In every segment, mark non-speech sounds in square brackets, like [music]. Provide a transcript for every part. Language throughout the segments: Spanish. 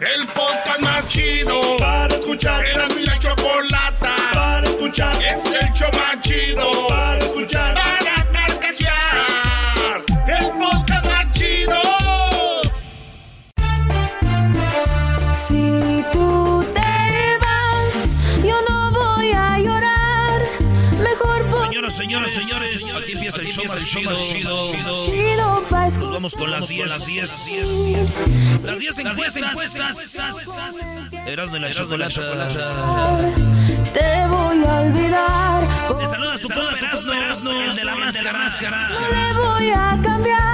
El podcast más chido para escuchar. Era mi la chocolata para escuchar. Es el show empieza el show más chido, chido, chido. Nos vamos con las 10, las 10, las 10 encuestas. Eras de la chocolata. Te voy a olvidar. Te saluda su compa Erasmo, el de la máscara. No le voy a cambiar.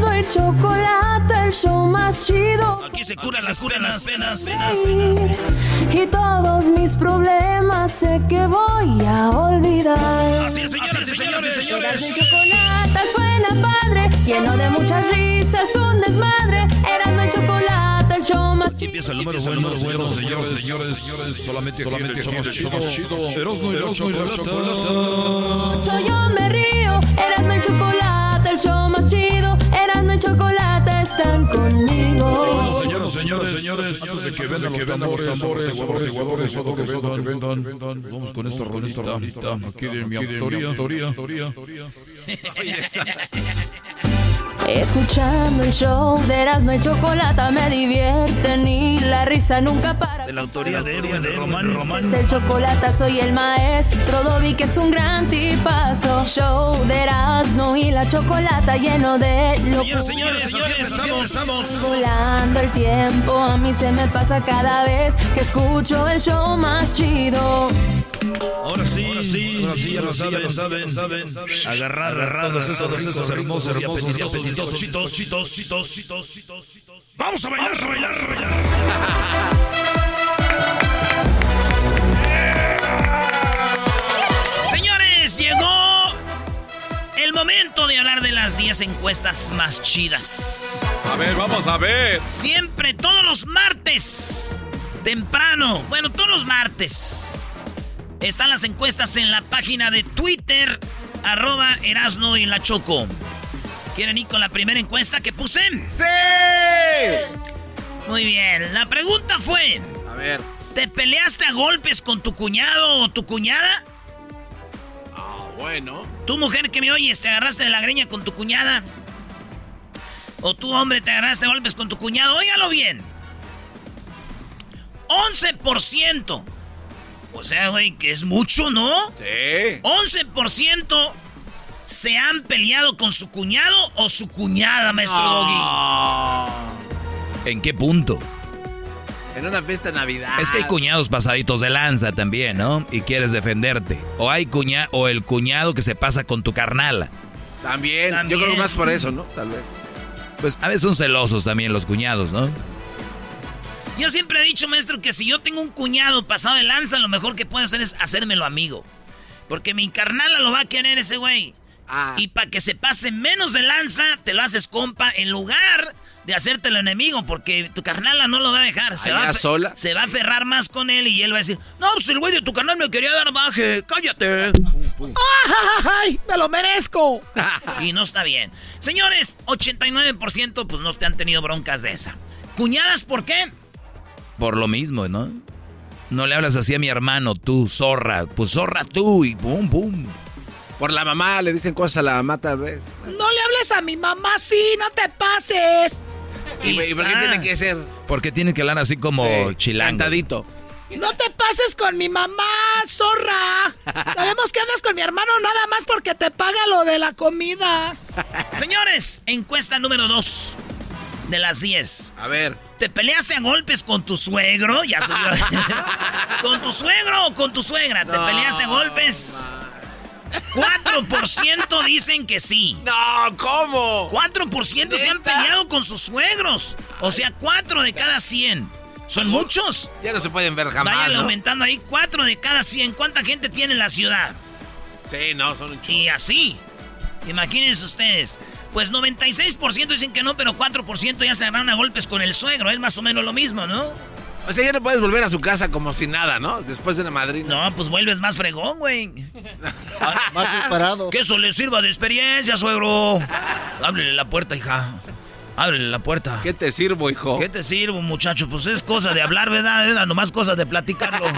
Erasmo y chocolate, el show más chido. Aquí se curan las curan las penas. Y todos mis problemas sé que voy a olvidar. Así es, señoras y señores, Erasmo y señores. chocolate suena padre, lleno de muchas risas, un desmadre. Erasmo y chocolate, el show más Aquí empieza el número bueno, señores, señores, señores, señores. Solamente solamente el show más chido. Erasmo y la chocolata. Yo, yo me río, Erasmo y chocolate, show más chido. Erasmo y chocolate están conmigo. Señoras, señores, señores, antes de que vendan los tambores, tambores, tambores, tambores, todo que vendan, que vendan, vamos con esta rolita aquí de mi autoría, autoría, Escuchando el show de Erasmo y chocolate me divierten y la risa nunca para. de la autoría de Edwin Román, Es el chocolate, soy el maestro Dobby, que es un gran tipazo. Show de Erasmo y la chocolata lleno de locura. Señoras, señores, señores, así empezamos. Volando el tiempo, a mí se me pasa cada vez que escucho el show más chido. Ahora sí, ahora sí, ahora sí, ya lo saben, saben, saben. Agarrar, agarrar todos esos, todos esos hermosos, hermosos, chitos, chitos, chitos, chitos, chitos, chitos. Vamos a bailar, a bailar, a bailar. Señores, llegó el momento de hablar de las 10 encuestas más chidas. A ver, vamos a ver. Siempre, todos los martes, temprano, bueno, todos los martes, están las encuestas en la página de Twitter, arroba Erasno y la Choco. ¿Quieren ir con la primera encuesta que puse? ¡Sí! Muy bien, la pregunta fue, A ver. ¿te peleaste a golpes con tu cuñado o tu cuñada? Ah, bueno. ¿Tu mujer que me oyes, te agarraste de la greña con tu cuñada? ¿O tú, hombre, te agarraste a golpes con tu cuñado? Óigalo bien. 11%. O sea, güey, que es mucho, ¿no? Sí. 11% se han peleado con su cuñado o su cuñada, maestro Ah. ¿En qué punto? En una fiesta de Navidad. Es que hay cuñados pasaditos de lanza también, ¿no? Y quieres defenderte. O hay cuña o el cuñado que se pasa con tu carnala. También. También. Yo creo que más por eso, ¿no? Tal vez. Pues a veces son celosos también los cuñados, ¿no? Yo siempre he dicho, maestro, que si yo tengo un cuñado pasado de lanza, lo mejor que puedo hacer es hacérmelo amigo. Porque mi carnala lo va a querer ese güey. Ah, Y para que se pase menos de lanza, te lo haces compa en lugar de hacértelo enemigo, porque tu carnala no lo va a dejar. Se va, ¿Allá a fe- sola? se va a aferrar más con él y él va a decir, no, pues el güey de tu carnal me quería dar baje, cállate. ¡Ay, me lo merezco! [laughs] y no está bien. Señores, 89% pues no te han tenido broncas de esa. ¿Cuñadas por qué? Por lo mismo, ¿no? No le hablas así a mi hermano, tú, zorra. Pues zorra tú y boom, boom. Por la mamá le dicen cosas a la mamá tal vez. No le hables a mi mamá, sí, no te pases. ¿Y, y por qué Ah. tiene que ser Porque tiene que hablar así como sí, chilango. cantadito? No te pases con mi mamá, zorra. [laughs] Sabemos que andas con mi hermano nada más porque te paga lo de la comida. [laughs] Señores, encuesta número 2 de las 10. A ver. ¿Te peleaste a golpes con tu suegro? Ya subió. [laughs] ¿Con tu suegro o con tu suegra? ¿Te No, peleaste a golpes? 4% dicen que sí. No, ¿cómo? 4% se han ¿Neta? peleado con sus suegros. O sea, 4 de cada 100. ¿Son muchos? Ya no se pueden ver jamás. Vayan ¿no? aumentando ahí, 4 de cada 100. ¿Cuánta gente tiene en la ciudad? Sí, no, son un chulo. Y así. Imagínense ustedes. Pues 96% dicen que no, pero 4% ya se agarraron a golpes con el suegro. Es más o menos lo mismo, ¿no? O sea, ya no puedes volver a su casa como si nada, ¿no? Después de una madrina. No, pues vuelves más fregón, güey. [laughs] Más disparado. Que eso le sirva de experiencia, suegro. Ábrele la puerta, hija. Ábrele la puerta. ¿Qué te sirvo, hijo? ¿Qué te sirvo, muchacho? Pues es cosa de hablar, ¿verdad? Era nomás cosa de platicarlo. [laughs] [laughs]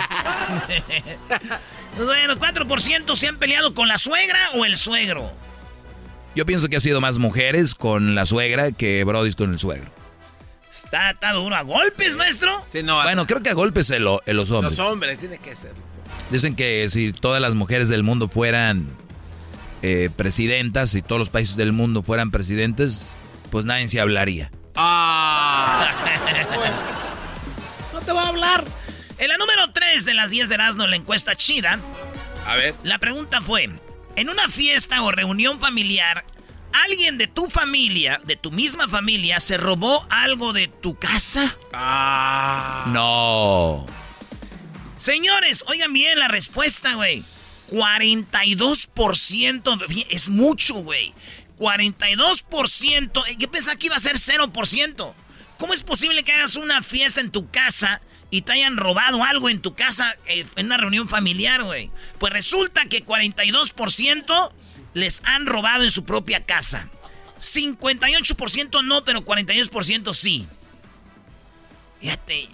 Bueno, 4% se han peleado con la suegra o el suegro. Yo pienso que ha sido más mujeres con la suegra que Brody con el suegro. Está, está duro a golpes, maestro. Sí, no, Bueno, creo que a golpes en, lo- en los hombres. los hombres, tiene que ser. los hombres. Dicen que si todas las mujeres del mundo fueran eh, presidentas, si todos los países del mundo fueran presidentes, pues nadie se hablaría. Ah, [laughs] No te voy a hablar. En la número 3 de las 10 de Erasmo, la encuesta chida, a ver. la pregunta fue, en una fiesta o reunión familiar, ¿alguien de tu familia, de tu misma familia, se robó algo de tu casa? Ah. No. Señores, oigan bien la respuesta, güey. 42% es mucho, güey. 42%. Yo pensaba que iba a ser 0%. ¿Cómo es posible que hagas una fiesta en tu casa y te hayan robado algo en tu casa eh, en una reunión familiar, güey? Pues resulta que 42% les han robado en su propia casa. 58% no, pero 42% sí. Fíjate.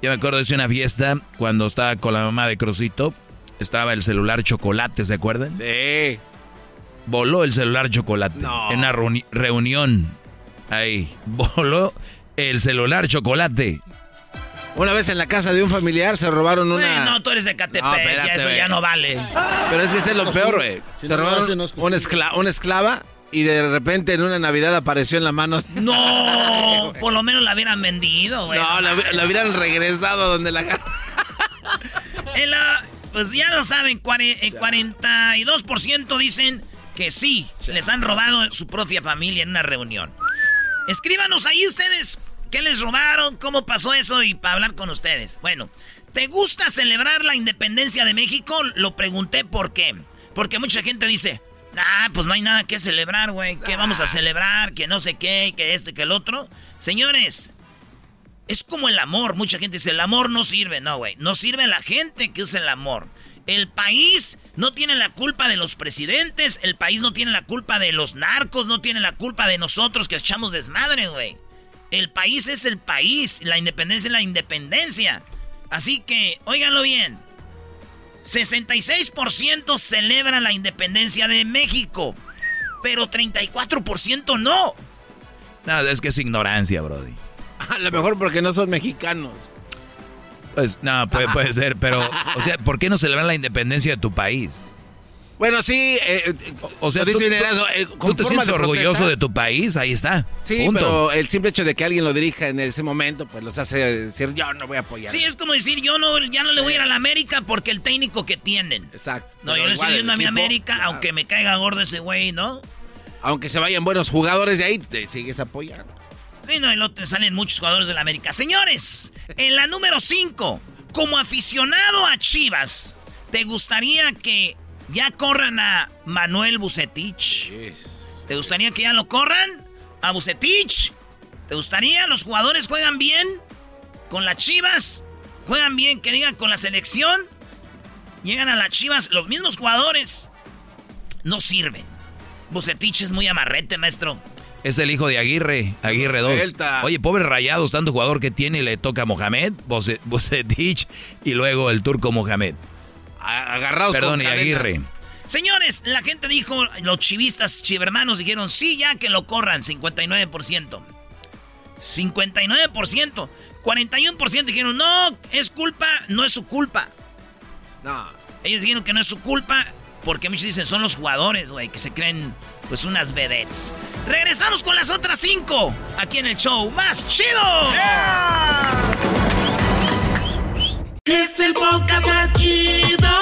Yo me acuerdo de una fiesta cuando estaba con la mamá de Crucito. Estaba el celular chocolate, ¿se acuerdan? Sí. Voló el celular chocolate. No. En una reuni- reunión. Ahí. [laughs] Voló el celular chocolate. Una vez en la casa de un familiar se robaron una. no, tú eres de Catepec, No, ya eso ya no vale. Pero es que este es lo No, peor, güey. Si se no robaron hacen, no es una, escla- una esclava y de repente en una Navidad apareció en la mano. No, por lo menos la hubieran vendido, güey. No, la, la hubieran regresado donde la. [laughs] En la- pues ya lo saben, eh, 42% dicen que sí, les han robado su propia familia en una reunión. Escríbanos ahí ustedes qué les robaron, cómo pasó eso y para hablar con ustedes. Bueno, ¿te gusta celebrar la independencia de México? Lo pregunté por qué. Porque mucha gente dice, ah, pues no hay nada que celebrar, güey. ¿Qué vamos a celebrar? Que no sé qué, que esto y que el otro. Señores, es como el amor. Mucha gente dice, el amor no sirve. No, güey. No sirve la gente que usa el amor. El país no tiene la culpa de los presidentes. El país no tiene la culpa de los narcos. No tiene la culpa de nosotros que echamos desmadre, güey. El país es el país. La independencia es la independencia. Así que, óiganlo bien. 66% celebra la independencia de México. Pero 34% no. Nada, es que es ignorancia, Brody. [laughs] A lo mejor porque no son mexicanos. Pues, no, puede, [laughs] puede ser, pero, o sea, ¿por qué no celebrar la independencia de tu país? Bueno, sí. eh, eh, O sea, dice tú, eh, te sientes de orgulloso protesta. de tu país, ahí está. Sí, Punto. pero el simple hecho de que alguien lo dirija en ese momento, pues los hace decir, yo no voy a apoyar. Sí, es como decir, yo no, ya no le voy a ir a la América porque el técnico que tienen. Exacto. No, Pero yo le estoy yendo a mi América, claro. aunque me caiga gordo ese güey, ¿no? Aunque se vayan buenos jugadores de ahí, te sigues apoyando. Sí, no, y luego te salen muchos jugadores de la América. Señores, en la número 5, como aficionado a Chivas, ¿te gustaría que ya corran a Manuel Bucetich? ¿Te gustaría que ya lo corran? ¿A Bucetich? ¿Te gustaría? ¿Los jugadores juegan bien? ¿Con las Chivas? ¿Juegan bien, que digan, con la selección? Llegan a las Chivas, los mismos jugadores no sirven. Bucetich es muy amarrete, maestro. Es el hijo de Aguirre, Aguirre 2. Vuelta. Oye, pobre Rayados, tanto jugador que tiene y le toca a Mohamed, Buce- Bucetich y luego el turco Mohamed. Agarrados Perdón, con y. Aguirre. Señores, la gente dijo, los chivistas chivermanos dijeron, sí, ya que lo corran, 59%. 59%. 41% dijeron, no, es culpa, no es su culpa. No. Ellos dijeron que no es su culpa, porque muchos dicen, son los jugadores, güey, que se creen, pues, unas vedettes. Regresamos con las otras cinco, aquí en el show más chido. Es el podcast más.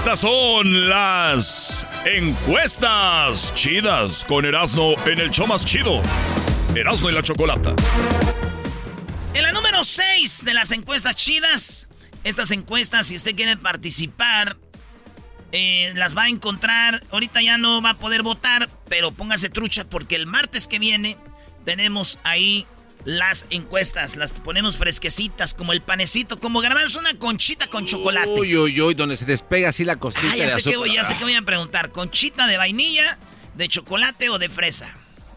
Estas son las encuestas chidas con Erasmo en el show más chido. Erasmo y la chocolata. En la número 6 de las encuestas chidas, estas encuestas, si usted quiere participar, eh, las va a encontrar. Ahorita ya no va a poder votar, pero póngase trucha porque el martes que viene tenemos ahí las encuestas. Las ponemos fresquecitas, como el panecito, como garbanzo, una conchita con chocolate. Uy, uy, uy, donde se despega así la costilla Ah, ya de sé, que, azúcar. ya sé que voy a preguntar. ¿Conchita de vainilla, de chocolate o de fresa?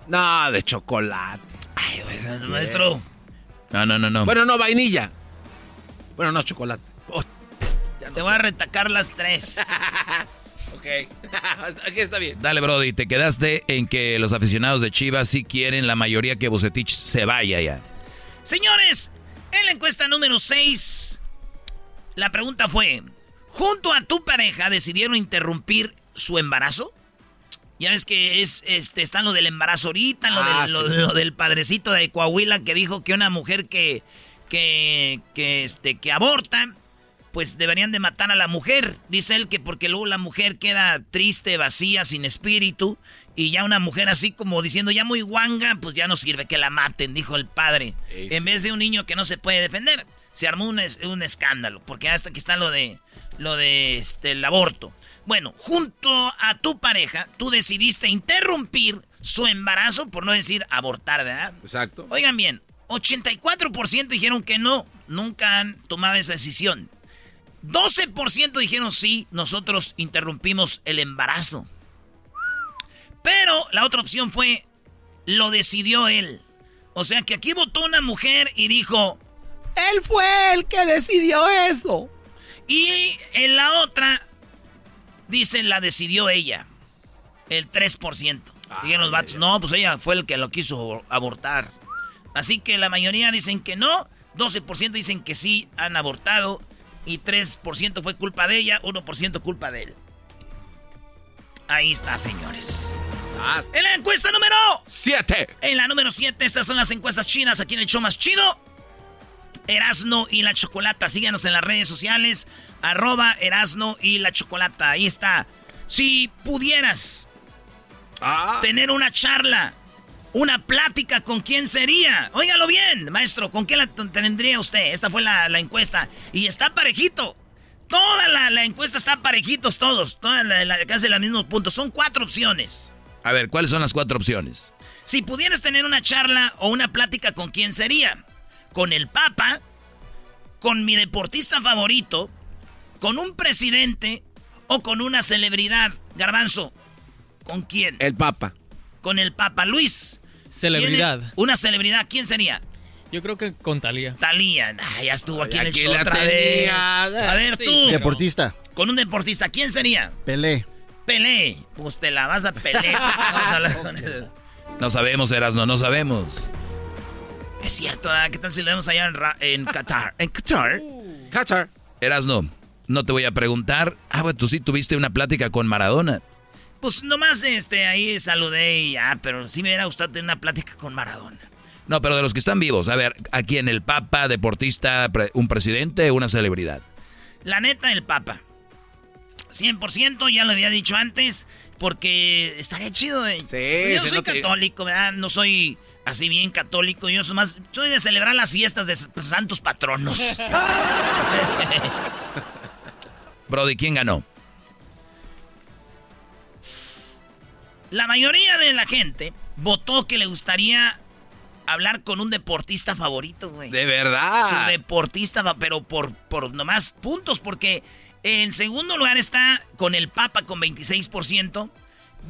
No, de chocolate. Ay, güey, maestro. No, no, no, no. Bueno, no, vainilla. Bueno, no, chocolate. Oh, ya no Te sé. voy a retacar las tres. [laughs] Ok. [laughs] Aquí está bien. Dale, Brody, te quedaste en que los aficionados de Chivas sí quieren la mayoría que Bucetich se vaya ya. Señores, en la encuesta número 6, la pregunta fue, ¿junto a tu pareja decidieron interrumpir su embarazo? Ya ves que es, este, está lo del embarazo ahorita, lo, Ah, del, lo- sí. lo del padrecito de Coahuila que dijo que una mujer que, que, que, este, que aborta, pues deberían de matar a la mujer. Dice él que porque luego la mujer queda triste, vacía, sin espíritu. Y ya una mujer así como diciendo ya muy guanga, pues ya no sirve que la maten, dijo el padre. En vez de un niño que no se puede defender. Se armó un, es- un escándalo, porque hasta aquí está lo de lo de este el aborto. Bueno, junto a tu pareja, tú decidiste interrumpir su embarazo, por no decir abortar, ¿verdad? Exacto. Oigan bien, 84% dijeron que no, nunca han tomado esa decisión. 12% dijeron sí, nosotros interrumpimos el embarazo. Pero la otra opción fue, lo decidió él. O sea que aquí votó una mujer y dijo, él fue el que decidió eso. Y en la otra, dicen, la decidió ella. El 3%. Dijeron los vatos, no, pues ella fue el que lo quiso abortar. Así que la mayoría dicen que no, 12% dicen que sí han abortado y 3% fue culpa de ella, 1% culpa de él. Ahí está, señores. En la encuesta número ¡Siete! en la número 7, estas son las encuestas chinas aquí en el show más chido. Erasno y la Chocolata. Síganos en las redes sociales. Arroba Erasno y la Chocolata. Ahí está. Si pudieras Ah. tener una charla, una plática, ¿con quién sería? Óigalo bien, maestro, ¿con quién la tendría usted? Esta fue la, la encuesta. Y está parejito. Toda la, la encuesta está parejitos todos. Toda la, la- casi los mismos puntos. Son cuatro opciones. A ver, ¿cuáles son las cuatro opciones? Si pudieras tener una charla o una plática con quién sería, con el Papa, con mi deportista favorito, con un presidente o con una celebridad. Garbanzo, ¿con quién? El Papa. Con el Papa Luis. Celebridad. ¿Tiene Una celebridad, ¿quién sería? Yo creo que con Talía. Talía. Ah, ya estuvo aquí en el show la otra vez. A ver, Sí, tú. Deportista. Con un deportista, ¿quién sería? Pelé. Pelé. Pues te la vas a él. [laughs] No sabemos, Erasno, no sabemos. Es cierto, ¿ah? ¿qué tal si lo vemos allá en, Ra- en Qatar? En Qatar. Qatar. Erasno, no te voy a preguntar. Ah, bueno, tú sí tuviste una plática con Maradona. Pues nomás este, ahí saludé y ya, pero sí me hubiera gustado tener una plática con Maradona. No, pero de los que están vivos, a ver, ¿a quién? ¿El Papa, deportista, pre- un presidente, una celebridad? La neta, el Papa. 100%, ya lo había dicho antes, Porque estaría chido, güey. Sí, yo se soy católico, ¿verdad? No soy así bien católico. Yo soy más. Soy de celebrar las fiestas de santos patronos. [laughs] [laughs] Brody, ¿quién ganó? La mayoría de la gente votó que le gustaría hablar con un deportista favorito, güey. De verdad. Su deportista, pero por, por nomás puntos, porque en segundo lugar está con el Papa con 26%,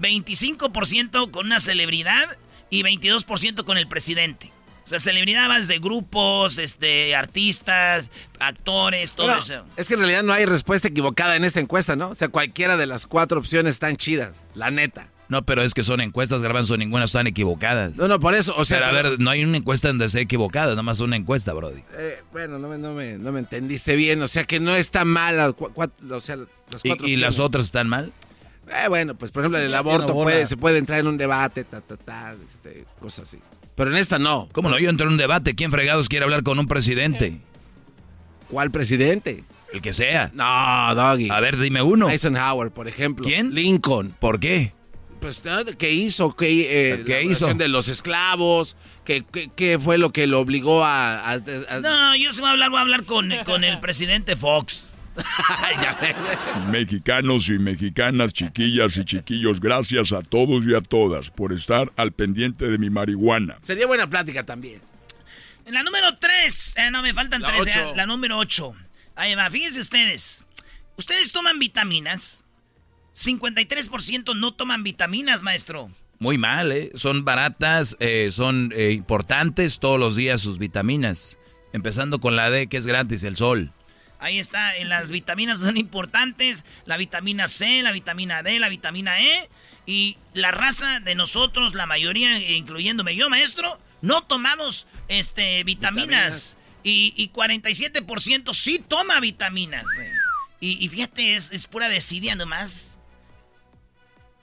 25% con una celebridad y 22% con el presidente. O sea, celebridad va desde grupos, este, artistas, actores, todo eso. es que en realidad no hay respuesta equivocada en esta encuesta, ¿no? O sea, cualquiera de las cuatro opciones están chidas, la neta. No, pero es que son encuestas, Garbanzo, ninguna están equivocadas. No, no, por eso, o sea... pero a ver, no hay una encuesta donde sea equivocada, nada más una encuesta, Brody. Eh, bueno, no me, no, me, no me entendiste bien, o sea que no está mal, o sea, las ¿Y, cuatro y las otras están mal? Eh, bueno, pues por ejemplo, el aborto puede, se puede entrar en un debate, ta, ta, ta, este, cosas así. Pero en esta no. ¿Cómo no? Yo entro en un debate. ¿Quién fregados quiere hablar con un presidente? ¿Cuál presidente? El que sea. No, Doggy. A ver, dime uno. Eisenhower, por ejemplo. ¿Quién? Lincoln. ¿Por qué? Pues. ¿qué hizo? ¿Qué, eh, ¿Qué la hizo? de los esclavos? ¿Qué, qué, qué fue lo que lo obligó a...? a- a- No, yo sí voy a hablar, voy a hablar con, con el presidente Fox. [laughs] Mexicanos y mexicanas, chiquillas y chiquillos, gracias a todos y a todas por estar al pendiente de mi marihuana. Sería buena plática también. En la número 3, no, me faltan La 3, ocho. la número 8. Ahí va, fíjense ustedes. ¿Ustedes toman vitaminas? 53% no toman vitaminas, maestro. Muy mal, ¿eh? Son baratas, eh, son eh, importantes todos los días sus vitaminas. Empezando con la D, que es gratis, el sol. Ahí está, en las vitaminas son importantes, la vitamina C, la vitamina D, la vitamina E. Y la raza de nosotros, la mayoría, incluyéndome yo, maestro, no tomamos este, vitaminas. Y, y 47% sí toma vitaminas. eh. Y, y fíjate, es, es pura desidia nomás.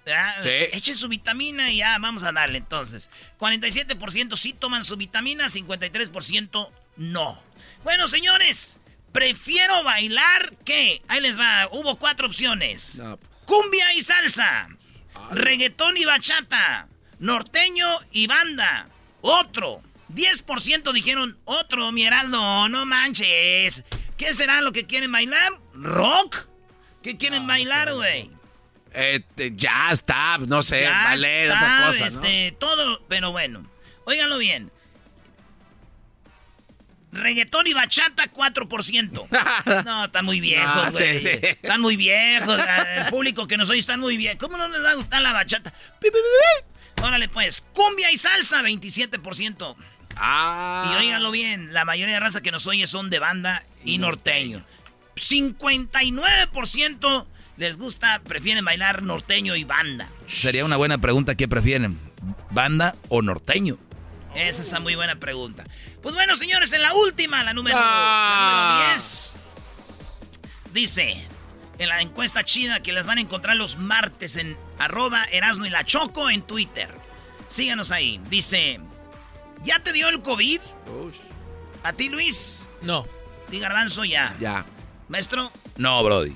¿Verdad? Sí. Eche su vitamina y ya, vamos a darle entonces. 47% sí toman su vitamina, 53% no. Bueno, señores, prefiero bailar que... Ahí les va, hubo cuatro opciones. No, pues. Cumbia y salsa. Reggaetón y bachata. Norteño y banda. Otro. 10% dijeron otro, mi Heraldo, no manches. ¿Qué será lo que quieren bailar? ¿Rock? ¿Qué quieren bailar, güey? Este, jazz, tap, no sé, ballet, otra cosa, ¿no? este, todo, pero bueno. Óiganlo bien. Reggaetón y bachata, 4%. [laughs] No, están muy viejos, No, güey. sí, sí. Están muy viejos. El público que nos oye están muy viejos. ¿Cómo no les va a gustar la bachata? Órale, pues. Cumbia y salsa, 27%. Ah. Y óiganlo bien, la mayoría de raza que nos oye son de banda y norteño. 59% les gusta, prefieren bailar norteño y banda. Sería una buena pregunta, ¿qué prefieren? ¿Banda o norteño? Esa es una muy buena pregunta. Pues bueno, señores, en la última, la número, Ah. la número 10. Dice, en la encuesta chida que las van a encontrar los martes en arroba Erasno y la Choco en Twitter. Síganos ahí. Dice, ¿ya te dio el COVID? ¿A ti, Luis? No. ¿Ti, Garbanzo? Ya. Ya. Maestro, No, Brody.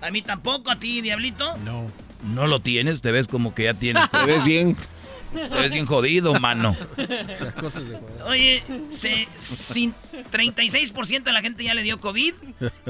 ¿A mí tampoco? ¿A ti, Diablito? No. ¿No lo tienes? Te ves como que ya tienes. [laughs] Te ves bien. Te ves bien jodido, mano. Las cosas de juego. Oye, se, sin- 36% de la gente ya le dio COVID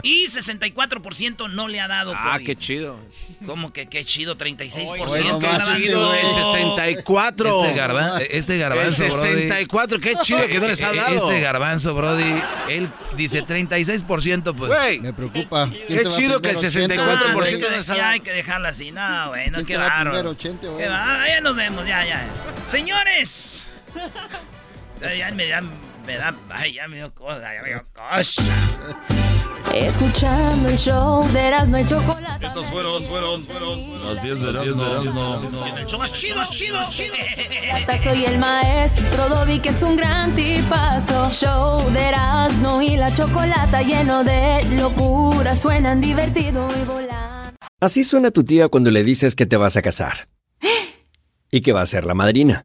y 64% no le ha dado COVID. Ah, qué chido. ¿Cómo que qué chido? 36%. Bueno, ¿qué garbanzo? Chido, el 64. Este, garba- este El garbanzo, Brody. 64, qué chido que no les ha Eh, dado. Este garbanzo, Brody, él dice 36%, pues. Güey, Me preocupa. ¿Quién Qué chido que el 80 o Ah, 64% sí, 90? no les ha ya dado. hay que dejarla así. No, güey, no, ¿Quién qué bárbaro. primero, 80 o Qué va- ah, ya nos vemos, ya, ya. Señores. Ay, [laughs] Ya me da, me da, ay, ya me dio cosa, ya me dio cosa. Escuchando el show de Erasmo y Chocolate. Estos fueron, fueron, fueron. Las 10 de las 10 de las 10, no. En el show más chido, chido, chido. Soy el maestro Dobby que es un gran tipazo. Show de Erasmo y la Chocolata lleno de locura. Suenan divertido y volan. Así suena tu tía cuando le dices que te vas a casar. Y que va a ser la madrina.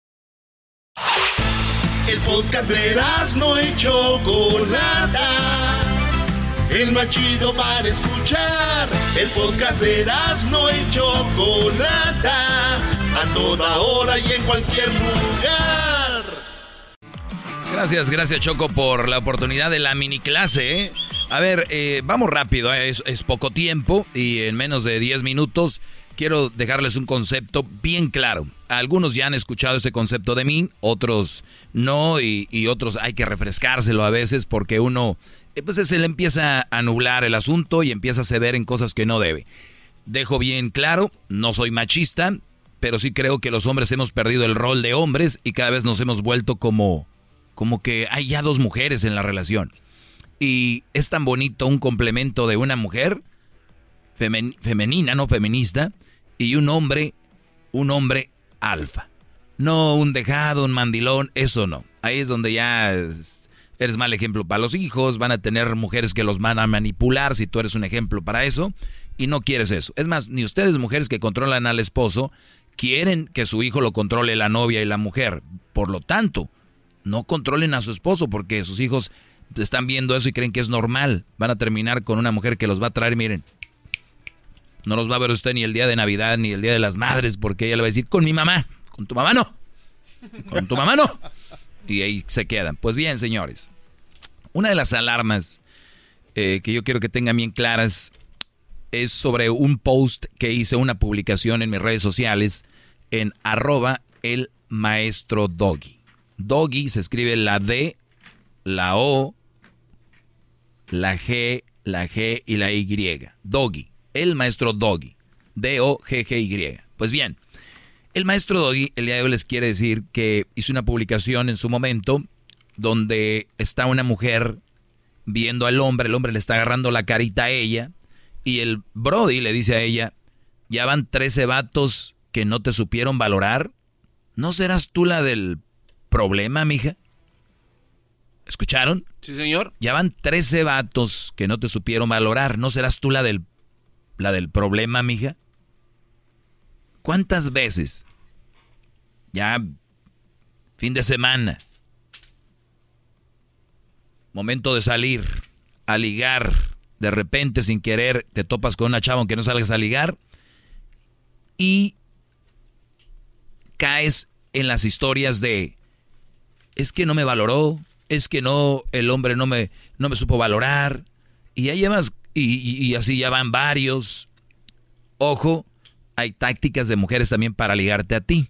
El podcast de no y Chocolata. El más chido para escuchar. El podcast de no y Chocolata. A toda hora y en cualquier lugar. Gracias, gracias Choco por la oportunidad de la mini clase. ¿eh? A ver, eh, vamos rápido, ¿eh? es, poco tiempo y en menos de 10 minutos quiero dejarles un concepto bien claro. Algunos ya han escuchado este concepto de mí, otros no, y, otros hay que refrescárselo a veces porque uno, eh, pues se le empieza a nublar el asunto y empieza a ceder en cosas que no debe. Dejo bien claro, no soy machista, pero sí creo que los hombres hemos perdido el rol de hombres y cada vez nos hemos vuelto como, como que hay ya dos mujeres en la relación. Y es tan bonito un complemento de una mujer femenina, no feminista, y un hombre, un hombre alfa. No un dejado, un mandilón, eso no. Ahí es donde ya eres mal ejemplo para los hijos, van a tener mujeres que los van a manipular si tú eres un ejemplo para eso y no quieres eso. Es más, ni ustedes mujeres que controlan al esposo quieren que su hijo lo controle la novia y la mujer. Por lo tanto, no controlen a su esposo porque sus hijos están viendo eso y creen que es normal. Van a terminar con una mujer que los va a traer, miren, no los va a ver usted ni el día de Navidad ni el día de las madres porque ella le va a decir, con mi mamá, con tu mamá no, con tu mamá no. Y ahí se quedan. Pues bien, señores, una de las alarmas eh, que yo quiero que tengan bien claras es sobre un post que hice, una publicación en mis redes sociales en arroba el maestro Doggy. Doggy se escribe la D, la O, la G, la G y la Y. Doggy el maestro Doggy. D-O-G-G-Y. Pues bien, el maestro Doggy el día de hoy les quiere decir que hizo una publicación en su momento donde está una mujer viendo al hombre, el hombre le está agarrando la carita a ella y el Brody le dice a ella, ya van 13 vatos que no te supieron valorar. ¿No serás tú la del problema, mija? ¿Escucharon? Sí, señor. Ya van 13 vatos que no te supieron valorar. ¿No serás tú la del la del problema, mija? ¿Cuántas veces? Ya, fin de semana. Momento de salir, a ligar. De repente, sin querer, te topas con una chava aunque no salgas a ligar. Y caes en las historias de, es que no me valoró, es que no, el hombre no me, no me supo valorar. Y ya llevas y, así ya van varios. Ojo, hay tácticas de mujeres también para ligarte a ti.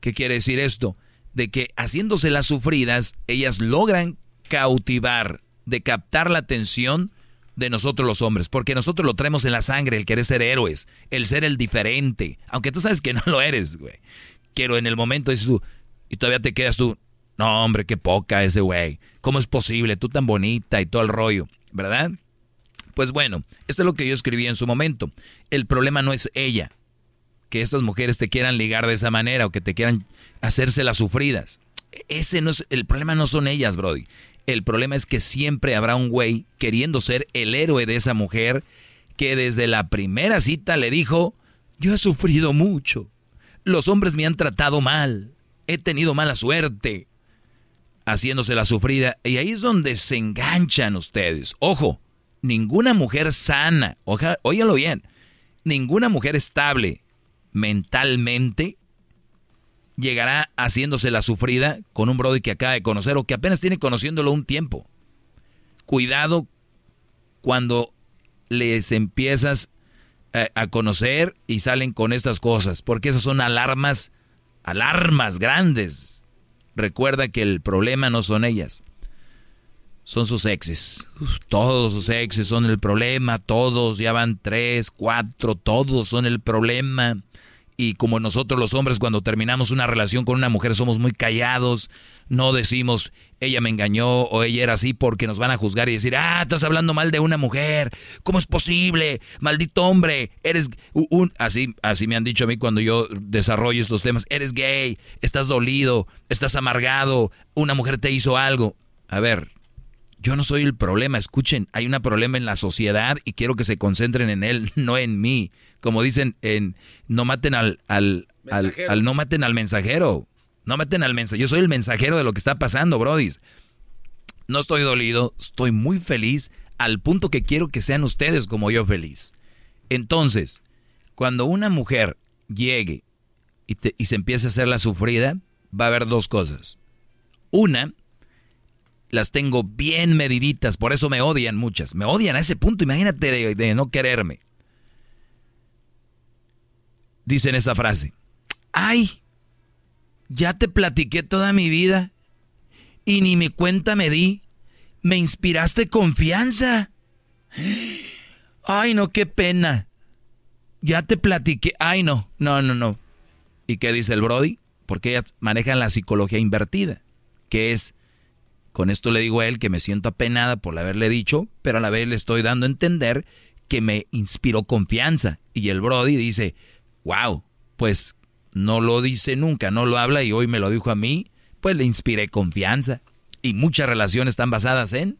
¿Qué quiere decir esto? De que haciéndose las sufridas, ellas logran cautivar, de captar la atención de nosotros los hombres, porque nosotros lo traemos en la sangre, el querer ser héroes, el ser el diferente, aunque tú sabes que no lo eres, güey. Quiero en el momento dices tú, y todavía te quedas tú, no hombre, qué poca ese güey, ¿cómo es posible? Tú tan bonita y todo el rollo, ¿verdad? Pues bueno, esto es lo que yo escribí en su momento. El problema no es ella, que estas mujeres te quieran ligar de esa manera o que te quieran hacerse las sufridas. Ese no es, el problema no son ellas, Brody. El problema es que siempre habrá un güey queriendo ser el héroe de esa mujer que desde la primera cita le dijo, yo he sufrido mucho, Los hombres me han tratado mal. He tenido mala suerte. Haciéndose la sufrida. Y ahí es donde se enganchan ustedes. Ojo, ninguna mujer sana, oja, óyalo bien, ninguna mujer estable mentalmente llegará haciéndose la sufrida con un brody que acaba de conocer o que apenas tiene conociéndolo un tiempo. Cuidado cuando les empiezas a, a conocer y salen con estas cosas, porque esas son alarmas, alarmas grandes. Recuerda que el problema no son ellas, son sus exes. Todos sus exes son el problema, todos, ya van tres, cuatro, todos son el problema. Y como nosotros los hombres cuando terminamos una relación con una mujer somos muy callados, no decimos ella me engañó o ella era así porque nos van a juzgar y decir, ah, estás hablando mal de una mujer, ¿cómo es posible? Maldito hombre, eres un... Así, así me han dicho a mí cuando yo desarrollo estos temas, eres gay, estás dolido, estás amargado, una mujer te hizo algo. A ver, yo no soy el problema, escuchen, hay un problema en la sociedad y quiero que se concentren en él, [laughs] no en mí. Como dicen en no maten al, al, al, no maten al mensajero. No maten al mensajero. Yo soy el mensajero de lo que está pasando, brodis. No estoy dolido, estoy muy feliz al punto que quiero que sean ustedes como yo feliz. Entonces, cuando una mujer llegue y, te, y se empiece a hacer la sufrida, va a haber dos cosas. Una, las tengo bien mediditas, por eso me odian muchas. Me odian a ese punto, imagínate de, de no quererme. Dicen esa frase. Ay, ya te platiqué toda mi vida y ni mi cuenta me di. Me inspiraste confianza. Ay, no, qué pena. Ya te platiqué. Ay, no, no, no, no. ¿Y qué dice el Brody? Porque ellas manejan la psicología invertida, que es con esto le digo a él que me siento apenada por haberle dicho, pero a la vez le estoy dando a entender que me inspiró confianza. Y el Brody dice, wow, pues no lo dice nunca, no lo habla y hoy me lo dijo a mí, pues le inspiré confianza. Y muchas relaciones están basadas en...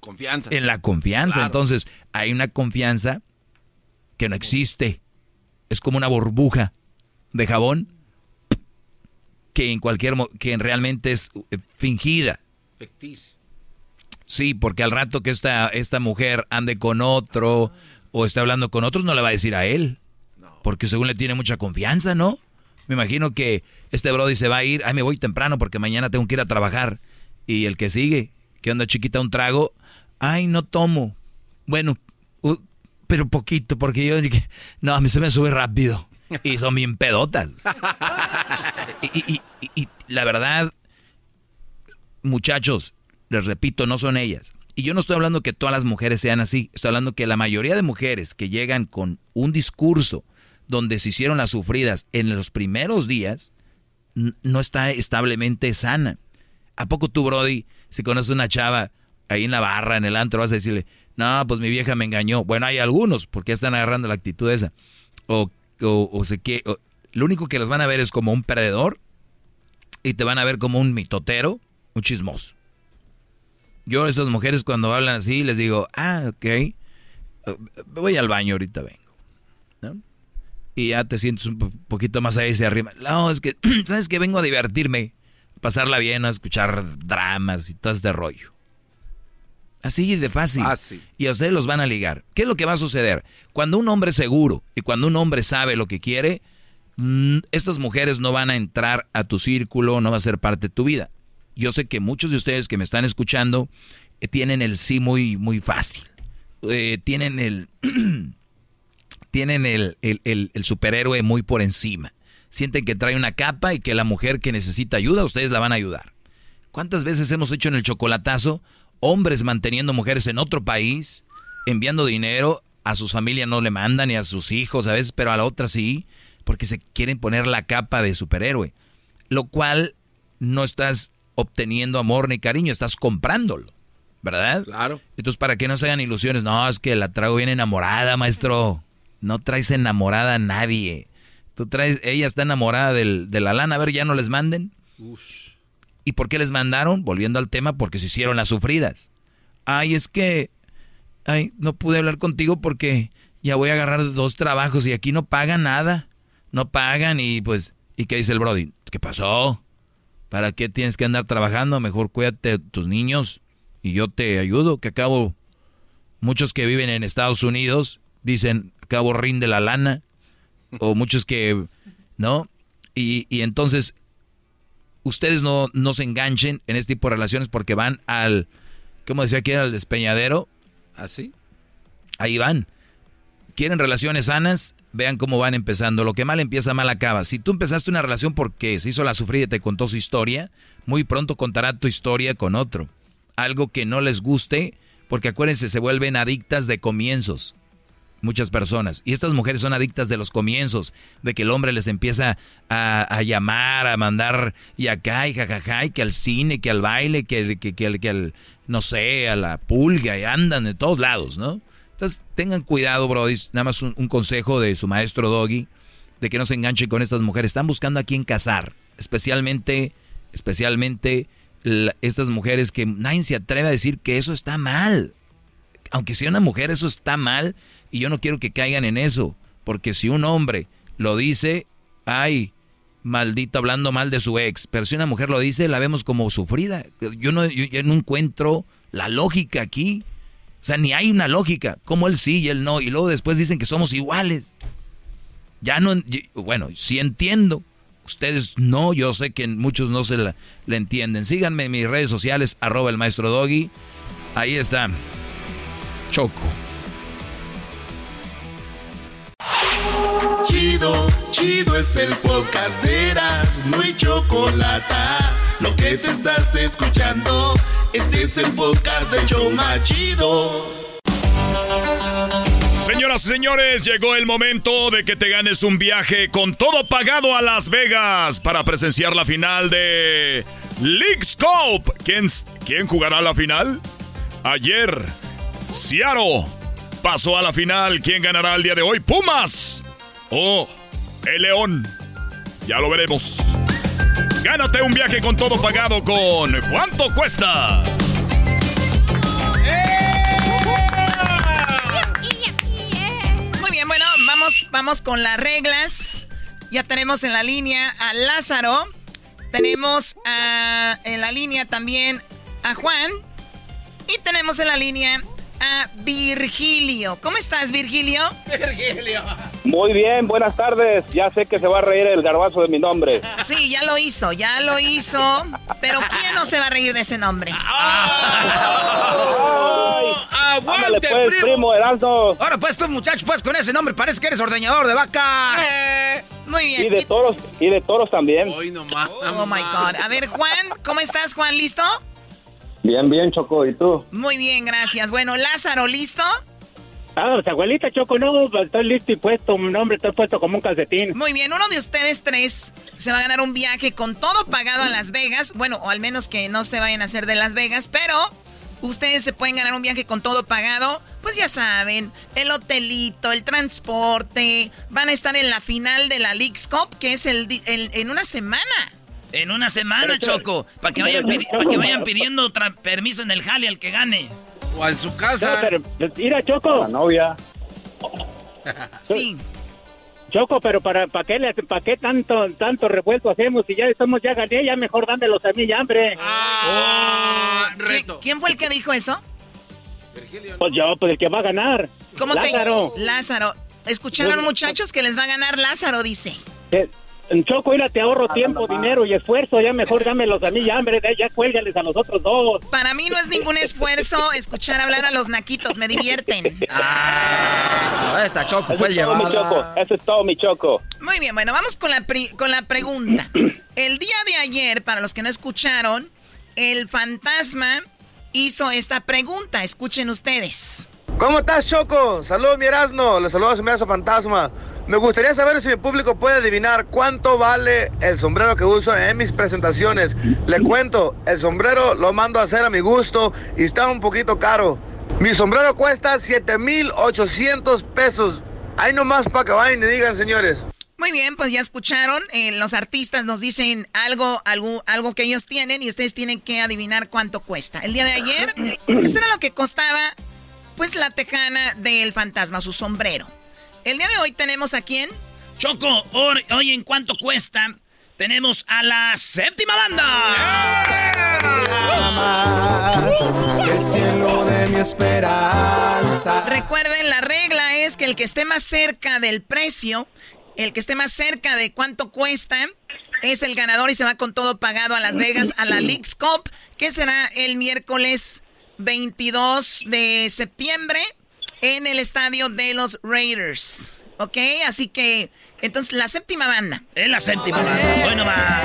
Confianza. En la confianza. Entonces, hay una confianza que no existe. Es como una burbuja de jabón que en cualquier que realmente es eh, fingida. Sí, porque al rato que esta, esta mujer ande con otro o esté hablando con otros, no le va a decir a él. Porque según le tiene mucha confianza, ¿no? Me imagino que este Brody se va a ir, ay, me voy temprano porque mañana tengo que ir a trabajar. Y el que sigue, que anda chiquita un trago, ay, no tomo. Bueno, pero poquito, porque yo, no, a mí se me sube rápido. Y son bien pedotas. [laughs] y, y la verdad, muchachos, les repito, no son ellas. Y yo no estoy hablando que todas las mujeres sean así, estoy hablando que la mayoría de mujeres que llegan con un discurso donde se hicieron las sufridas en los primeros días, no está establemente sana. ¿A poco tú, Brody, si conoces una chava ahí en la barra, en el antro, vas a decirle, no, pues mi vieja me engañó? Bueno, hay algunos, porque están agarrando la actitud esa. O, o, o sé que, lo único que las van a ver es como un perdedor y te van a ver como un mitotero un chismoso. Yo a estas mujeres cuando hablan así les digo, ah, ok, eh, voy al baño, ahorita vengo. Y ya te sientes un poquito más ahí hacia arriba. No, es que, [clears throat] ¿sabes que Vengo a divertirme, a pasarla bien, a escuchar dramas y todo este rollo. Así de fácil. Y a ustedes los van a ligar. ¿Qué es lo que va a suceder? Cuando un hombre es seguro y cuando un hombre sabe lo que quiere, mm, estas mujeres no van a entrar a tu círculo, no va a ser parte de tu vida yo sé que muchos de ustedes que me están escuchando eh, tienen el sí muy, muy fácil. Eh, tienen el [clears throat] tienen el, el, superhéroe muy por encima. Sienten que trae una capa y que la mujer que necesita ayuda, ustedes la van a ayudar. ¿Cuántas veces hemos hecho en el chocolatazo hombres manteniendo mujeres en otro país, enviando dinero, a sus familias no le mandan ni a sus hijos a veces, pero a la otra sí, porque se quieren poner la capa de superhéroe. Lo cual no estás obteniendo amor ni cariño, estás comprándolo, ¿verdad? Claro. Entonces, para que no se hagan ilusiones, no, es que la traigo bien enamorada, maestro. No traes enamorada a nadie. Tú traes, ella está enamorada del, de la lana, a ver, ya no les manden. ¿Y por qué les mandaron? Volviendo al tema, porque se hicieron las sufridas. Ay, es que, ay, no pude hablar contigo porque ya voy a agarrar dos trabajos y aquí no pagan nada. No pagan y pues ¿Y qué dice el Brody? ¿Qué pasó? ¿Para qué tienes que andar trabajando? Mejor cuídate de tus niños y yo te ayudo, que acabo muchos que viven en Estados Unidos dicen, acabo rinde la lana, o [laughs] muchos que, ¿no? Y, y entonces, ustedes no, no se enganchen en este tipo de relaciones porque van al, ¿cómo decía que era? Al despeñadero. ¿Así? Ahí van. ¿Quieren relaciones sanas? Vean cómo van empezando. Lo que mal empieza, mal acaba. Si tú empezaste una relación porque se hizo la sufrida y te contó su historia, muy pronto contará tu historia con otro. Algo que no les guste, porque acuérdense, se vuelven adictas de comienzos. Muchas personas. Y estas mujeres son adictas de los comienzos, de que el hombre les empieza a, llamar, a mandar y acá y jajaja, y que al cine, que al baile, que, que, que, que al, no sé, a la pulga, y andan de todos lados, ¿no? Tengan cuidado, Brody. Nada más un, consejo de su maestro Doggy, de que no se enganchen con estas mujeres. Están buscando a quién casar, especialmente, especialmente estas mujeres que nadie se atreve a decir que eso está mal. Aunque sea una mujer, eso está mal y yo no quiero que caigan en eso. Porque si un hombre lo dice, ay, maldito hablando mal de su ex. Pero si una mujer lo dice, la vemos como sufrida. Yo no, yo, no encuentro la lógica aquí. O sea, ni hay una lógica. Como él sí y él no. Y luego después dicen que somos iguales. Ya no, bueno, sí entiendo. Ustedes no, yo sé que muchos no se la, entienden. Síganme en mis redes sociales, arroba el maestro Doggy. Ahí está. Choco. Chido, chido es el podcast de Eras, no hay chocolate. Lo que te estás escuchando, este es el podcast de Choma Chido. Señoras y señores, llegó el momento de que te ganes un viaje con todo pagado a Las Vegas para presenciar la final de League Scope. ¿Quién, ¿Quién jugará la final? Ayer, Seattle pasó a la final. ¿Quién ganará el día de hoy? Pumas o el León. Ya lo veremos. Gánate un viaje con todo pagado con ¿Cuánto cuesta? bueno, vamos, vamos con las reglas. Ya tenemos en la línea a Lázaro. Tenemos en la línea también a Juan. Y tenemos en la línea a Virgilio. ¿Cómo estás, Virgilio? Virgilio. Muy bien, buenas tardes. Ya sé que se va a reír el garbazo de mi nombre. Sí, ya lo hizo, ya lo hizo. Pero ¿quién no se va a reír de ese nombre? ¡Aguante, pues, primo! Ahora pues tú, muchacho, pues con ese nombre parece que eres ordeñador de vaca. Eh, muy bien. Y de toros, y de toros también. Oh, my God. A ver, Juan, ¿cómo estás, Juan? ¿Listo? Bien, bien, Choco. ¿Y tú? Muy bien, gracias. Bueno, Lázaro, ¿listo? Ah, pues abuelita Choco, no, estoy listo y puesto, mi nombre está puesto como un calcetín. Muy bien, uno de ustedes tres se va a ganar un viaje con todo pagado a Las Vegas, bueno, o al menos que no se vayan a hacer de Las Vegas, pero ustedes se pueden ganar un viaje con todo pagado, pues ya saben, el hotelito, el transporte, van a estar en la final de la League's Cup, que es el en una semana. En una semana, Choco. Para que, vayan que vayan pidiendo permiso en el jale al que gane. O en su casa. mira, Choco. La novia. [laughs] Sí. Choco, pero para, para qué para qué tanto tanto revuelto hacemos si ya estamos ya gané, ya mejor dándelos a mí ya, hambre. Ah, reto. ¿Quién fue el que dijo eso? Pues yo, pues el que va a ganar. ¿Cómo Lázaro. Lázaro. ¿Escucharon muchachos que les va a ganar Lázaro, dice? Choco, mira, te ahorro tiempo, dinero y esfuerzo. Ya mejor dámelos a mí, ya, hombre. Ya cuélgales a los otros dos. Para mí no es ningún esfuerzo escuchar hablar a los naquitos. Me divierten. Ah, está Choco, puedes llevar. Eso es todo, mi Choco. Muy bien, bueno, vamos con la, con la pregunta. [clears throat] El día de ayer, para los que no escucharon, el fantasma hizo esta pregunta. Escuchen ustedes. ¿Cómo estás, Choco? Saludos, mi Erasmo. Le saludo a su fantasma. Me gustaría saber si mi público puede adivinar cuánto vale el sombrero que uso en mis presentaciones. Le cuento, el sombrero lo mando a hacer a mi gusto y está un poquito caro. Mi sombrero cuesta 7,800 pesos. Ahí nomás para que vayan y digan, señores. Muy bien, pues ya escucharon. Eh, los artistas nos dicen algo, algo, algo que ellos tienen y ustedes tienen que adivinar cuánto cuesta. El día de ayer, eso era lo que costaba, pues la tejana del fantasma, su sombrero. El día de hoy tenemos a quién? Choco, hoy, ¿en cuánto cuesta tenemos a la séptima banda. el cielo de mi esperanza. Recuerden, la regla es que el que esté más cerca del precio, el que esté más cerca de cuánto cuesta, es el ganador y se va con todo pagado a Las Vegas a la [laughs] League's Cup, que será el miércoles 22 de septiembre en el estadio de los Raiders. ¿Ok? Así que, entonces, la séptima banda. Es la séptima banda. Bueno, va.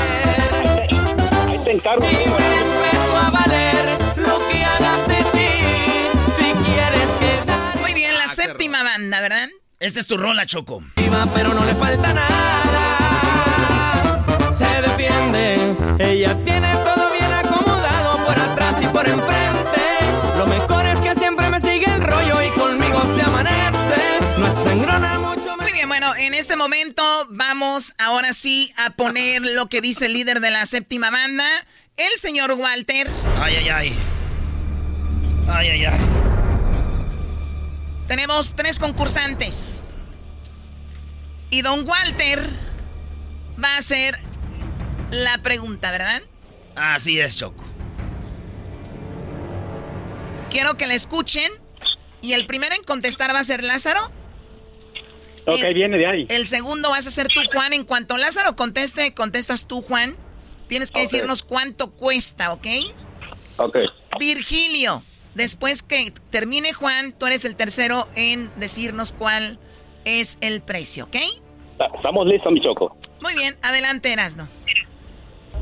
Ahí te encargo. a valer lo que hagas de ti. Si quieres quedar. Muy bien, la séptima banda, ¿verdad? Esta es tu rola, Choco. Pero no le falta nada. Se defiende. Ella tiene todo bien acomodado por atrás y por enfrente. Lo mejor bueno, en este momento vamos ahora sí a poner lo que dice el líder de la séptima banda, el señor Walter. Ay, ay, ay. Ay, ay, ay. Tenemos tres concursantes. Y don Walter va a hacer la pregunta, ¿verdad? Así es, Choco. Quiero que la escuchen. Y el primero en contestar va a ser Lázaro. Ok, El- viene de ahí. El segundo vas a ser tú, Juan. En cuanto Lázaro conteste, contestas tú, Juan. Tienes que decirnos cuánto cuesta, ¿ok? Ok. Virgilio, después que termine Juan, tú eres el tercero en decirnos cuál es el precio, ¿ok? Estamos listos, mi Choco. Muy bien, adelante, Erasno.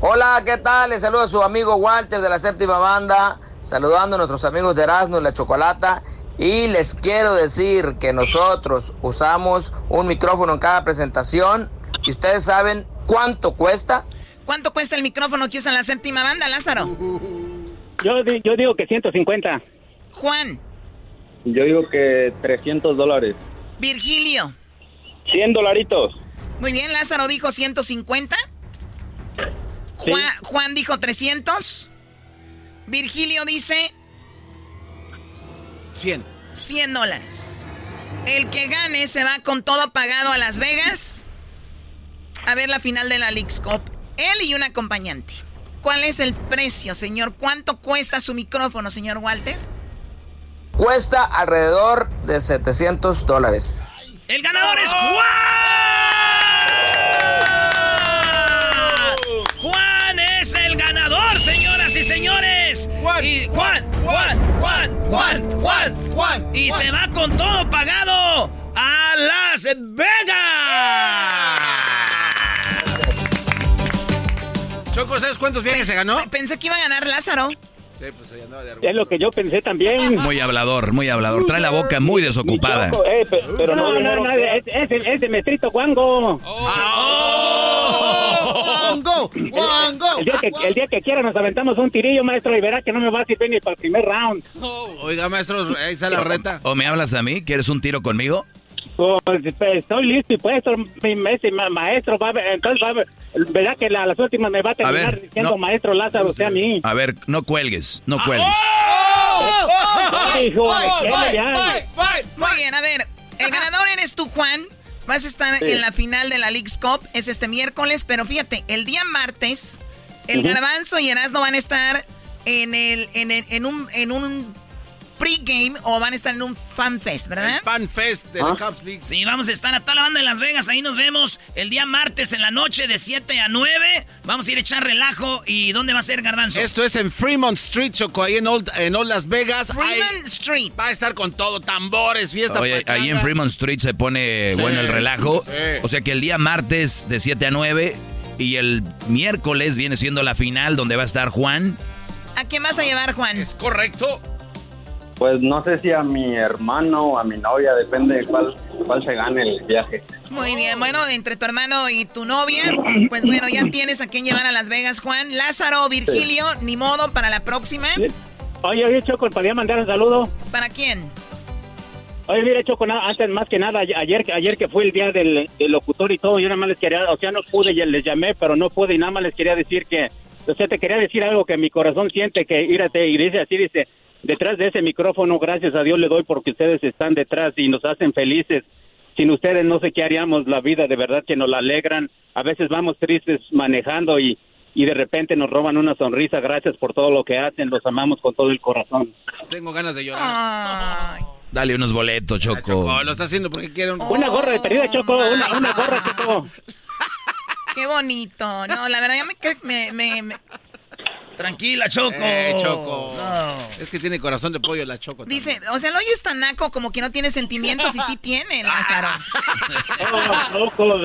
Hola, ¿qué tal? Les saluda a su amigo Walter de la séptima banda, saludando a nuestros amigos de Erasmo y la Chocolata. Y les quiero decir que nosotros usamos un micrófono en cada presentación y ustedes saben cuánto cuesta. ¿Cuánto cuesta el micrófono que usa la séptima banda, Lázaro? Yo, di- yo digo que 150. Juan, Yo digo que 300 dólares. Virgilio. 100 dolaritos. Muy bien, Lázaro dijo 150. Juan, Juan dijo 300. Virgilio dice 100. 100 dólares. El que gane se va con todo pagado a Las Vegas a ver la final de la League's Cup. Él y un acompañante. ¿Cuál es el precio, señor? ¿Cuánto cuesta su micrófono, señor Walter? Cuesta alrededor de 700 dólares. El ganador es Juan. Juan es el ganador, señoras y señores. Juan, y Juan, Juan, Juan, Juan, Juan, Juan. Y se va con todo pagado a Las Vegas. Choco, ¿sabes cuántos viajes se ganó? Pensé que iba a ganar Lázaro. Sí, pues ahí andaba de Es lo que yo pensé también. Muy hablador, muy hablador. Trae la boca muy desocupada. Choco, eh, pe- pero no, no, no, es, es, el- es [laughs] el día, que, el día que quiera nos aventamos un tirillo, maestro, y verá que no me va a servir ni para el primer round. Oiga, maestro, ahí está la reta. ¿O me hablas a mí? ¿Quieres un tiro conmigo? Pues, estoy listo y puesto, mi ma- maestro. Va a ver- entonces, va a ver- verá que la- las últimas me va a terminar ver, diciendo no. maestro Lázaro, o sea, a mí. A ver, no cuelgues, no cuelgues. Hijo, ¿qué le llamas? Muy bien, a ver. El ganador eres tú, Juan. Vas a estar Sí. en la final de la League's Cup. Es este miércoles, pero fíjate, el día martes, el Ujú. Garbanzo y Erasmo van a estar en, el, en, el- en un, en un pregame o van a estar en un fan fest, ¿verdad? Fan Fest de la Cups League. Sí, vamos a estar a toda la banda de Las Vegas. Ahí nos vemos el día martes en la noche de 7 a 9. Vamos a ir a echar relajo. ¿Y dónde va a ser Garbanzo? Esto es en Fremont Street, Choco, ahí en Old, en Old Las Vegas. Fremont Street. Va a estar con todo, tambores, fiesta. Oye, ahí en Fremont Street se pone Sí. bueno el relajo. Sí. O sea que el día martes de 7 a 9 y el miércoles viene siendo la final donde va a estar Juan. ¿A quién vas a llevar, Juan? Es correcto. Pues no sé si a mi hermano o a mi novia, depende de cuál, cuál se gane el viaje. Muy bien, bueno, entre tu hermano y tu novia, pues bueno, ya tienes a quién llevar a Las Vegas, Juan. Lázaro, Virgilio, ni modo para la próxima. Oye, oye, Choco, ¿podría mandar un saludo? ¿Para quién? Oye, mira, Choco, antes más que nada, ayer, ayer que fue el día del, del locutor y todo, yo nada más les quería, o sea, no pude, y les llamé, pero no pude y nada más les quería decir que, o sea, te quería decir algo que mi corazón siente, que írate, y dice así, dice, detrás de ese micrófono, gracias a Dios le doy porque ustedes están detrás y nos hacen felices. sin ustedes no sé qué haríamos la vida, de verdad que nos la alegran. A veces vamos tristes manejando y, y de repente nos roban una sonrisa. Gracias por todo lo que hacen, los amamos con todo el corazón. Tengo ganas de llorar. Dale unos boletos, Choco. Oh, lo está haciendo porque quiere un... Una gorra de perdida, Choco, una, una gorra, Choco. [laughs] Qué bonito. No, la verdad, ya me, me, me, Tranquila, Choco. Eh, Choco. Es que tiene corazón de pollo la Choco. Dice, o sea, el hoyo es tan naco como que no tiene sentimientos y sí tiene, [laughs] Lázaro. Oh.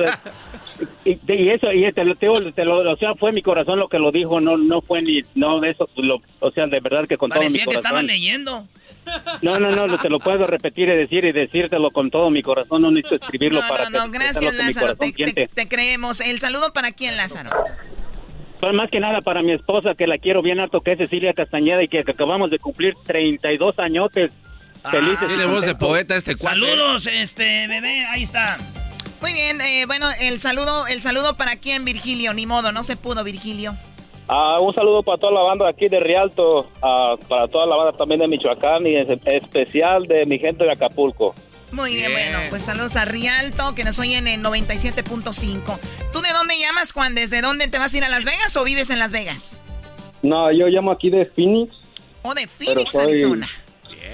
Y, y, eso, y te lo, te lo, o sea, fue mi corazón lo que lo dijo, no no fue ni, no, eso, lo, o sea, de verdad que con todo mi corazón. que estaban leyendo. No, no, no, te lo puedo repetir y decir y decírtelo con todo mi corazón, no necesito escribirlo no, para No, no, gracias, Lázaro, te, te, creemos. El saludo para quién, Lázaro. Pues más que nada para mi esposa, que la quiero bien harto, que es Cecilia Castañeda y que, acabamos de cumplir 32 añotes. Ah, Felices. Tiene voz de poeta este cuate. Saludos, este bebé, ahí está. Muy bien, eh, bueno, el saludo, el saludo para quién, Virgilio, ni modo, no se pudo, Virgilio. Ah, un saludo para toda la banda de aquí de Rialto, ah, para toda la banda también de Michoacán y en especial de mi gente de Acapulco. Muy bien, bueno, pues saludos a Rialto, que nos oyen en 97.5. ¿Tú de dónde llamas, Juan? ¿Desde dónde te vas a ir a Las Vegas o vives en Las Vegas? No, yo llamo aquí de Phoenix. ¿O de Phoenix, Arizona?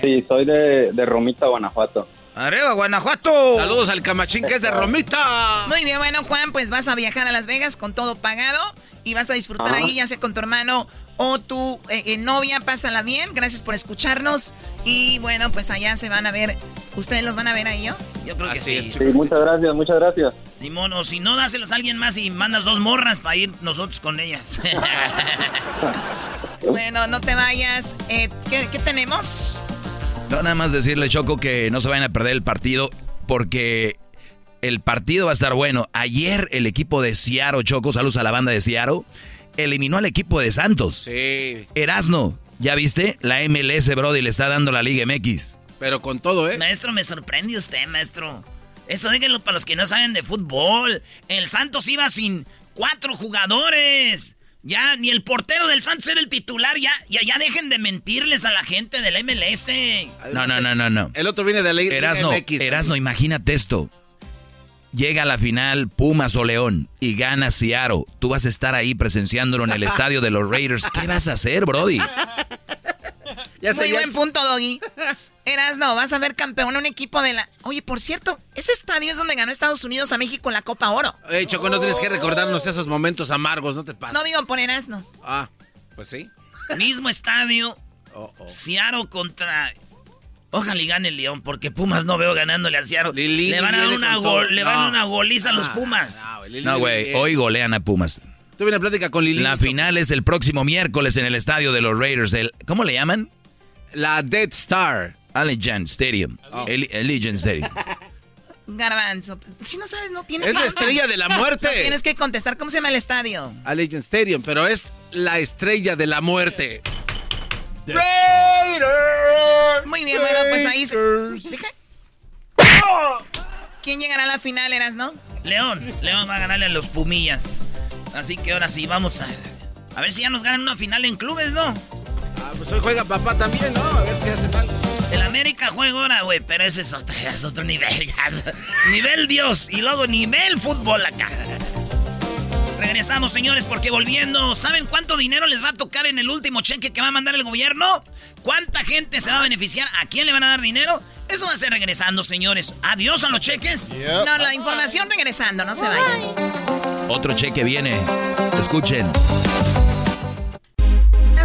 Sí, soy de, de Romita, Guanajuato. ¡Arriba, Guanajuato! Saludos al camachín que es de Romita. Muy bien, bueno, Juan, pues vas a viajar a Las Vegas con todo pagado y vas a disfrutar ahí, ya sea con tu hermano o tu eh, eh, novia. Pásala bien, gracias por escucharnos. Y bueno, pues allá se van a ver. ¿Ustedes los van a ver a ellos? Yo creo que sí. Sí, muchas gracias, muchas gracias. Simón, o si no, dáselos a alguien más y mandas dos morras para ir nosotros con ellas. [laughs] bueno, no te vayas. Eh, ¿qué, ¿Qué tenemos? No, nada más decirle, Choco, que no se vayan a perder el partido porque el partido va a estar bueno. Ayer el equipo de Ciaro, Choco, saludos a la banda de Ciaro, eliminó al equipo de Santos. Sí. Erasno, ¿ya viste? La MLS, Brody, le está dando la Liga MX. Pero con todo, ¿eh? Maestro, me sorprende usted, maestro. Eso díganlo para los que no saben de fútbol. El Santos iba sin cuatro jugadores. Ya, ni el portero del Santos era el titular. Ya, ya, ya dejen de mentirles a la gente del MLS. No, no, no, no, no. El otro viene de la Erasno, MX. Erasno, imagínate esto. Llega a la final Pumas o León y gana Ciaro. Tú vas a estar ahí presenciándolo en el [laughs] estadio de los Raiders. ¿Qué vas a hacer, Brody? Ya Muy buen punto, Doggy. Erasno, vas a ver campeón un equipo de la... Oye, por cierto, ese estadio es donde ganó Estados Unidos a México en la Copa Oro. Oye, Choco, no tienes que recordarnos esos momentos amargos, no te pases. No digo por Erasno. Ah, pues sí. Mismo estadio. Oh, Ciaro contra... Ojalá y gane el León, porque Pumas no veo ganándole a Ciaro. le van a dar una, le van a una goliza a los Pumas. No, güey, hoy golean a Pumas. Tuve una plática con Lili. La final es el próximo miércoles en el estadio de los Raiders. El, ¿Cómo le llaman? La Dead Star. Allegiant Stadium. Oh. Allegiant Stadium. [laughs] Garbanzo, si no sabes, no tienes Es la estrella de la [laughs] muerte. No tienes que contestar. ¿Cómo se llama el estadio? Allegiant Stadium, pero es la estrella de la muerte. Raiders. Muy bien, bueno, pues ahí se... Deja... ¿Quién llegará a la final, Eras, no? León. León va a ganarle a los Pumillas. Así que ahora sí, vamos a... A ver si ya nos ganan una final en clubes, ¿no? Ah, pues hoy juega papá también, ¿no? A ver si hacen algo. El América juega ahora, güey, pero ese es otro, [laughs] es otro nivel ya. nivel Dios y luego nivel fútbol acá. Regresamos, señores, porque volviendo, ¿saben cuánto dinero les va a tocar en el último cheque que va a mandar el gobierno? ¿Cuánta gente se va a beneficiar? ¿A quién le van a dar dinero? Eso va a ser regresando, señores. Adiós a los cheques. No, la información regresando, no se vayan. Otro cheque viene. Escuchen.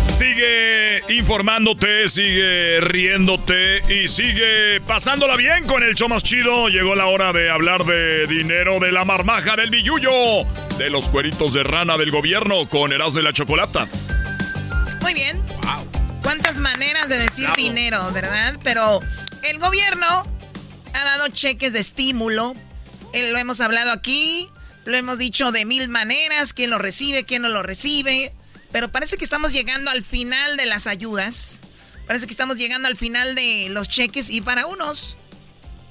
Sigue informándote, sigue riéndote y sigue pasándola bien con el show más chido. Llegó la hora de hablar de dinero, de la marmaja, del billullo, de los cueritos de rana del gobierno con Erasmo y la Chocolata. Muy bien. ¿Cuántas maneras de decir dinero, verdad? Pero el gobierno ha dado cheques de estímulo. Eh, lo hemos hablado aquí, lo hemos dicho de mil maneras, quién lo recibe, quién no lo recibe. Pero parece que estamos llegando al final de las ayudas. Parece que estamos llegando al final de los cheques y para unos,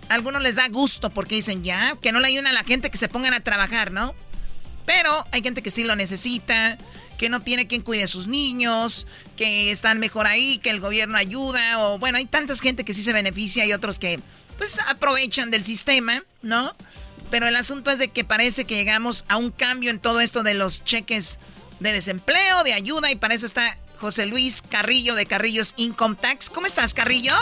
algunos les da gusto porque dicen ya, que no le ayuden a la gente que se pongan a trabajar, ¿no? Pero hay gente que sí lo necesita, que no tiene quien cuide a sus niños, que están mejor ahí, que el gobierno ayuda, o bueno, hay tantas gente que sí se beneficia y otros que pues aprovechan del sistema, ¿no? Pero el asunto es de que parece que llegamos a un cambio en todo esto de los cheques de desempleo, de ayuda, y para eso está José Luis Carrillo de Carrillos Income Tax. ¿Cómo estás, Carrillo?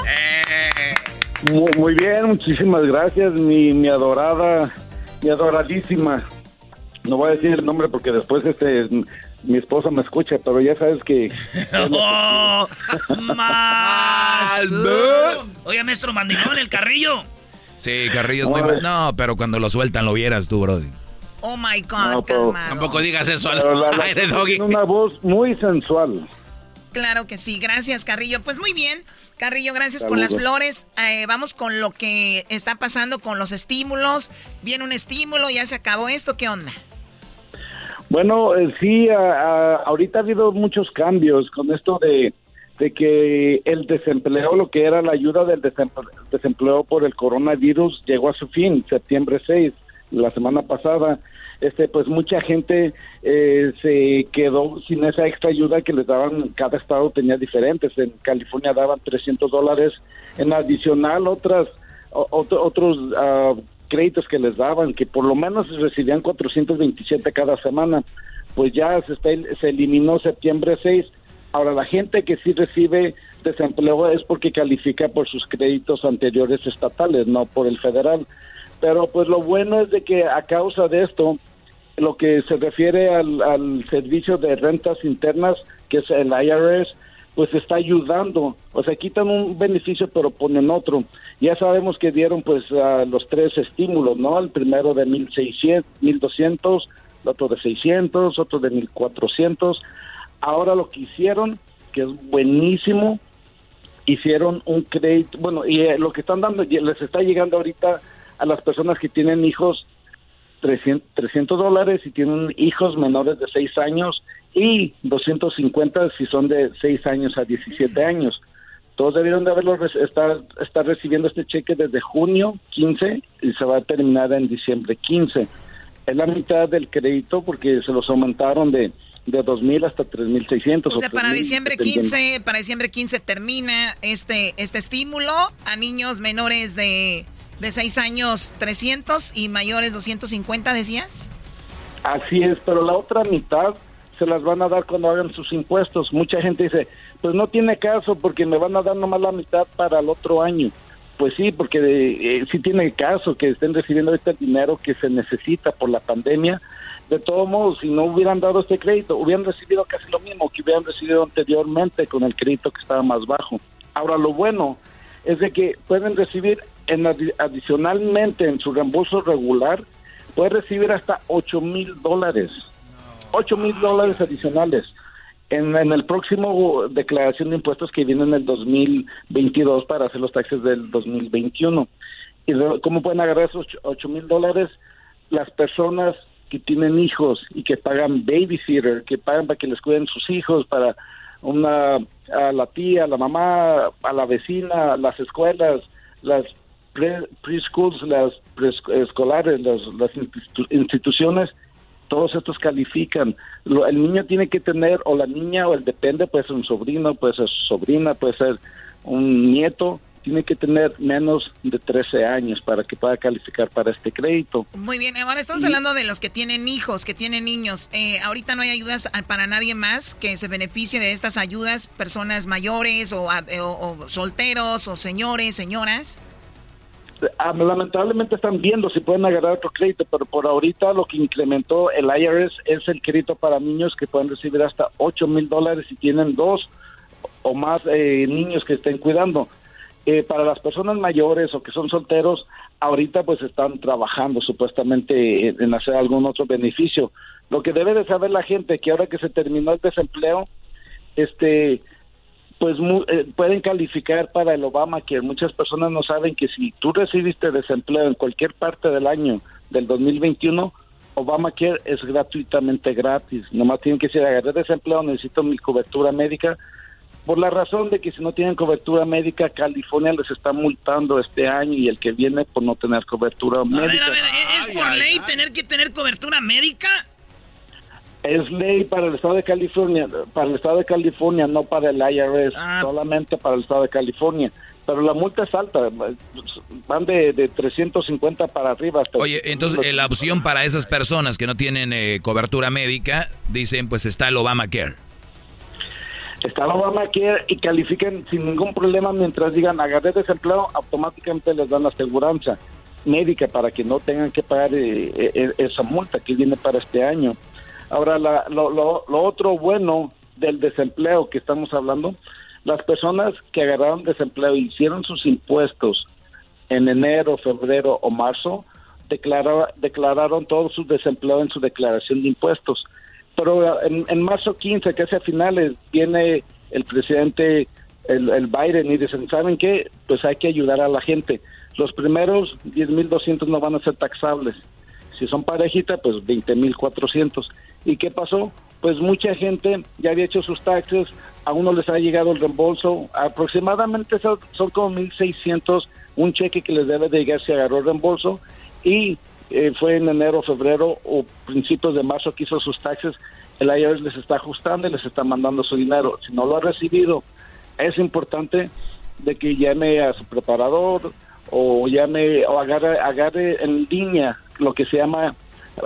Muy, muy bien, muchísimas gracias, mi, mi adorada, mi adoradísima. No voy a decir el nombre porque después este mi esposa me escucha, pero ya sabes que... [laughs] ¡Oh! ¡Más! Oye, maestro Mandilón, el Carrillo. Sí, Carrillo es muy... mal- No, pero cuando lo sueltan lo vieras tú, Brody. Oh my God, No, pero-. Tampoco digas eso al [laughs] aire, Doggy. Tiene una voz muy sensual. Claro que sí, gracias Carrillo. Pues muy bien, Carrillo, gracias por las flores. Eh, vamos con lo que está pasando con los estímulos. Viene un estímulo, ya se acabó esto, ¿qué onda? Bueno, eh, sí, a- a- ahorita ha habido muchos cambios con esto de, de que el desempleo, lo que era la ayuda del desempleo, por el coronavirus, llegó a su fin, septiembre 6, la semana pasada. Este, pues mucha gente eh, se quedó sin esa extra ayuda que les daban, cada estado tenía diferentes. En California daban 300 dólares, en adicional otras otros ah, créditos que les daban, que por lo menos recibían 427 cada semana, pues ya se, está- se eliminó septiembre 6. Ahora, la gente que sí recibe desempleo es porque califica por sus créditos anteriores estatales, no por el federal. Pero pues lo bueno es de que a causa de esto, lo que se refiere al, al servicio de rentas internas, que es el IRS, pues está ayudando. O sea, quitan un beneficio pero ponen otro. Ya sabemos que dieron pues a los tres estímulos, ¿no? El primero de 1.600, 1.200, el otro de 600, otro de 1.400. Ahora lo que hicieron, que es buenísimo, hicieron un crédito, bueno, y eh, lo que están dando, y les está llegando ahorita a las personas que tienen hijos 300, 300 dólares si tienen hijos menores de 6 años y 250 si son de 6 años a 17 años. Todos debieron de haberlo re- estar, estar recibiendo este cheque desde junio 15 y se va a terminar en diciembre 15. Es la mitad del crédito porque se los aumentaron de, de 2.000 hasta 3.600. O sea, para 3,000, diciembre dependiendo. 15, para diciembre 15 termina este, este estímulo a niños menores de, de 6 años 300 y mayores 250, decías. Así es, pero la otra mitad se las van a dar cuando hagan sus impuestos. Mucha gente dice, pues no tiene caso porque me van a dar nomás la mitad para el otro año. Pues sí, porque eh, sí tiene caso que estén recibiendo este dinero que se necesita por la pandemia. De todos modos, si no hubieran dado este crédito, hubieran recibido casi lo mismo que hubieran recibido anteriormente con el crédito que estaba más bajo. Ahora, lo bueno es de que pueden recibir en adi- adicionalmente en su reembolso regular, pueden recibir hasta 8 mil dólares. 8 mil dólares adicionales. En, en el próximo declaración de impuestos que viene en el 2022 para hacer los taxes del 2021. ¿Y cómo pueden agarrar esos 8 mil dólares? Las personas que tienen hijos y que pagan babysitter, que pagan para que les cuiden sus hijos, para una a la tía, a la mamá, a la vecina, las escuelas, las pre- preschools, las preescolares, las, las institu- instituciones, todos estos califican. Lo- el niño tiene que tener, o la niña, o el depende, puede ser un sobrino, puede ser su sobrina, puede ser un nieto, tiene que tener menos de 13 años para que pueda calificar para este crédito. Muy bien, ahora estamos hablando de los que tienen hijos, que tienen niños. Eh, ahorita no hay ayudas para nadie más que se beneficie de estas ayudas, personas mayores o, eh, o- o solteros o señores, señoras. Ah, lamentablemente están viendo si pueden agarrar otro crédito, pero por ahorita lo que incrementó el IRS es el crédito para niños que pueden recibir hasta 8 mil dólares si tienen dos o más eh, niños que estén cuidando. Eh, para las personas mayores o que son solteros, ahorita pues están trabajando supuestamente en, hacer algún otro beneficio. Lo que debe de saber la gente que ahora que se terminó el desempleo, este pues mu- eh, pueden calificar para el Obama que muchas personas no saben que si tú recibiste desempleo en cualquier parte del año del 2021 Obamacare es gratuitamente gratis nomás tienen que decir agarré desempleo necesito mi cobertura médica por la razón de que si no tienen cobertura médica California les está multando este año y el que viene por no tener cobertura médica ¿Es por ley tener que tener cobertura médica? Es ley para el estado de California, para el estado de California, no para el IRS, solamente para el estado de California. Pero la multa es alta, van de, de 350 para arriba. Hasta Oye, entonces eh, la opción para esas personas que no tienen eh, cobertura médica, dicen, pues está el Obamacare. Está el Obamacare y califican sin ningún problema mientras digan agarré desempleo, automáticamente les dan la aseguranza médica para que no tengan que pagar eh, eh, esa multa que viene para este año. Ahora, la- lo, lo- lo otro bueno del desempleo que estamos hablando, las personas que agarraron desempleo y hicieron sus impuestos en enero, febrero o marzo, declara- declararon todo su desempleo en su declaración de impuestos. Pero en, en marzo 15, que es a finales, viene el presidente, el, el Biden, y dicen, ¿saben qué? Pues hay que ayudar a la gente. Los primeros 10.200 no van a ser taxables. Si son parejita, pues 20.400. ¿Y qué pasó? Pues mucha gente ya había hecho sus taxes, a uno les ha llegado el reembolso, aproximadamente son, son como 1.600, un cheque que les debe de llegar si agarró el reembolso, y eh, fue en enero, febrero o principios de marzo que hizo sus taxes, el IRS les está ajustando y les está mandando su dinero. Si no lo ha recibido, es importante de que llame a su preparador o llame o agarre, agarre en línea lo que se llama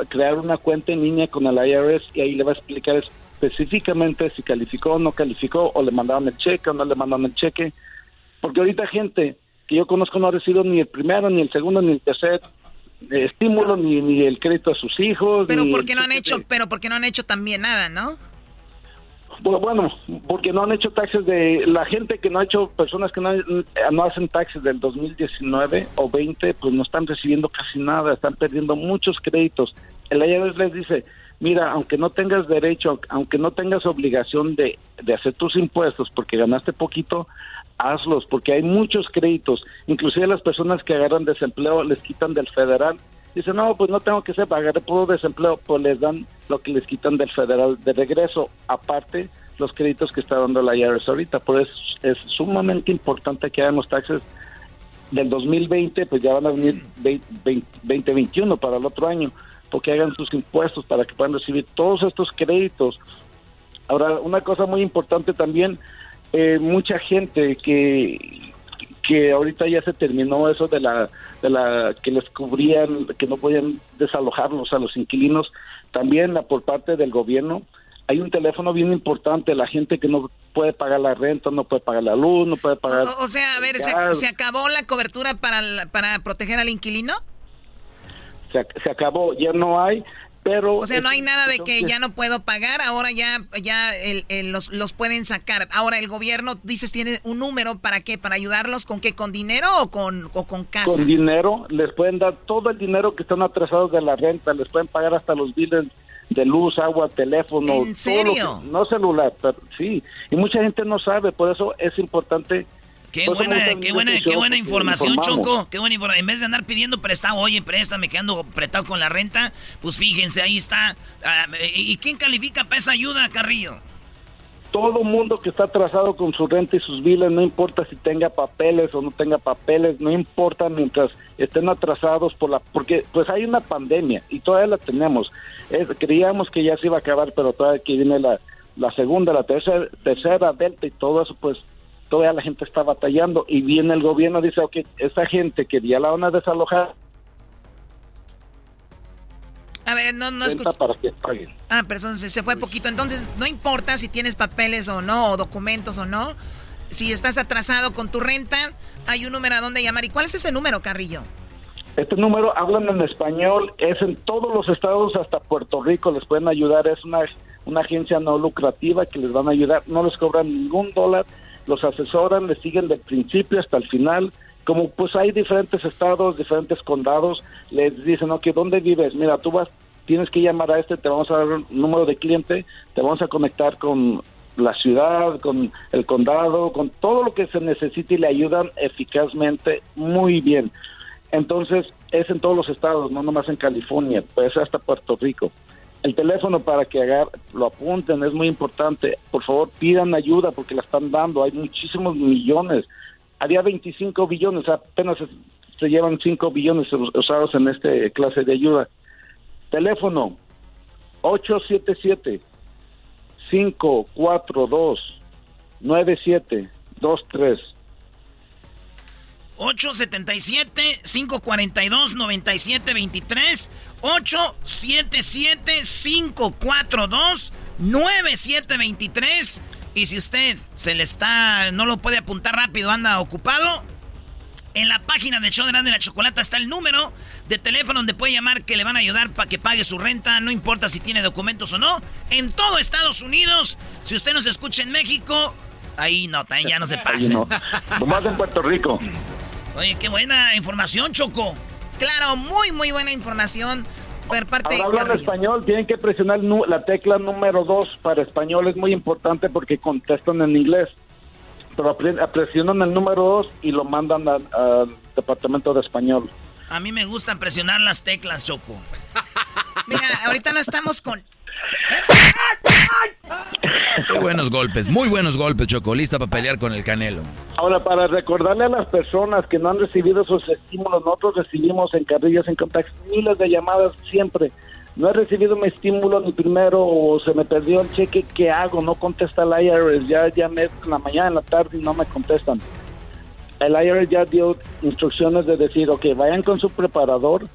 crear una cuenta en línea con el IRS y ahí le va a explicar específicamente si calificó o no calificó o le mandaron el cheque o no le mandaron el cheque porque ahorita gente que yo conozco no ha recibido ni el primero ni el segundo ni el tercer eh, estímulo ni, ni el crédito a sus hijos Pero porque no han hecho, pero porque no han hecho también nada, ¿no? Bu- Bueno, porque no han hecho taxes de la gente que no ha hecho, personas que no, no hacen taxes del 2019 o 20, pues no están recibiendo casi nada, están perdiendo muchos créditos. El IRS les dice, mira, aunque no tengas derecho, aunque no tengas obligación de, de hacer tus impuestos porque ganaste poquito, hazlos, porque hay muchos créditos, inclusive las personas que agarran desempleo les quitan del federal Dice, no, pues no tengo que ser, agarré puro desempleo, pues les dan lo que les quitan del federal de regreso, aparte los créditos que está dando la IRS ahorita. Por eso es sumamente importante que hagan los taxes del 2020, pues ya van a venir 20, 2021 para el otro año, porque hagan sus impuestos para que puedan recibir todos estos créditos. Ahora, una cosa muy importante también, eh, mucha gente que que ahorita ya se terminó eso de la de la que les cubrían que no podían desalojarlos a los inquilinos también la por parte del gobierno. Hay un teléfono bien importante la gente que no puede pagar la renta no puede pagar la luz no puede pagar O, o sea, a ver, ¿se, se acabó la cobertura para, para proteger al inquilino? se, se acabó ya no hay pero O sea, no hay nada de que ya no puedo pagar, ahora ya, ya el- el- los, los pueden sacar. Ahora el gobierno, dices, tiene un número para qué, para ayudarlos con qué, con dinero o con, o con casa. con dinero, les pueden dar todo el dinero que están atrasados de la renta, les pueden pagar hasta los biles de luz, agua, teléfono, ¿En todo lo serio? que- no celular, pero sí, y mucha gente no sabe, por eso es importante. Qué por me buena, qué buena, qué buena porque información, informamos. Choco. Qué buena información. En vez de andar pidiendo prestado, oye, préstame, que ando apretado con la renta, pues fíjense, ahí está. Ah, ¿Y quién califica para esa ayuda, Carrillo? Todo mundo que está atrasado con su renta y sus biles, no importa si tenga papeles o no tenga papeles, no importa mientras estén atrasados por la, porque pues hay una pandemia y todavía la tenemos. Es- creíamos que ya se iba a acabar, pero todavía que viene la, la segunda, la tercera, tercera delta y todo eso, pues todavía la gente está batallando y viene el gobierno dice, ok, esa gente que ya la van a desalojar, A ver, no, no renta escucho. para que paguen. Ah, pero entonces se fue poquito. Entonces, no importa si tienes papeles o no, o documentos o no. Si estás atrasado con tu renta, hay un número a donde llamar. ¿Y cuál es ese número, Carrillo? Este número hablan en español, es en todos los estados, hasta Puerto Rico les pueden ayudar, es una, una agencia no lucrativa que les van a ayudar, no les cobran ningún dólar, los asesoran, les siguen del principio hasta el final. Como pues hay diferentes estados, diferentes condados, les dicen, ok, ¿dónde vives? Mira, tú vas, tienes que llamar a este, te vamos a dar un número de cliente, te vamos a conectar con la ciudad, con el condado, con todo lo que se necesite y le ayudan eficazmente muy bien. Entonces, es en todos los estados, no nomás en California, pues hasta Puerto Rico. El teléfono para que agar lo apunten es muy importante. Por favor, pidan ayuda porque la están dando. Hay muchísimos millones. Había 25 billones, apenas se, se llevan 5 billones usados en esta clase de ayuda. Teléfono 877 542 9723 877-542-9723. 877-542-9723. Y si usted se le está, no lo puede apuntar rápido, anda ocupado, en la página del show de la Chocolata está el número de teléfono donde puede llamar que le van a ayudar para que pague su renta, no importa si tiene documentos o no. En todo Estados Unidos, si usted nos escucha en México, ahí no, también ya no se pasa. No. Nomás en Puerto Rico. Oye, qué buena información, Choco. Claro, muy, muy buena información por parte Ahora hablan Carrillo. español, tienen que presionar la tecla número 2 para español, es muy importante porque contestan en inglés. Pero presionan el número 2 y lo mandan al, al departamento de español. A mí me gusta presionar las teclas, Choco. Mira, ahorita no estamos con... [laughs] [laughs] Qué buenos golpes, muy buenos golpes, Choco. Lista para pelear con el Canelo. Ahora, para recordarle a las personas que no han recibido esos estímulos, nosotros recibimos en Carrillas en Contacts miles de llamadas siempre. No he recibido mi estímulo ni primero o se me perdió el cheque, ¿qué hago? No contesta el IRS, ya llamé en la mañana, en la tarde y no me contestan. El IRS ya dio instrucciones de decir, ok, vayan con su preparador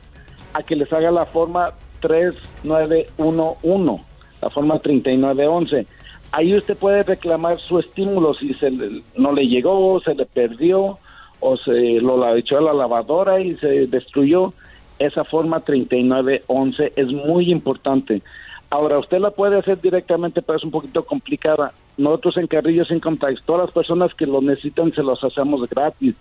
a que les haga la forma 3911, la forma 3911. Ahí usted puede reclamar su estímulo si se le- no le llegó, se le perdió o se lo la echó a la lavadora y se destruyó. Esa forma 3911 es muy importante. Ahora, usted la puede hacer directamente, pero es un poquito complicada. Nosotros en Carrillos Income Tax, todas las personas que lo necesitan se los hacemos gratis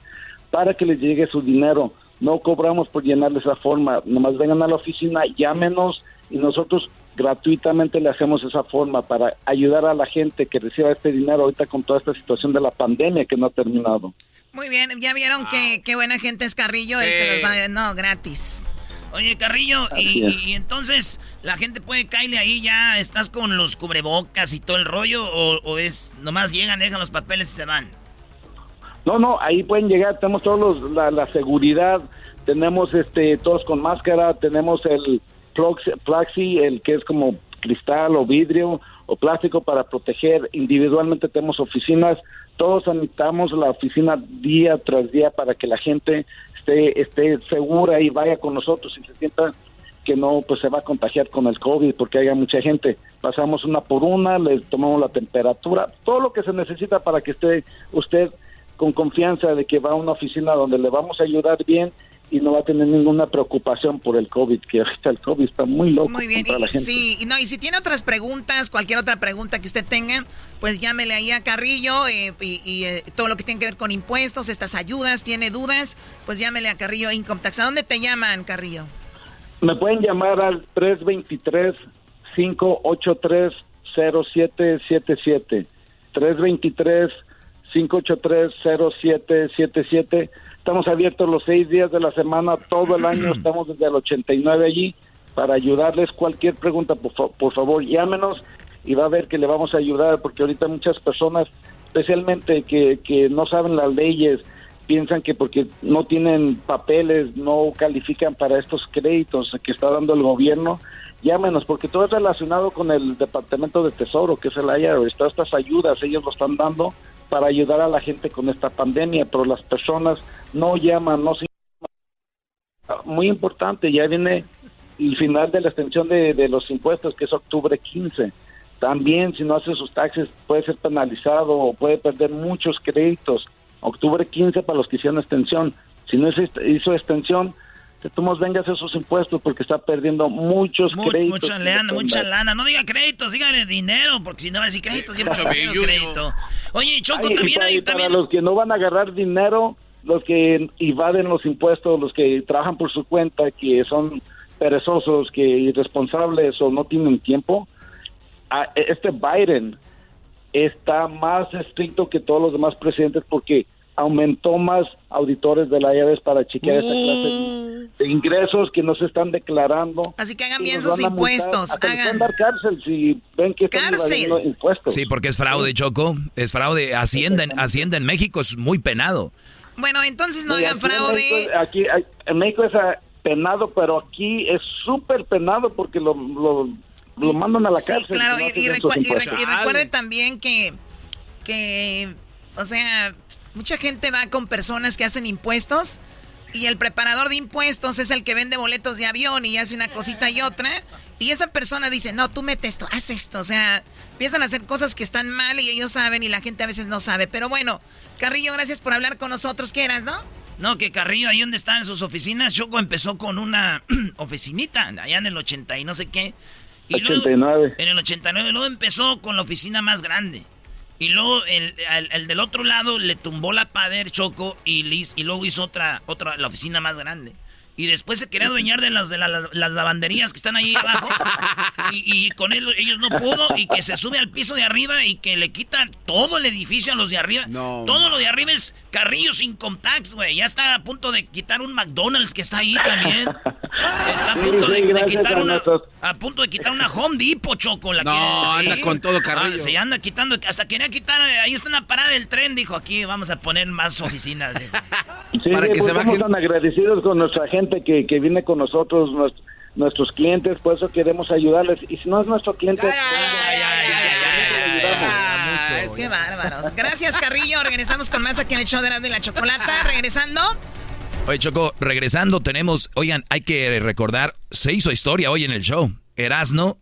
para que les llegue su dinero. No cobramos por llenar esa forma. Nomás vengan a la oficina, llámenos y nosotros gratuitamente le hacemos esa forma para ayudar a la gente que reciba este dinero ahorita con toda esta situación de la pandemia que no ha terminado. Muy bien, ya vieron que qué buena gente es Carrillo, él se los va a... No, gratis. Oye, Carrillo, y, y entonces la gente puede caerle ahí ya, estás con los cubrebocas y todo el rollo, o, o es nomás llegan, dejan los papeles y se van. No, no, ahí pueden llegar, tenemos todos los, la, la seguridad, tenemos este todos con máscara, tenemos el Plaxi, el que es como cristal o vidrio o plástico para proteger. Individualmente tenemos oficinas, todos sanitamos la oficina día tras día para que la gente esté, esté segura y vaya con nosotros y se sienta que no pues se va a contagiar con el COVID porque haya mucha gente. Pasamos una por una, les tomamos la temperatura, todo lo que se necesita para que esté usted con confianza de que va a una oficina donde le vamos a ayudar bien y no va a tener ninguna preocupación por el COVID, que ahorita el COVID está muy loco Muy bien, y, la gente. sí, y no, y si tiene otras preguntas, cualquier otra pregunta que usted tenga, pues llámele ahí a Carrillo eh, y, y, eh, todo lo que tiene que ver con impuestos, estas ayudas, tiene dudas, pues llámele a Carrillo Income Tax. ¿A dónde te llaman, Carrillo? Me pueden llamar al 323-583-0777. 323-583-0777. Estamos abiertos los seis días de la semana, todo el año, [clears throat] estamos desde el 89 allí para ayudarles. Cualquier pregunta, por, fa- por favor, llámenos y va a ver que le vamos a ayudar, porque ahorita muchas personas, especialmente que, que no saben las leyes, piensan que porque no tienen papeles, no califican para estos créditos que está dando el gobierno, llámenos, porque todo es relacionado con el Departamento de Tesoro, que es el IRS, todas estas ayudas, ellos lo están dando para ayudar a la gente con esta pandemia, pero las personas no llaman, no se... Muy importante, ya viene el final de la extensión de, de los impuestos, que es octubre 15. También, si no hace sus taxes, puede ser penalizado o puede perder muchos créditos. Octubre 15 para los que hicieron extensión. Si no hizo extensión, que tú nos vengas esos impuestos porque está perdiendo muchos créditos. Mucha lana, mucha lana. No diga créditos, dígale dinero, porque si no va a decir créditos, siempre quiero crédito. Oye, Choco, también hay... Para los que no van a agarrar dinero, los que evaden los impuestos, los que trabajan por su cuenta, que son perezosos, que irresponsables o no tienen tiempo, este Biden está más estricto que todos los demás presidentes porque aumentó más auditores de la IRS para chequear esta clase de ingresos que no se están declarando. Así que hagan bien sus impuestos. hagan. dar cárcel si ven que están impuestos. Sí, porque es fraude, Choco. Es fraude. Hacienda, Hacienda en México es muy penado. Bueno, entonces no hagan fraude. aquí en México es ah, penado, pero aquí es súper penado porque lo, lo, mandan a la cárcel. Claro, y, y, recuerde también que, que, o sea, mucha gente va con personas que hacen impuestos y el preparador de impuestos es el que vende boletos de avión y hace una cosita y otra. Y esa persona dice, no, tú mete esto, haz esto. O sea, empiezan a hacer cosas que están mal y ellos saben y la gente a veces no sabe. Pero bueno, Carrillo, gracias por hablar con nosotros. ¿Qué eras, no? No, que Carrillo, ahí donde están sus oficinas, Choco empezó con una [clears throat] oficinita, allá en el 80 y no sé qué. Y 89. en el 89, luego empezó con la oficina más grande. Y luego el, del otro lado le tumbó la pader Choco y, y luego hizo otra, otra, la oficina más grande. Y después se quería adueñar de las de las lavanderías que están ahí abajo. Y, con él ellos no pudo. Y que se sube al piso de arriba y que le quitan todo el edificio a los de arriba. Todo lo de arriba es Carrillo sin contacts, güey. Ya está a punto de quitar un McDonald's que está ahí también. [laughs] Está a punto de, quitar una. A punto de quitar una Home Depot, Choco. La no, anda con todo ah, Carrillo. se anda quitando. Hasta quería quitar. Eh, ahí está una parada del tren. Dijo, aquí vamos a poner más oficinas. [laughs] para que se bajen. tan agradecidos con nuestra gente que, que viene con nosotros, nuestros clientes. Por eso queremos ayudarles. Y si no es nuestro cliente. Qué bárbaros. Gracias, Carrillo. Regresamos con más aquí en el show de la, de la chocolata. Regresando. Oye, Choco, regresando tenemos, oigan, hay que recordar, se hizo historia hoy en el show. Erasno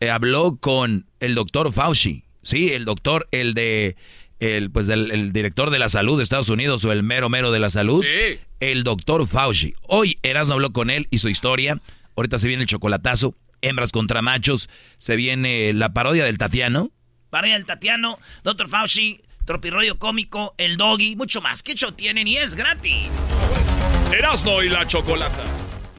eh, habló con el doctor Fauci, sí, el doctor, el de, el, pues el, director de la salud de Estados Unidos o el mero mero de la salud, sí. el doctor Fauci. Hoy Erasno habló con él, y su historia, ahorita se viene el chocolatazo, hembras contra machos, se viene la parodia del Tatiano, Parodia del Tatiano, Dr. Fauci, Tropirroyo Cómico, El Doggy, mucho más. ¿Qué show tienen? Y es gratis. Erasmo y la Chocolata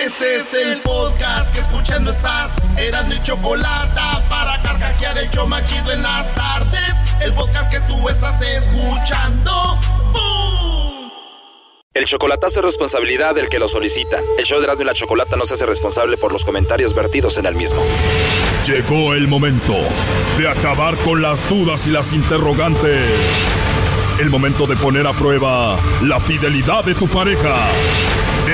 Este es el podcast que escuchando estás. Eran mi chocolate para carcajear el yo machido en las tardes. El podcast que tú estás escuchando. ¡Bum! El chocolatazo es responsabilidad del que lo solicita. El show de Erasmo y la Chocolata no se hace responsable por los comentarios vertidos en el mismo. Llegó el momento de acabar con las dudas y las interrogantes. El momento de poner a prueba la fidelidad de tu pareja.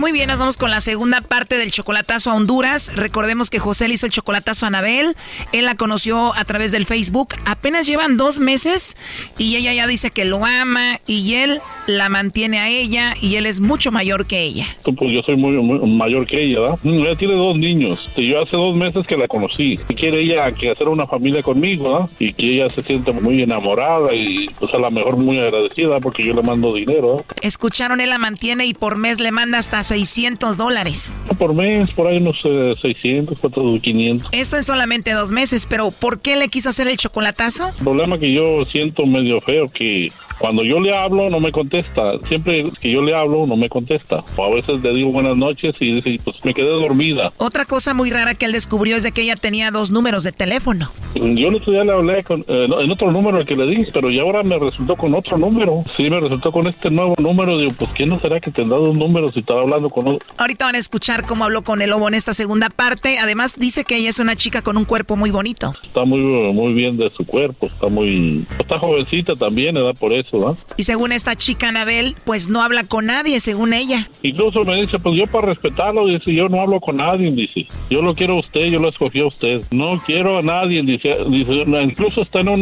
Muy bien, nos vamos con la segunda parte del chocolatazo a Honduras. Recordemos que José le hizo el chocolatazo a Anabel. Él la conoció a través del Facebook. Apenas llevan dos meses y ella ya dice que lo ama y él la mantiene a ella y él es mucho mayor que ella. Pues yo soy muy, mayor que ella, ¿verdad? Mm, ella tiene dos niños. Yo hace dos meses que la conocí. Quiere ella que hacer una familia conmigo, ¿verdad? Y que ella se siente muy enamorada y pues a lo mejor muy agradecida porque yo le mando dinero. Escucharon, él la mantiene y por mes le manda hasta 600 dólares. Por mes, por ahí unos 600, 400, 500. Esto en solamente dos meses, pero ¿por qué le quiso hacer el chocolatazo? El problema que yo siento medio feo, que cuando yo le hablo no me contesta. Siempre que yo le hablo no me contesta. O a veces le digo buenas noches y dice, pues me quedé dormida. Otra cosa muy rara que él descubrió es de que ella tenía dos números de teléfono. Yo el otro día le hablé con, eh, en otro número que le di, pero ya ahora me resultó con otro número. Sí, me resultó con este nuevo número. Digo, pues ¿quién no será que tendrá dos números y estaba hablando con otro? Ahorita van a escuchar cómo habló con el lobo en esta segunda parte. Además, dice que ella es una chica con un cuerpo muy bonito. Está muy, muy bien de su cuerpo, está muy... Está jovencita también, ¿verdad? Por eso, ¿verdad? Y según esta chica, Anabel, pues no habla con nadie, según ella. Incluso me dice, pues yo para respetarlo, dice, yo no hablo con nadie, dice. Yo lo quiero a usted, yo lo escogí a usted. No quiero a nadie, dice. dice incluso está en un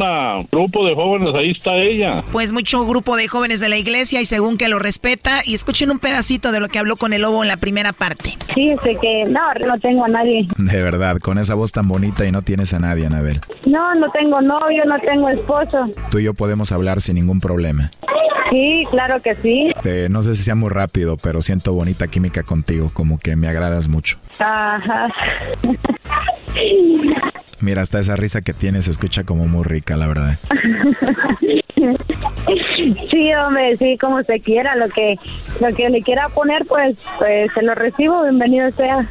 grupo de jóvenes, ahí está ella. Pues mucho grupo de jóvenes de la iglesia y según que lo respeta. Y escuchen un pedacito de lo que habló con el lobo en la primera parte. Sí, sé que no, no tengo a nadie. De verdad, con esa voz tan bonita y no tienes a nadie, Anabel. No, no tengo novio, no tengo esposo. Tú y yo podemos hablar sin ningún problema. Sí, claro que sí. no sé si sea muy rápido, pero siento bonita química contigo, como que me agradas mucho. Ajá. Mira, hasta esa risa que tienes se escucha como muy rica, la verdad. Sí, hombre, sí, como se quiera, lo que lo que le quiera poner, pues, pues se lo recibo, bienvenido sea.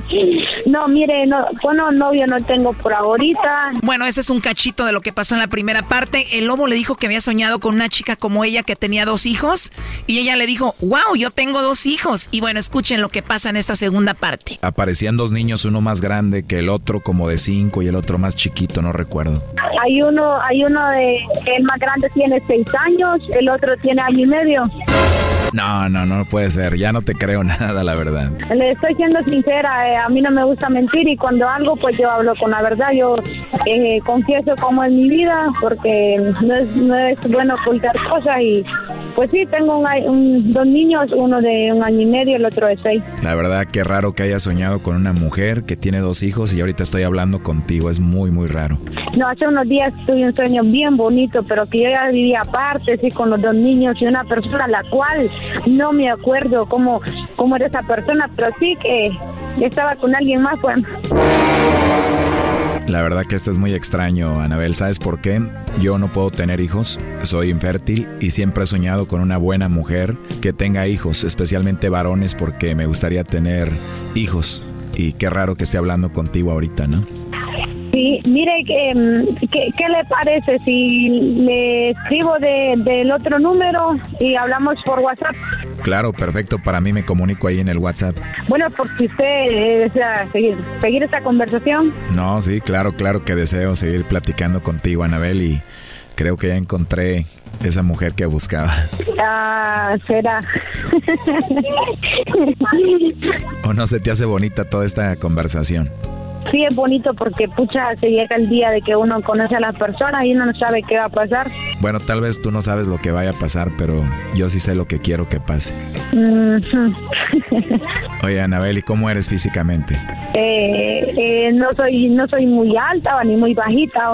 [laughs] no, mire, no, bueno, novio no tengo por ahorita. Bueno, ese es un cachito de lo que pasó en la primera parte. El lobo le dijo que había soñado con una chica como ella que tenía dos hijos y ella le dijo, wow, yo tengo dos hijos. Y bueno, escuchen lo que pasa en esta segunda parte. Aparecían dos niños, uno más grande que el otro, como de cinco, y el otro más chiquito, no recuerdo. Hay uno, hay uno de el más grande tiene seis años, el otro tiene año y medio. No, no, no puede ser. Ya no te creo [laughs] nada, la verdad. Le estoy siendo sincera. Eh, a mí no me gusta mentir y cuando algo, pues yo hablo con la verdad. Yo eh, confieso cómo es mi vida porque no es, no es bueno ocultar cosas y pues sí, tengo un, dos niños, uno de un año y medio, el otro de seis. La verdad, qué raro que haya soñado con una mujer que tiene dos hijos y ahorita estoy hablando contigo. Es muy, muy raro. No, hace unos días tuve un sueño bien bonito, pero que yo ya vivía aparte, sí, con los dos niños y una persona a la cual no me acuerdo cómo, cómo era esa persona, pero sí que estaba con alguien más, pues. La verdad que esto es muy extraño, Anabel. ¿Sabes por qué? Yo no puedo tener hijos, soy infértil y siempre he soñado con una buena mujer que tenga hijos, especialmente varones, porque me gustaría tener hijos. Y qué raro que esté hablando contigo ahorita, ¿no? Sí, mire, em, ¿qué, qué le parece si le escribo del otro número y hablamos por WhatsApp? Claro, perfecto. Para mí me comunico ahí en el WhatsApp. Bueno, porque usted eh, desea seguir, seguir esta conversación. No, sí, claro, claro que deseo seguir platicando contigo, Anabel, y creo que ya encontré esa mujer que buscaba. Ah, será. [laughs] ¿O no se te hace bonita toda esta conversación? Sí es bonito porque pucha se llega el día de que uno conoce a las personas y uno no sabe qué va a pasar. Bueno, tal vez tú no sabes lo que vaya a pasar, pero yo sí sé lo que quiero que pase. [laughs] Oye, Anabel, ¿y cómo eres físicamente? Eh, eh, no soy no soy muy alta ni muy bajita.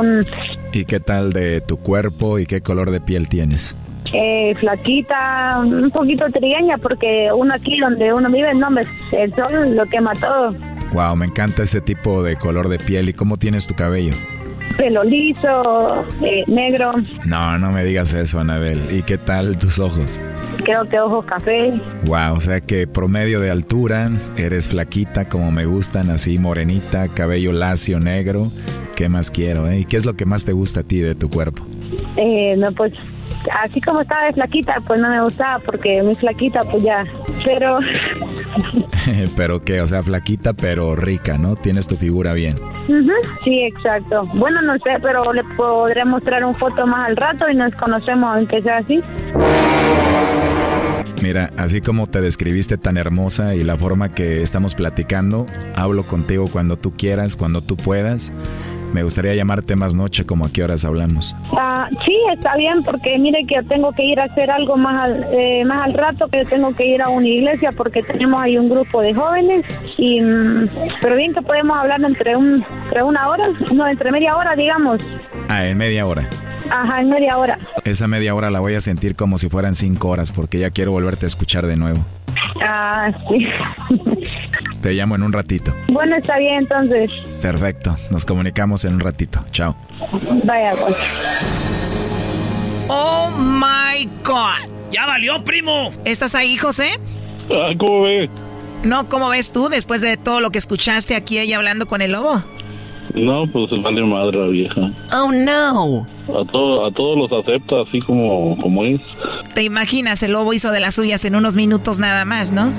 ¿Y qué tal de tu cuerpo y qué color de piel tienes? Eh, flaquita, un poquito trigueña, porque uno aquí donde uno vive, no, el sol lo quema todo. Wow, me encanta ese tipo de color de piel. ¿Y cómo tienes tu cabello? Pelo liso, eh, negro. No, no me digas eso, Anabel. ¿Y qué tal tus ojos? Creo que ojos café. Wow, o sea que promedio de altura, eres flaquita como me gustan, así morenita, cabello lacio, negro. ¿Qué más quiero, eh? ¿Y qué es lo que más te gusta a ti de tu cuerpo? Eh, no, pues así como estaba de flaquita, pues no me gustaba porque muy flaquita, pues ya. Pero. [laughs] pero qué, o sea, flaquita, pero rica, ¿no? Tienes tu figura bien. Sí, exacto. Bueno, no sé, pero le podré mostrar un foto más al rato y nos conocemos, aunque sea así. Mira, así como te describiste tan hermosa y la forma que estamos platicando, hablo contigo cuando tú quieras, cuando tú puedas. Me gustaría llamarte más noche, como a qué horas hablamos. Ah, sí, está bien, porque mire que tengo que ir a hacer algo más al, eh, más al rato, que tengo que ir a una iglesia porque tenemos ahí un grupo de jóvenes. y mm, Pero bien que podemos hablar entre, un, entre una hora, no, entre media hora, digamos. Ah, en media hora. Ajá, en media hora. Esa media hora la voy a sentir como si fueran cinco horas porque ya quiero volverte a escuchar de nuevo. Ah, sí. Te llamo en un ratito. Bueno, está bien entonces. Perfecto, nos comunicamos en un ratito. Chao. Vaya, pues. Oh my God. Ya valió, primo. ¿Estás ahí, José? Ah, ¿Cómo ves? No, ¿cómo ves tú después de todo lo que escuchaste aquí ella hablando con el lobo? No, pues vale madre la vieja. Oh no. A, todo, a todos los acepta así como, como es. Te imaginas, el lobo hizo de las suyas en unos minutos nada más, ¿no?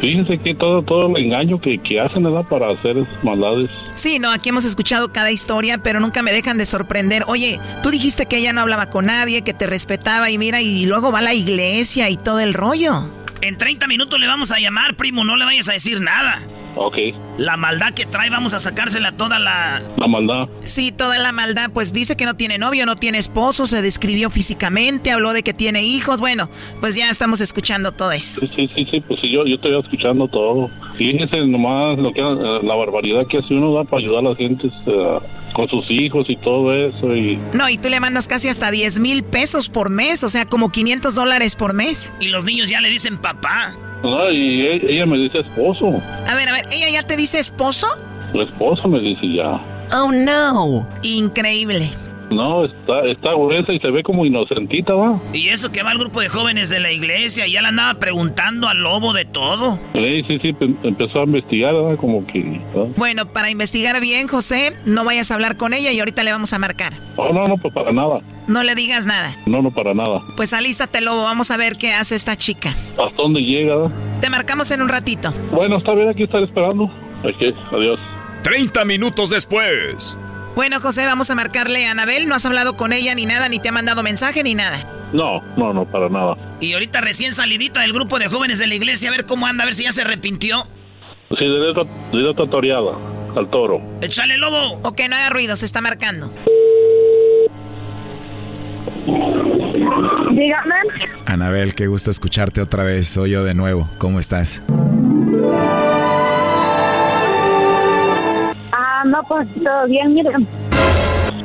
Fíjense que todo, todo el engaño que, que hacen, ¿verdad? Para hacer esas maldades. Sí, no, aquí hemos escuchado cada historia, pero nunca me dejan de sorprender. Oye, tú dijiste que ella no hablaba con nadie, que te respetaba y mira, y luego va a la iglesia y todo el rollo. En 30 minutos le vamos a llamar, primo, no le vayas a decir nada. Ok. La maldad que trae, vamos a sacársela toda la... La maldad. Sí, toda la maldad. Pues dice que no tiene novio, no tiene esposo, se describió físicamente, habló de que tiene hijos. Bueno, pues ya estamos escuchando todo eso. Sí, sí, sí, sí, pues sí, yo, yo estoy escuchando todo. Fíjense nomás lo que, eh, la barbaridad que hace uno da para ayudar a la gente eh, con sus hijos y todo eso. Y... No, y tú le mandas casi hasta 10 mil pesos por mes, o sea, como 500 dólares por mes. Y los niños ya le dicen papá. No, y e- ella me dice esposo. A ver, a ver, ¿ella ya te dice esposo? Su esposo me dice ya. Oh, no. Increíble. No, está, está gruesa y se ve como inocentita, va. Y eso que va al grupo de jóvenes de la iglesia, ya le andaba preguntando al lobo de todo. Sí, sí, sí, pe- empezó a investigar, ¿verdad? Como que... Bueno, para investigar bien, José, no vayas a hablar con ella y ahorita le vamos a marcar. No, no, no, pues para nada. No le digas nada. No, no, para nada. Pues alístate, lobo, vamos a ver qué hace esta chica. ¿Hasta dónde llega? ¿verdad? Te marcamos en un ratito. Bueno, está bien, aquí estar esperando. Ok, adiós. 30 minutos después. Bueno, José, vamos a marcarle a Anabel. No has hablado con ella ni nada, ni te ha mandado mensaje ni nada. No, no, no, para nada. Y ahorita recién salidita del grupo de jóvenes de la iglesia, a ver cómo anda, a ver si ya se arrepintió. Sí, directo, directo a toreada, al toro. ¡Échale, lobo! Ok, no haga ruido, se está marcando. Dígame. Anabel, qué gusto escucharte otra vez. Soy yo de nuevo. ¿Cómo estás? No, pues todo bien, miren.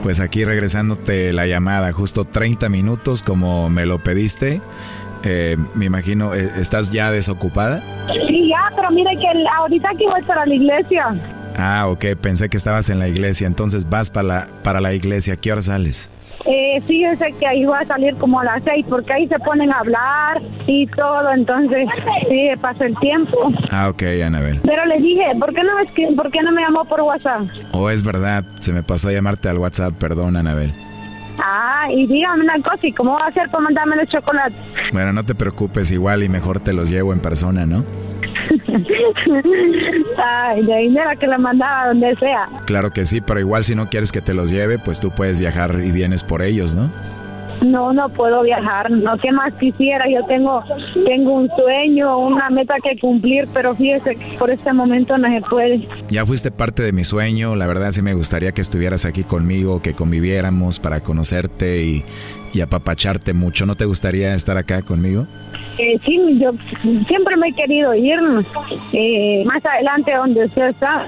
Pues aquí regresándote la llamada, justo 30 minutos como me lo pediste. Eh, me imagino, eh, ¿estás ya desocupada? Sí, ya, pero mire que el- ahorita que voy para la iglesia. Ah, ok, pensé que estabas en la iglesia. Entonces vas para la, para la iglesia. ¿A qué hora sales? Eh, fíjese que ahí va a salir como a las seis, porque ahí se ponen a hablar y todo, entonces sí, pasa el tiempo. Ah, ok, Anabel. Pero le dije, ¿por qué no me, ¿por qué no me llamó por WhatsApp? Oh, es verdad, se me pasó a llamarte al WhatsApp, perdón, Anabel. Ah, y dígame una cosa, ¿y cómo va a hacer para mandarme los chocolates? Bueno, no te preocupes, igual y mejor te los llevo en persona, ¿no? [laughs] Ay, de mira que la mandaba donde sea. Claro que sí, pero igual si no quieres que te los lleve, pues tú puedes viajar y vienes por ellos, ¿no? No, no puedo viajar, no, ¿qué más quisiera? Yo tengo, tengo un sueño, una meta que cumplir, pero fíjese que por este momento no se puede. Ya fuiste parte de mi sueño, la verdad sí me gustaría que estuvieras aquí conmigo, que conviviéramos para conocerte y, y apapacharte mucho. ¿No te gustaría estar acá conmigo? Eh, sí, yo siempre me he querido ir eh, más adelante donde usted está.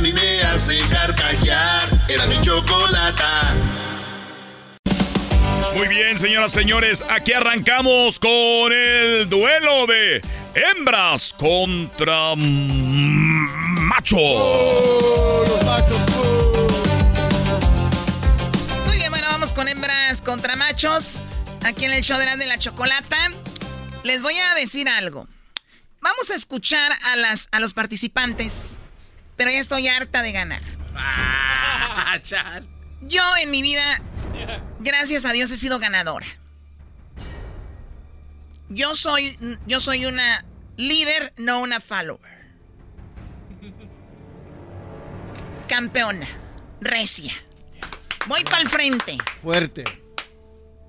a mí me hace carcajear. Era mi chocolata. Muy bien, señoras y señores, aquí arrancamos con el duelo de hembras contra machos. los machos. Muy bien, bueno, vamos con hembras contra machos. Aquí en el show de la, de la chocolata. Les voy a decir algo. Vamos a escuchar a, las, a los participantes. Pero ya estoy harta de ganar. [laughs] Yo en mi vida, gracias a Dios, he sido ganadora. Yo soy, yo soy una líder, no una follower. Campeona. Recia. Voy para el frente. Fuerte.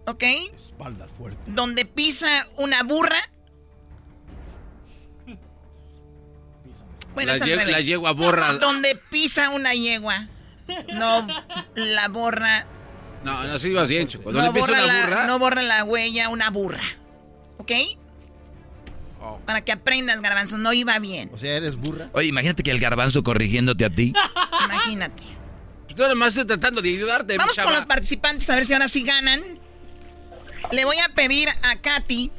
¿Ok? Espalda fuerte. Donde pisa una burra, Bueno, la, es al ye- revés. la yegua borra. Donde pisa una yegua, no la borra. No, no, sí ibas bien, Choco. No ¿Dónde pisa borra, una la, burra? no borra la huella una burra. ¿Ok? Oh. Para que aprendas, garbanzo, no iba bien. O sea, eres burra. Oye, imagínate que el garbanzo corrigiéndote a ti. Imagínate. Tú nada más estoy tratando de ayudarte, Vamos chava. con los participantes a ver si ahora sí ganan. Le voy a pedir a Katy,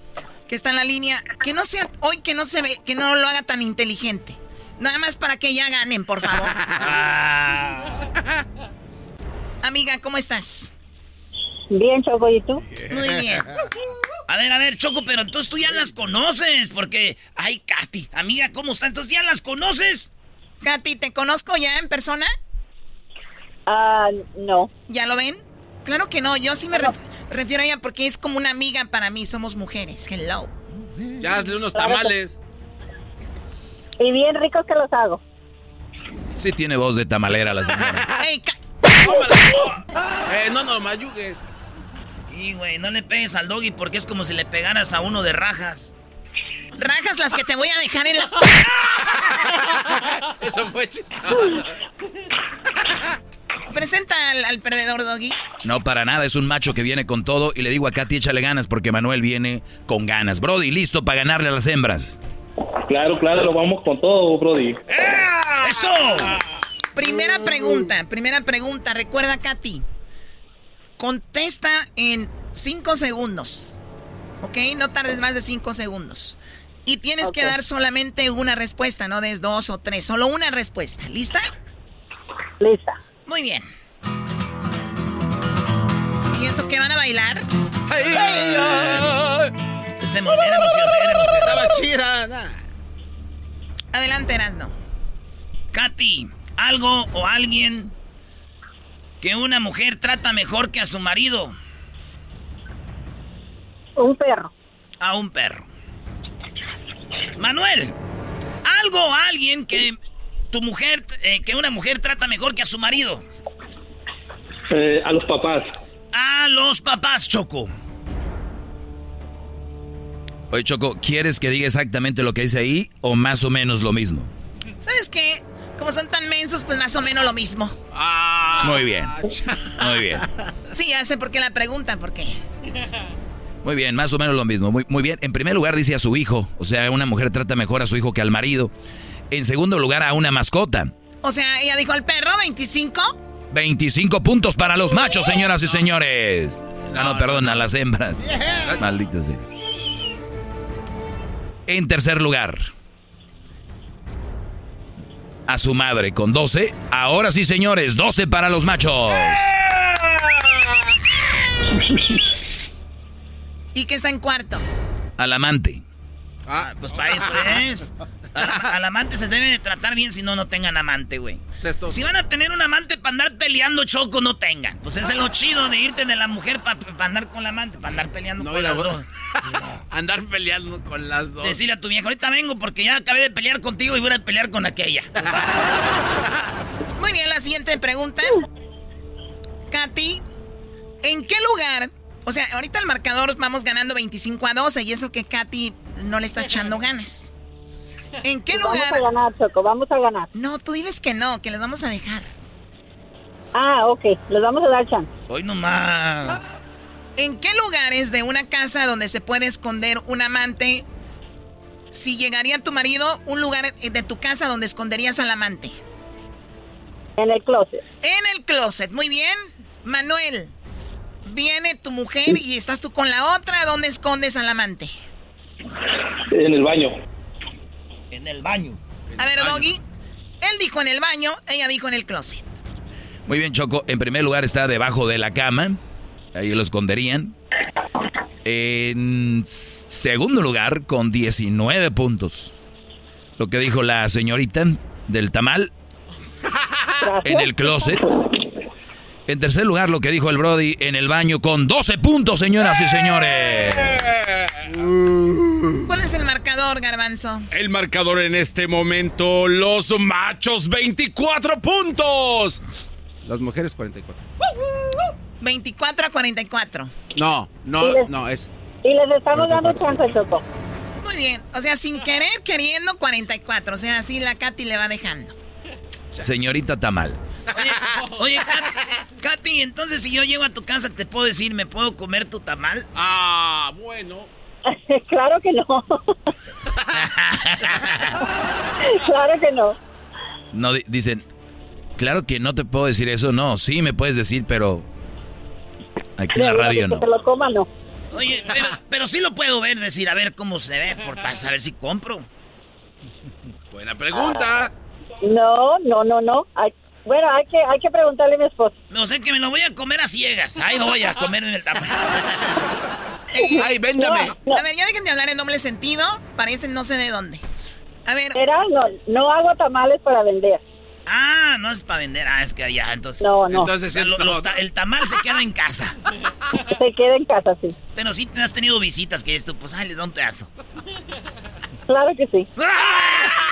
que está en la línea, que no sea hoy que no se ve, que no lo haga tan inteligente. Nada más para que ya ganen, por favor. Amiga, ¿cómo estás? Bien, Choco, ¿y tú? Muy bien. A ver, a ver, Choco, pero entonces tú ya las conoces, porque... Ay, Katy, amiga, ¿cómo está? Entonces ya las conoces. Katy, ¿te conozco ya en persona? Ah, no. ¿Ya lo ven? Claro que no, yo sí me ref- refiero a ella porque es como una amiga para mí, somos mujeres. Hello. Ya hazle unos tamales. Y bien ricos que los hago. Sí tiene voz de tamalera la señora. [laughs] Ey, Eh, no, no, mayugues. Y, güey, no le pegues al doggy porque es como si le pegaras a uno de rajas. Rajas las que te voy a dejar en la... [laughs] Eso fue chistoso. Presenta al, al perdedor, Doggy. No, para nada, es un macho que viene con todo y le digo a Katy échale ganas porque Manuel viene con ganas. Brody, listo para ganarle a las hembras. Claro, claro, lo vamos con todo, Brody. ¡Eso! Primera pregunta, primera pregunta. Recuerda, Katy. Contesta en cinco segundos. ¿Ok? No tardes más de cinco segundos. Y tienes que dar solamente una respuesta, no des dos o tres. Solo una respuesta. ¿Lista? Lista. Muy bien. ¿Y eso qué van a bailar? Se emoción, era emoción, era emoción. Estaba chida. nah. Adelante, Erasno. Katy, algo o alguien que una mujer trata mejor que a su marido. Un perro. A un perro. Manuel, algo o alguien que tu mujer, eh, que una mujer trata mejor que a su marido. Eh, a los papás. A los papás, Choco. Oye, Choco, ¿quieres que diga exactamente lo que dice ahí o más o menos lo mismo? ¿Sabes qué? Como son tan mensos, pues más o menos lo mismo. Muy bien. Muy bien. Sí, ya sé por qué la pregunta, ¿por qué? Muy bien, más o menos lo mismo. Muy, muy bien. En primer lugar dice a su hijo. O sea, una mujer trata mejor a su hijo que al marido. En segundo lugar, a una mascota. O sea, ella dijo al perro 25. 25 puntos para los machos, señoras y señores. No, no, perdón, a las hembras. [laughs] Maldito sea. En tercer lugar, a su madre con 12. Ahora sí, señores, 12 para los machos. ¿Y que está en cuarto? Al amante. Ah, pues para eso es. Al, al amante se debe de tratar bien si no, no tengan amante, güey. Si van a tener un amante para andar peleando, Choco, no tengan. Pues es lo chido de irte de la mujer para andar con la amante, para andar peleando con mira, las dos. [laughs] Andar peleando con las dos. Decirle a tu vieja, ahorita vengo porque ya acabé de pelear contigo y voy a pelear con aquella. [laughs] Muy bien, la siguiente pregunta. Katy, ¿en qué lugar? O sea, ahorita el marcador vamos ganando 25 a 12 y eso que Katy no le está echando ganas. ¿En qué Vamos lugar? a ganar, Choco, vamos a ganar. No, tú diles que no, que les vamos a dejar. Ah, ok, les vamos a dar chance. Hoy nomás. ¿En qué lugares de una casa donde se puede esconder un amante? Si llegaría tu marido, un lugar de tu casa donde esconderías al amante. En el closet. En el closet, muy bien. Manuel, viene tu mujer y estás tú con la otra, ¿dónde escondes al amante? En el baño. En el baño. A ver, Doggy. Él dijo en el baño, ella dijo en el closet. Muy bien, Choco. En primer lugar está debajo de la cama. Ahí lo esconderían. En segundo lugar, con 19 puntos. Lo que dijo la señorita del tamal. En el closet. En tercer lugar, lo que dijo el Brody en el baño con 12 puntos, señoras y señores. ¿Cuál es el marcador, Garbanzo? El marcador en este momento, los machos 24 puntos. Las mujeres 44. 24 a 44. No, no, no, es... Y les estamos dando chance, Choco. Muy bien. O sea, sin querer, queriendo 44. O sea, así la Katy le va dejando. Señorita Tamal. Oye, Katy, Katy, entonces si yo llego a tu casa, ¿te puedo decir, ¿me puedo comer tu tamal? Ah, bueno. [laughs] claro que no. [laughs] claro que no. No, di- dicen, claro que no te puedo decir eso. No, sí me puedes decir, pero aquí en la radio Que no. se lo coma, no. Oye, pero, pero sí lo puedo ver, decir, a ver cómo se ve, por, para saber si compro. Buena pregunta. No, no, no, no. Hay- bueno, hay que, hay que preguntarle a mi esposo. No sé que me lo voy a comer a ciegas. Ahí voy a comerme el tamal. [laughs] Ay, véndame. A ver, ya dejen de hablar en doble sentido. Parecen no sé de dónde. A ver. Era, no, no hago tamales para vender. Ah, no es para vender. Ah, es que ya, entonces. No, no. Entonces, lo- los el tamal se queda en casa. Se queda en casa, sí. Pero sí te has tenido visitas que esto, pues, ay, les da un pedazo. Claro que sí. [laughs]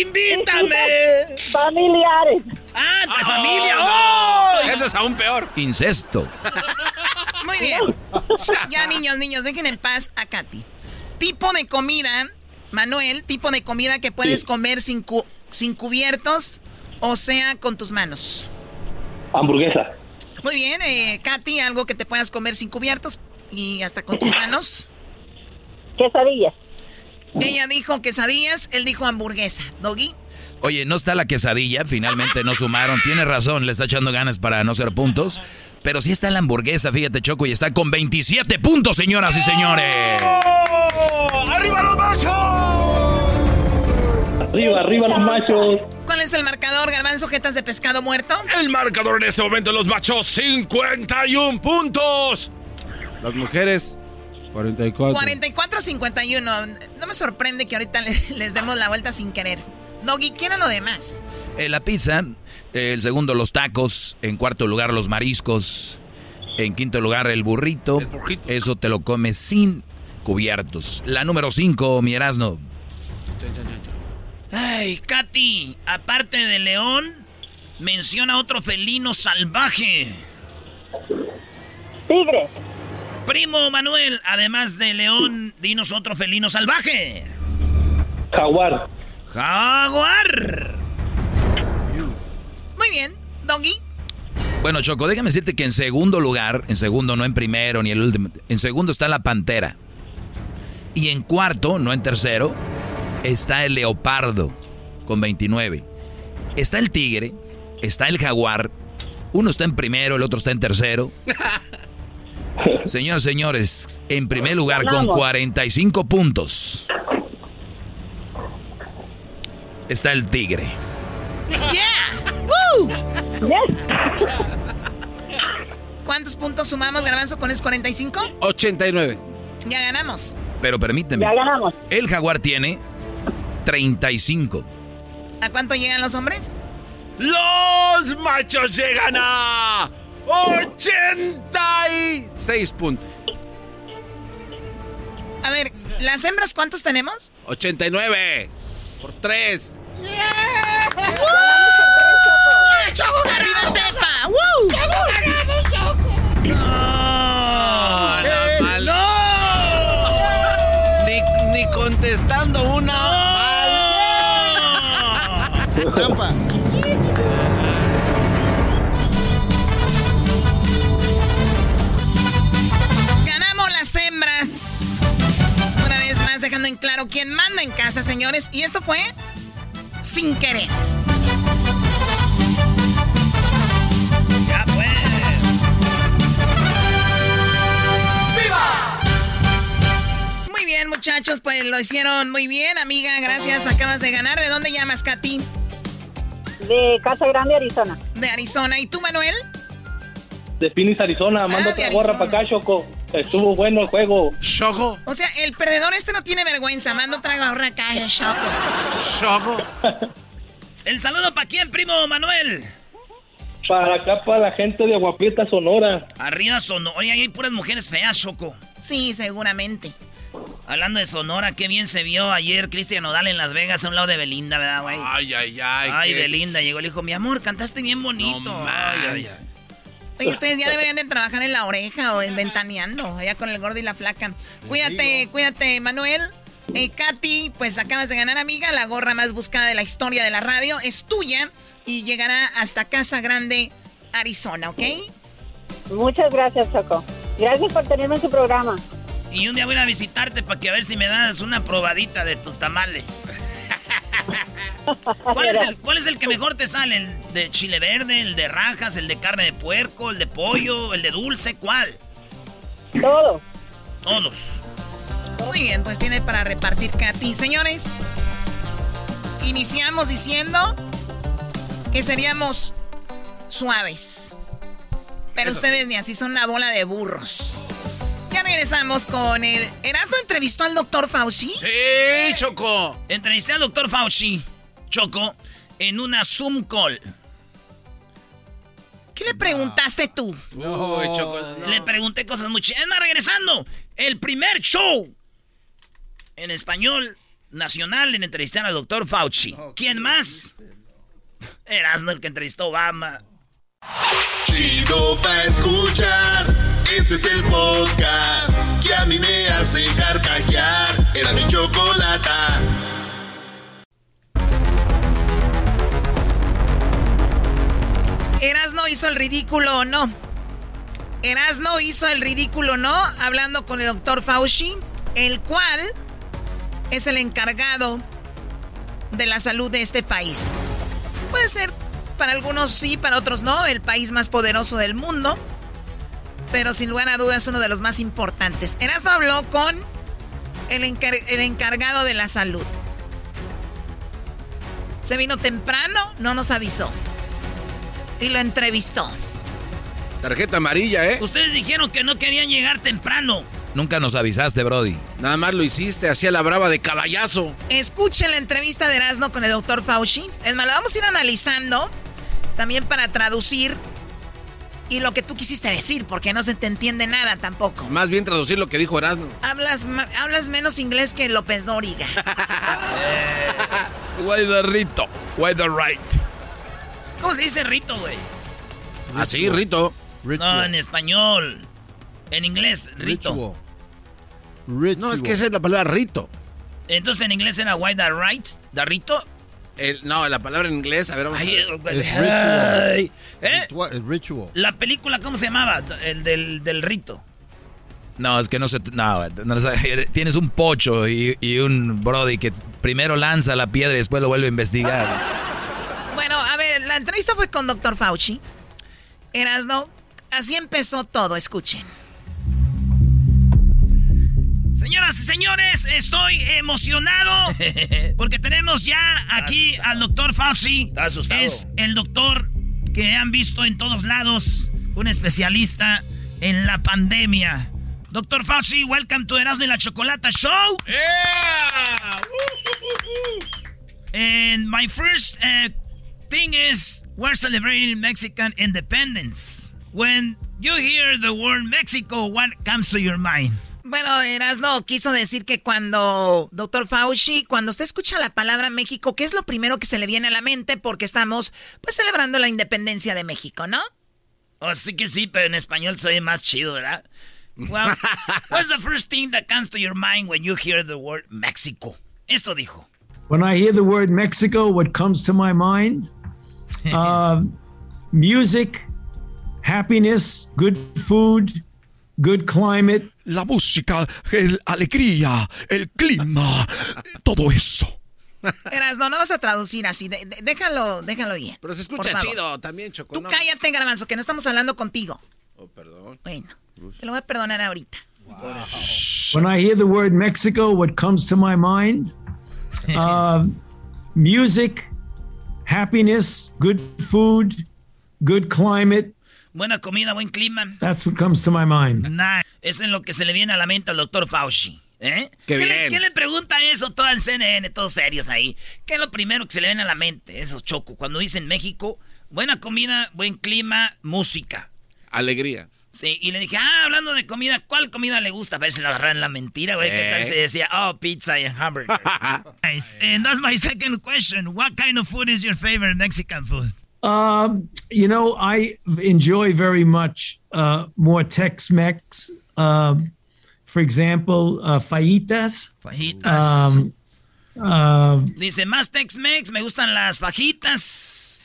¡Invítame! Familiares. ¡Ah, de familia! no. ¡Oh! Eso es aún peor. Incesto. [laughs] Muy bien. Ya, niños, niños, dejen en paz a Katy. Tipo de comida, Manuel, tipo de comida que puedes comer sin, cu- sin cubiertos, o sea, con tus manos. Hamburguesa. Muy bien, eh, Katy, algo que te puedas comer sin cubiertos y hasta con tus [laughs] manos. Quesadillas. Ella dijo quesadillas, él dijo hamburguesa. Doggy. Oye, no está la quesadilla, finalmente no sumaron. Tiene razón, le está echando ganas para no ser puntos. Pero sí está la hamburguesa, fíjate, Choco, y está con 27 puntos, señoras y señores. ¡Arriba los machos! Arriba, arriba los machos. ¿Cuál es el marcador, Garbanzo, jetas de pescado muerto? El marcador en este momento los machos, 51 puntos. Las mujeres, 44. 44-51. No me sorprende que ahorita le- [laughs] les demos la vuelta sin querer. Doggy, ¿qué era lo demás? Eh, la pizza, eh, el segundo los tacos, en cuarto lugar los mariscos, en quinto lugar el burrito. Eso te lo comes sin cubiertos. La número 5, mi Erasno. Ay, Katy, aparte de león, menciona otro felino salvaje. Tigre. Primo Manuel, además de león, dinos otro felino salvaje. Jaguar. Jaguar. Muy bien, Doggy. Bueno, Choco, déjame decirte que en segundo lugar, en segundo, no en primero ni el último, en segundo está la pantera. Y en cuarto, no en tercero, está el leopardo con 29. Está el tigre, está el jaguar. Uno está en primero, el otro está en tercero. [laughs] [laughs] Señores, señores, en primer lugar con Ganamos. 45 puntos está el tigre. ¡Yeah! ¡Woo! Yes. [laughs] ¿Cuántos puntos sumamos, Garbanzo, con es 45? 89. Ya ganamos. Pero permíteme. Ya ganamos. El jaguar tiene 35. ¿A cuánto llegan los hombres? Los machos llegan a 86 puntos. A ver, ¿las hembras cuántos tenemos? 89 por 3. ¡Arriba Tepa! ¡Woo! No, no, mal. Ni, ni contestando una mal. Trampa. Dejando en claro quién manda en casa, señores. Y esto fue sin querer. Ya pues. Muy bien, muchachos, pues lo hicieron muy bien, amiga. Gracias, acabas de ganar. ¿De dónde llamas, Katy? De Casa Grande, Arizona. De Arizona. ¿Y tú, Manuel? De Phoenix, Arizona. Manda Ah, otra gorra para acá, Choco. Estuvo bueno el juego. Choco. O sea, el perdedor este no tiene vergüenza. Manda otra gorra acá, el Choco. Choco. ¿El saludo para quién, primo Manuel? Para acá, para la gente de Aguaprieta, Sonora. Arriba Sonora. Oye, ahí hay puras mujeres feas, Choco. Sí, seguramente. Hablando de Sonora, qué bien se vio ayer Cristian Nodal en Las Vegas a un lado de Belinda, ¿verdad, güey? Ay, ay, ay. Ay, qué- Belinda, llegó, le dijo, mi amor, cantaste bien bonito. No Ay, ay, ay. Oye, ustedes ya deberían de trabajar en la oreja o en ventaneando, allá con el gordo y la flaca. Cuídate, cuídate, Manuel. Eh, Katy, pues acabas de ganar, amiga, la gorra más buscada de la historia de la radio. Es tuya y llegará hasta Casa Grande, Arizona, ¿ok? Muchas gracias, Choco. Gracias por tenerme en su programa. Y un día voy a visitarte para que a ver si me das una probadita de tus tamales. [laughs] ¿Cuál es, el, ¿Cuál es el que mejor te sale? ¿El de chile verde, el de rajas, el de carne de puerco, el de pollo, el de dulce? ¿Cuál? Todos. Todos. Muy bien, pues tiene para repartir Katy. Señores, iniciamos diciendo que seríamos suaves. Pero ustedes ni así son una bola de burros. Ya regresamos con el... ¿Erasmo entrevistó al doctor Fauci? Sí, Choco. Entrevisté al doctor Fauci, Choco, en una Zoom call. ¿Qué le preguntaste tú? No, Choco. Le pregunté cosas muy chidas. Es más, regresando, el primer show en español nacional en entrevistar al doctor Fauci. ¿Quién más? Erasmo, el que entrevistó a Obama. Chido pa' escuchar. Este es el podcast que a mí me hace carcajear. Era mi chocolata. Erasno hizo el ridículo o no. Erasno hizo el ridículo no hablando con el doctor Fauci, el cual es el encargado de la salud de este país. Puede ser para algunos sí, para otros no, el país más poderoso del mundo. Pero sin lugar a dudas uno de los más importantes. Erasmo habló con el, el encargado de la salud. Se vino temprano, no nos avisó. Y lo entrevistó. Tarjeta amarilla, ¿eh? Ustedes dijeron que no querían llegar temprano. Nunca nos avisaste, Brody. Nada más lo hiciste, hacía la brava de caballazo. Escuchen la entrevista de Erasmo con el doctor Fauci. Es más, la vamos a ir analizando también para traducir y lo que tú quisiste decir, porque no se te entiende nada tampoco. Más bien traducir lo que dijo Erasmo. Hablas, hablas menos inglés que López Dóriga. [laughs] Why the Rito? Why the right? ¿Cómo se dice Rito, güey? Así, Rito. No, en español. En inglés, Rito. No, es que esa es la palabra Rito. Entonces en inglés era why the right, the Rito. El, no, la palabra en inglés, a ver, vamos Ay, a ver. es Ay, ¿Eh? Es ritual. La película, ¿cómo se llamaba? El del, del Rito. No, es que no se... No, tienes un pocho y, y un Brody que primero lanza la piedra y después lo vuelve a investigar. Bueno, a ver, la entrevista fue con Dr. Fauci. Erasno, así empezó todo, escuchen. Señoras y señores, estoy emocionado [laughs] porque tenemos ya aquí al doctor Fauci. Está asustado. Es el doctor que han visto en todos lados, un especialista en la pandemia. Doctor Fauci, welcome to Erasmo y la Chocolata Show. Yeah! And my first uh, thing is, we're celebrating Mexican independence. When you hear the word Mexico, what comes to your mind? Bueno, Erasno quiso decir que cuando, doctor Fauci, cuando usted escucha la palabra México, ¿qué es lo primero que se le viene a la mente? Porque estamos, pues, celebrando la independencia de México, ¿no? Oh, sí que sí, pero en español soy más chido, ¿verdad? Well, what's the first thing that comes to your mind when you hear the word Mexico? Esto dijo. When I hear the word Mexico, what comes to my mind? [laughs] Uh, music, happiness, good food, good climate. La música, la alegría, el clima, todo eso. Erasno, no vas a traducir así. de- de- déjalo, déjalo bien. Pero se escucha chido también, Choco. Tú ¿no? cállate, Garbanzo, que no estamos hablando contigo. Oh, perdón. Bueno, te lo voy a perdonar ahorita. When I hear the word Mexico, what comes to my mind? [laughs] Uh, music, happiness, good food, good climate. Buena comida, buen clima. That's what comes to my mind. Nah, es en lo que se le viene a la mente al doctor Fauci. ¿Eh? Qué le, bien. qué le pregunta eso todo en CNN, todos serios ahí? ¿Qué es lo primero que se le viene a la mente? Eso, Choco. Cuando dicen México, buena comida, buen clima, música. Alegría. Sí, y le dije, ah, hablando de comida, ¿cuál comida le gusta? A ver si lo agarran la mentira, güey. ¿Qué tal Eh. se decía, oh, pizza and hamburgers? [laughs] nice. And that's my second question. What kind of food is your favorite Mexican food? Um, you know, I enjoy very much uh, more Tex-Mex, um, for example, uh, fajitas. Fajitas. Um, uh, Dice, más Tex-Mex, me gustan las fajitas.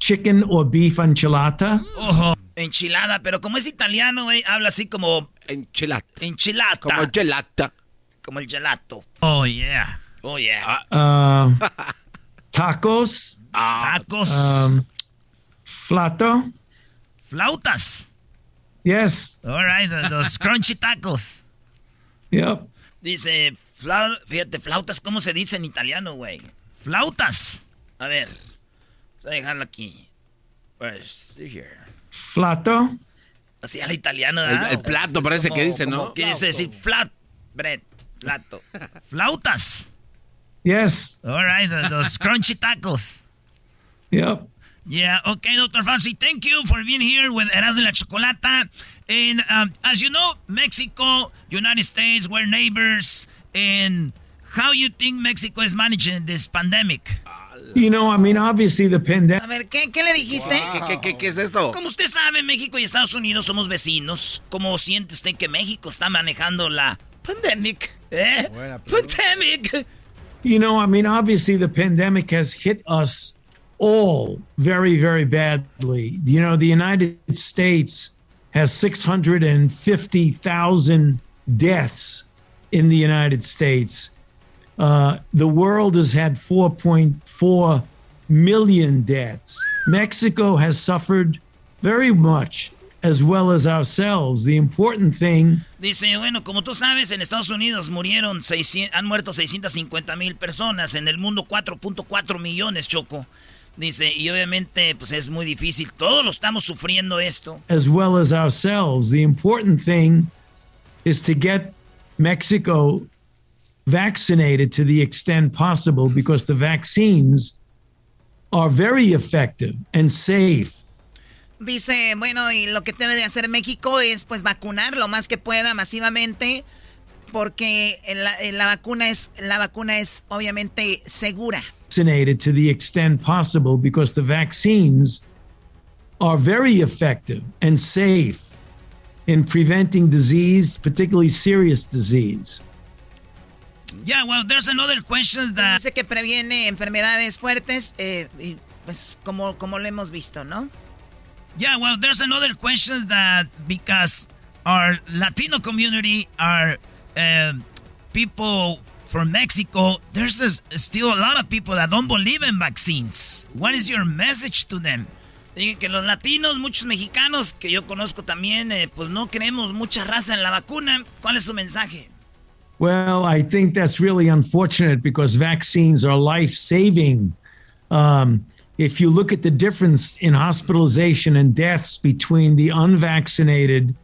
chicken or beef enchilada. Ojo, enchilada, pero como es italiano, güey, habla así como... Enchilada. Enchilada. Como gelata. Como el gelato. Oh, yeah. Oh, yeah. Uh, [laughs] tacos. Tacos. Um, flato. Flautas. Yes. All right, the- those crunchy tacos. Yep. Dice, flau- fíjate, flautas, ¿cómo se dice en italiano, güey? Flautas. A ver, voy a dejarlo aquí. Pues, here. Flato. Así al italiano, El- ¿verdad? el plato parece que dice, ¿no? ¿Qué dice decir flat bread? Plato. [laughs] Flautas. Yes. All right, the- those crunchy tacos. Yep. Yeah, okay, Dr. Fancy, thank you for being here with Erasmo y la Chocolata. And um, as you know, Mexico, United States, we're neighbors. And how you think Mexico is managing this pandemic? You know, I mean, obviously the pandemic. A ver, ¿qué, qué le dijiste? ¿Qué, qué, qué, qué es eso? Como usted sabe, México y Estados Unidos somos vecinos. ¿Cómo siente usted que México está manejando la pandemic? ¿Eh? Pandemic. You know, I mean, obviously the pandemic has hit us all very, very badly. You know, the United States has 650,000 deaths in the United States. Uh, the world has had 4.4 million deaths. Mexico has suffered very much, as well as ourselves. The important thing Dice, bueno, como tú sabes, en Estados Unidos murieron 600, han muerto 650 mil personas, en el mundo 4.4 millones, Choco. Dice, y obviamente, pues es muy difícil, todos lo estamos sufriendo esto. as well as ourselves. The important thing is to get Mexico vaccinated to the extent possible because the vaccines are very effective and safe. Dice, bueno, y lo que debe de hacer México es pues vacunar lo más que pueda masivamente porque la, la vacuna es la vacuna es obviamente segura. Vaccinated to the extent possible because the vaccines are very effective and safe in preventing disease, particularly serious disease. Yeah, well, there's another question that... Dice que previene enfermedades fuertes, eh, y, pues como, como lo hemos visto, ¿no? Yeah, well, there's another question that because our Latino community, are um people from Mexico, there's a, still a lot of people that don't believe in vaccines. What is your message to them? Dije que los latinos, muchos mexicanos que yo conozco también, eh, pues no creemos mucha raza en la vacuna. ¿Cuál es su mensaje? Well, I think that's really unfortunate because vaccines are life saving. Um, if you look at the difference in hospitalization and deaths between the unvaccinated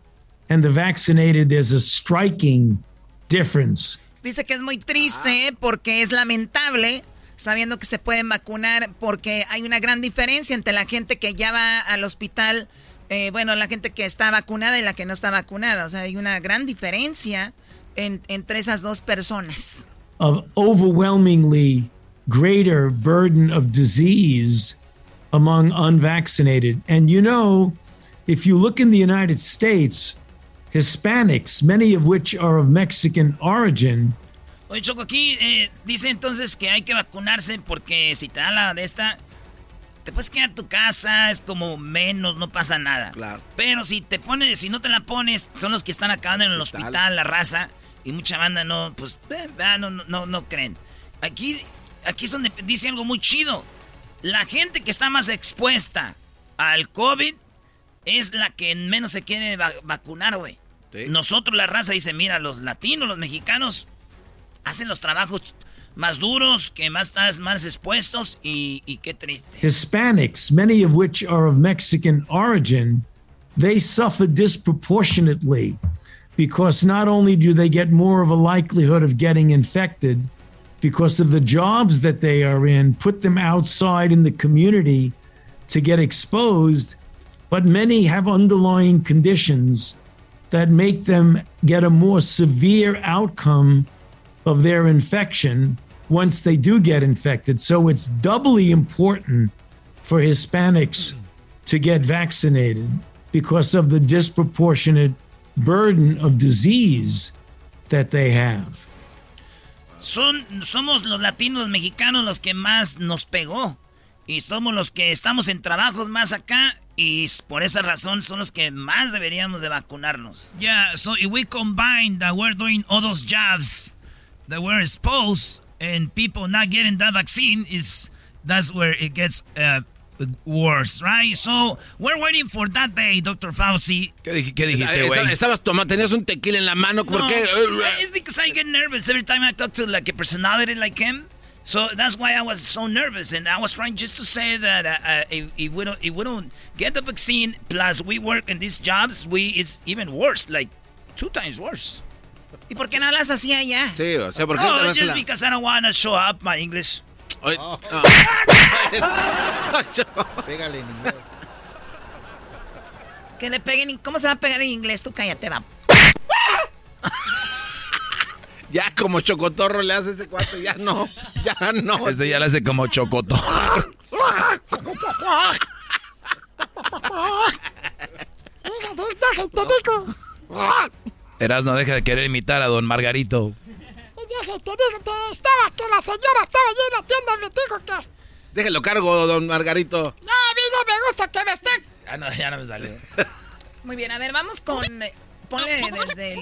and the vaccinated, there's a striking difference. Dice que es muy triste porque es lamentable sabiendo que se pueden vacunar porque hay una gran diferencia entre la gente que ya va al hospital, eh, bueno, la gente que está vacunada y la que no está vacunada. O sea, hay una gran diferencia en- entre esas dos personas. of overwhelmingly greater burden of disease among unvaccinated. And you know, if you look in the United States, Hispanics, many of which are of Mexican origin, Oye, Choco, aquí eh, dice entonces que hay que vacunarse porque si te da la de esta, te puedes quedar en tu casa, es como menos, no pasa nada. Claro. Pero si te pones, si no te la pones, son los que están acabando en el hospital, la raza, y mucha banda no, pues, eh, ah, no, no, no, no creen. Aquí, aquí es donde dice algo muy chido. La gente que está más expuesta al COVID es la que menos se quiere va- vacunar, güey. Nosotros, la raza, dice, mira, los latinos, los mexicanos, hacen los trabajos más duros, que más estás más expuestos y, y qué triste. Hispanics, many of which are of Mexican origin, they suffer disproportionately because not only do they get more of a likelihood of getting infected because of the jobs that they are in, put them outside in the community to get exposed, but many have underlying conditions that make them get a more severe outcome of their infection once they do get infected. So it's doubly important for Hispanics to get vaccinated because of the disproportionate burden of disease that they have. Son, somos los latinos, mexicanos, los que más nos pegó. Y somos los que estamos en trabajos más acá. Y por esa razón son los que más deberíamos de vacunarnos. Yeah, so if we combine that we're doing all those jobs that we're exposed and people not getting that vaccine is that's where it gets uh, worse, right? So we're waiting for that day, Dr. Fauci. ¿Qué, dijiste, güey? Estabas tomando, tenías un tequila en la mano, ¿por no, qué? It's because I get nervous every time I talk to like a personality like him. So that's why I was so nervous, and I was trying just to say that uh, uh, if, if, we don't if we don't get the vaccine, plus we work in these jobs, we it's even worse, like two times worse. ¿Y por qué no hablas así allá? Sí, o sea, ¿por qué oh, no just la... because I don't want to show up my English. Oh. Oh. [laughs] Pégale en inglés. Que le peguen. ¿Cómo se va a pegar en inglés? Tú cállate, va. Ya como chocotorro le hace ese cuarto, ya no, ya no. Este ya le hace como chocotorro. Eras no deja de querer imitar a don Margarito. Estaba que la señora estaba allí en la tienda y me dijo que. Déjelo cargo, don Margarito. No, a mí no me gusta que me estén. Ya no, ya no me salió. Muy bien, a ver, vamos con. Ponle desde.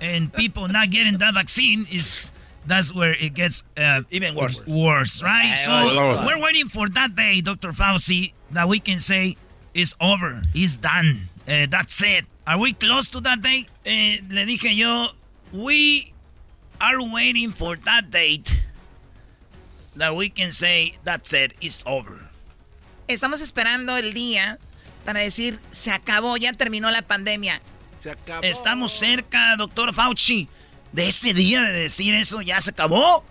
And people not getting that vaccine is that's where it gets uh, even worse. Worse, right? So we're waiting for that day, Dr. Fauci, that we can say it's over, it's done, uh, that's it. Are we close to that day? Eh, le dije yo, we are waiting for that date that we can say that's it, it's over. Estamos esperando el día para decir se acabó, ya terminó la pandemia. Se acabó. Estamos cerca, doctor Fauci, de ese día de decir eso, ya se acabó.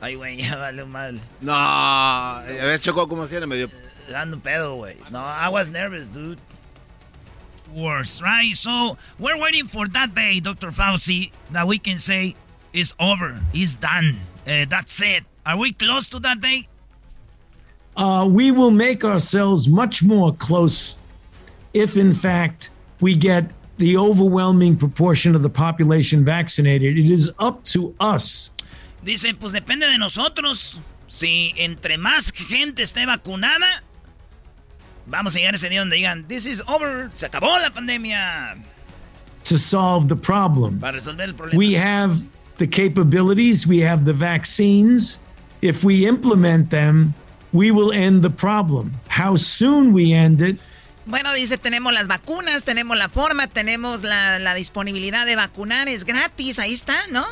Ay, güey, [laughs] ya vale mal. No, a ver, Choco, ¿cómo hacía? Medio... Dando pedo, güey. No, I was nervous, dude. Worse, right? So, we're waiting for that day, Dr. Fauci, that we can say it's over, it's done, uh, that's it. Are we close to that day? Uh, we will make ourselves much more close if, in fact, we get the overwhelming proportion of the population vaccinated. It is up to us. Dice, pues depende de nosotros. Si entre más gente esté vacunada, vamos a llegar a ese día donde digan, this is over, se acabó la pandemia. To solve the problem. Para resolver el problema. We have the capabilities, we have the vaccines. If we implement them, we will end the problem. How soon we end it Bueno, dice, tenemos las vacunas, tenemos la forma, tenemos la, disponibilidad de vacunar, es gratis, ahí está, ¿no?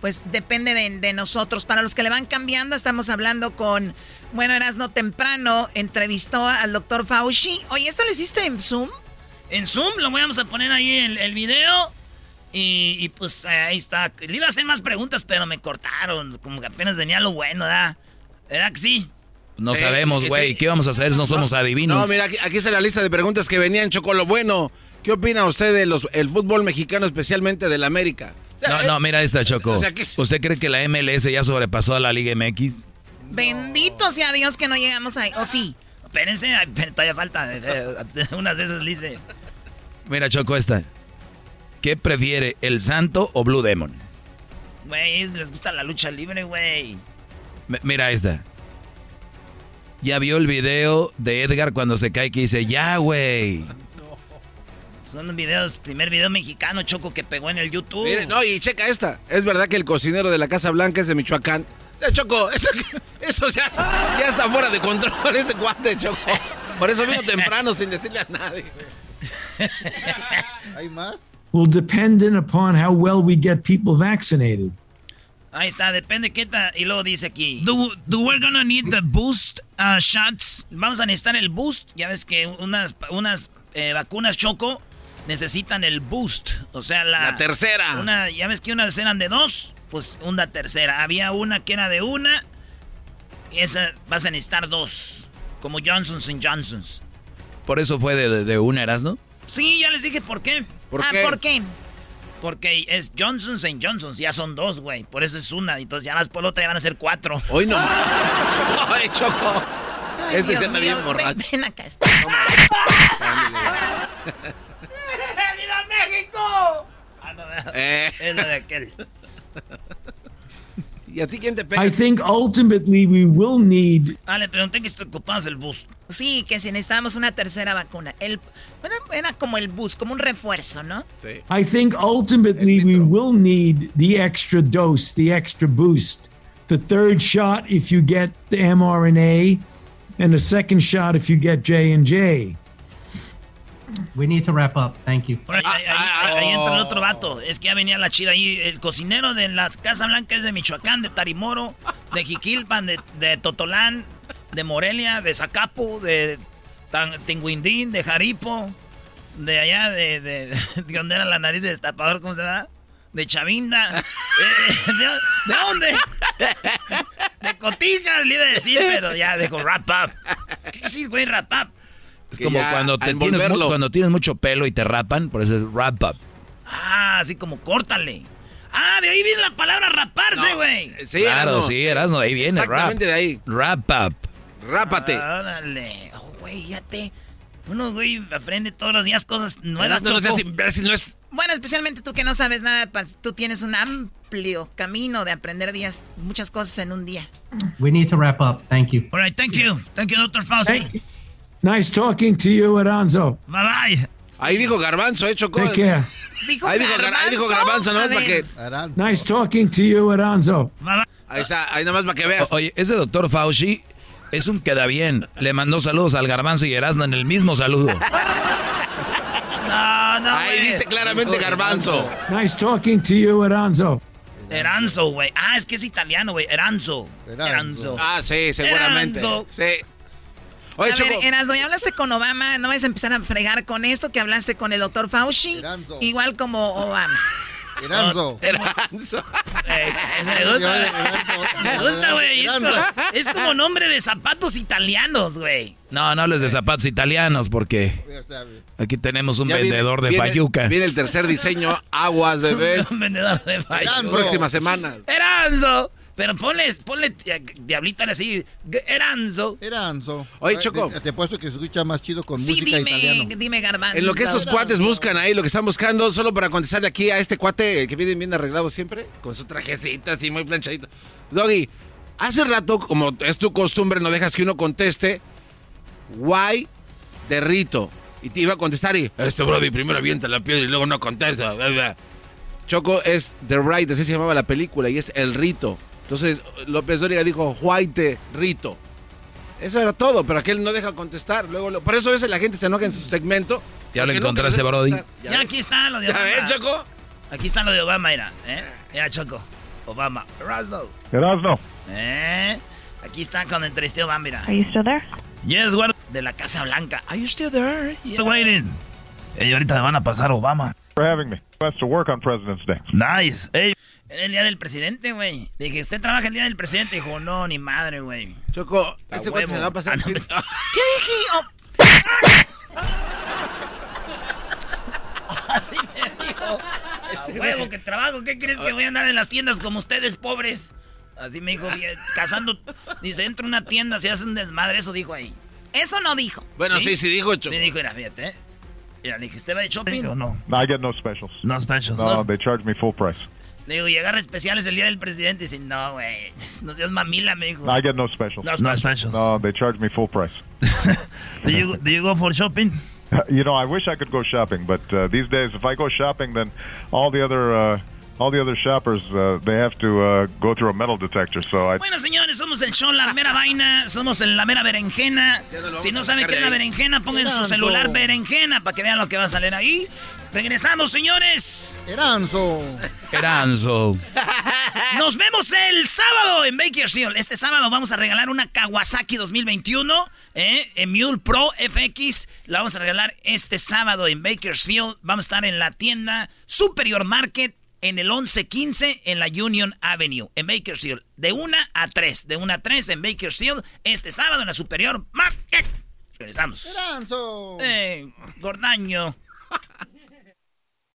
Pues depende de, nosotros. Para los que le van cambiando, estamos hablando con, bueno, no temprano, entrevistó al doctor Fauci. Oye, ¿esto lo hiciste en Zoom? En Zoom, lo vamos a poner ahí el, el video. Y, y, pues ahí está. Le iba a hacer más preguntas, pero me cortaron. Como que apenas venía lo bueno, ¿verdad? ¿Verdad que sí? No sí, sabemos, güey. Sí. ¿Qué vamos a hacer? No somos adivinos. No, mira, aquí, aquí, está la lista de preguntas que venían, Choco, lo bueno. ¿Qué opina usted del el fútbol mexicano, especialmente del América? O sea, no, no, mira esta, Choco. O sea, que... ¿Usted cree que la MLS ya sobrepasó a la Liga MX? Bendito sea Dios que no llegamos ahí. ¿O sí? Espérense, todavía falta. Unas de esas dice. Mira, Choco, esta. ¿Qué prefiere, el Santo o Blue Demon? Güey, les gusta la lucha libre, güey. Mira esta. Ya vio el video de Edgar cuando se cae que dice, ya, güey. Son videos, primer video mexicano, Choco, que pegó en el YouTube. Mire, no, y checa esta. Es verdad que el cocinero de la Casa Blanca es de Michoacán. Choco, eso, eso ya, ya está fuera de control, este cuate, Choco. Por eso vino temprano sin decirle a nadie. ¿Hay más? Will dependent upon how well we get people vaccinated. Ahí está, depende qué tal. Y luego dice aquí: Do, do we're gonna need the boost uh, shots? Vamos a necesitar el boost. Ya ves que unas, unas eh, vacunas Choco necesitan el boost. O sea, la, la tercera. Una, ya ves que unas eran de dos, pues una tercera. Había una que era de una. Y esa vas a necesitar dos. Como Johnson's Johnson's. Por eso fue de, de, de una, ¿eras, no? Sí, ya les dije por qué. ¿Por ah, qué? ¿por qué? Porque es Johnson's and Johnson's. Ya son dos, güey. Por eso es una. Entonces ya más por la otra ya van a ser cuatro. Hoy no. [laughs] Ay, Choco. Ay, este Dios bien borracho. Ven, ven acá. Está. ¡Viva México! Ah, no, no. Eh. Es lo de aquel. ¿Y a ti quién te pega? I think ultimately we will need Ah, le pregunté que si te ocupabas el bus. Sí, que si necesitábamos una tercera vacuna. El, era, era como el bus, como un refuerzo, ¿no? Sí. I think ultimately we will need the extra dose, the extra boost. The third shot if you get the mRNA and the second shot if you get J&J. We need to wrap up. Thank you. Ahí, ahí- ahí- ahí entra el otro vato. Es que ya venía la chida ahí. El cocinero de la Casa Blanca es de Michoacán, de Tarimoro, de Jiquilpan, de, de Totolán, de Morelia, de Zacapu, de Tinguindín, de Jaripo, de allá, de, de, [laughs] de donde era la nariz de destapador, ¿cómo se llama? De Chavinda. [laughs] Eh, ¿de, de dónde? De Cotija, le iba a decir, pero ya dejo wrap up. ¿Qué decir, güey, wrap up? Es como cuando, te tienes, cuando tienes mucho pelo y te rapan, por eso es wrap up. Ah, así como córtale. Ah, de ahí viene la palabra raparse, güey. Sí, claro, Erasmo. sí, Erasmo, de ahí viene, rap. Exactamente de ahí. Wrap up. Rápate. Órale. Oh, güey, ya te. Uno, güey, aprende todos los días cosas nuevas. No, no Choco. imbécil, no es... Bueno, especialmente tú que no sabes nada, pues, tú tienes un amplio camino de aprender días, muchas cosas en un día. We need to wrap up. Thank you. All right, thank you. Thank you, Dr. Fauci. Nice talking to you, Aranzo. Bye bye. Ahí dijo Garbanzo, ¿eh, Chocó? Take care. Dijo Ahí dijo, Gar- ahí dijo Garbanzo, más para que... Nice talking to you, Aranzo. Ahí está, ahí nada más para que veas. O- Oye, ese doctor Fauci es un queda bien. Le mandó saludos al garbanzo y Erasmo en el mismo saludo. [laughs] No, no, Ahí dice claramente Garbanzo. Nice talking to you, Aranzo. Eranzo, güey. Ah, es que es italiano, güey. Eranzo. Eranzo. Ah, sí, seguramente. Eranzo. Sí. Oye, a Choco. ver, Erasmo, ya hablaste con Obama, no vas a empezar a fregar con esto que hablaste con el doctor Fauci, Eranzo. igual como Obama. Eranzo. Eranzo. Eh, me gusta. Me gusta, güey. Es, como- es como nombre de zapatos italianos, güey. No, no hables de zapatos italianos porque aquí tenemos un Ya viene- vendedor de viene- fayuca. Viene el tercer diseño, aguas, bebés. [laughs] Un vendedor de fayuca. Próxima semana. Eranzo. Pero ponle, ponle eh, diablita así. Eranzo. Eranzo. Oye, Ay, Choco. Te, te apuesto que se escucha más chido con Sí, música dime, italiano. dime Garbanzo. En lo que estos cuates buscan ahí, lo que están buscando, solo para contestarle aquí a este cuate que viene bien arreglado siempre, con su trajecita así muy planchadito. Doggy, hace rato, como es tu costumbre, no dejas que uno conteste, why de Rito. Y te iba a contestar y, este Brody primero avienta la piedra y luego no contesta. bla, bla". Choco es The Right, así se llamaba la película, y es El Rito. Entonces López Dóriga dijo, why de Rito. Eso era todo, pero aquel no deja contestar. Luego, lo- por eso a veces la gente se enoja en su segmento. Ya lo no encontraste, quiere Brody. contestar. Ya aquí está lo de ¿Ya Obama. ves, Choco? Aquí está lo de Obama, mira. ¿eh? Mira, Choco. Obama. Erasno. Erasno. ¿Eh? Aquí está con el entrevisté Obama, mira. Are you still there? Yes? De la Casa Blanca. Are you still there? Yeah. Waiting. Ey, ahorita me van a pasar Obama. For having me. Best to work on President's Day. Nice. Ey. Era el día del presidente, güey. Dije, ¿usted trabaja el día del presidente? Dijo, no, ni madre, güey. Choco, A este cuate se la va a pasar. Ah, no, ¿Qué? [laughs] ¿Qué dije? [laughs] Así me dijo. A huevo que trabajo. ¿Qué crees que voy a andar en las tiendas como ustedes, pobres? Así me dijo, cazando. Dice, entra a una tienda, se hace un desmadre. Eso dijo ahí. Eso no dijo. Bueno, sí, sí dijo, Choco. Sí dijo, mira, fíjate, ¿eh? Mira, le dije, ¿usted va de shopping o no? I get no specials. No specials. No, they charge me full price. Le digo, ¿y agarra especiales el día del presidente? Dice, no, güey. No seas mamila, me dijo. I get no specials. No specials. No, they charge me full price. [laughs] Do you, do you go for shopping? [laughs] You know, I wish I could go shopping, but uh, these days, if I go shopping, then all the other uh, all the other shoppers uh, they have to uh, go through a metal detector. So I Bueno, señores, somos el show La Mera Vaina, somos en La Mera Berenjena. Si no saben qué es la berenjena, pongan en su celular berenjena para que vean lo que va a salir ahí. Regresamos, señores. Eranzo. Eranzo. [laughs] Nos vemos el sábado en Bakersfield. Este sábado vamos a regalar una Kawasaki 2021, ¿eh? En Mule Pro FX. La vamos a regalar este sábado en Bakersfield. Vamos a estar en la tienda Superior Market en el 1115 en la Union Avenue, en Bakersfield. De 1 a 3. De 1 a 3 en Bakersfield. Este sábado en la Superior Market. Regresamos. Eranzo. Eh, gordaño. [laughs]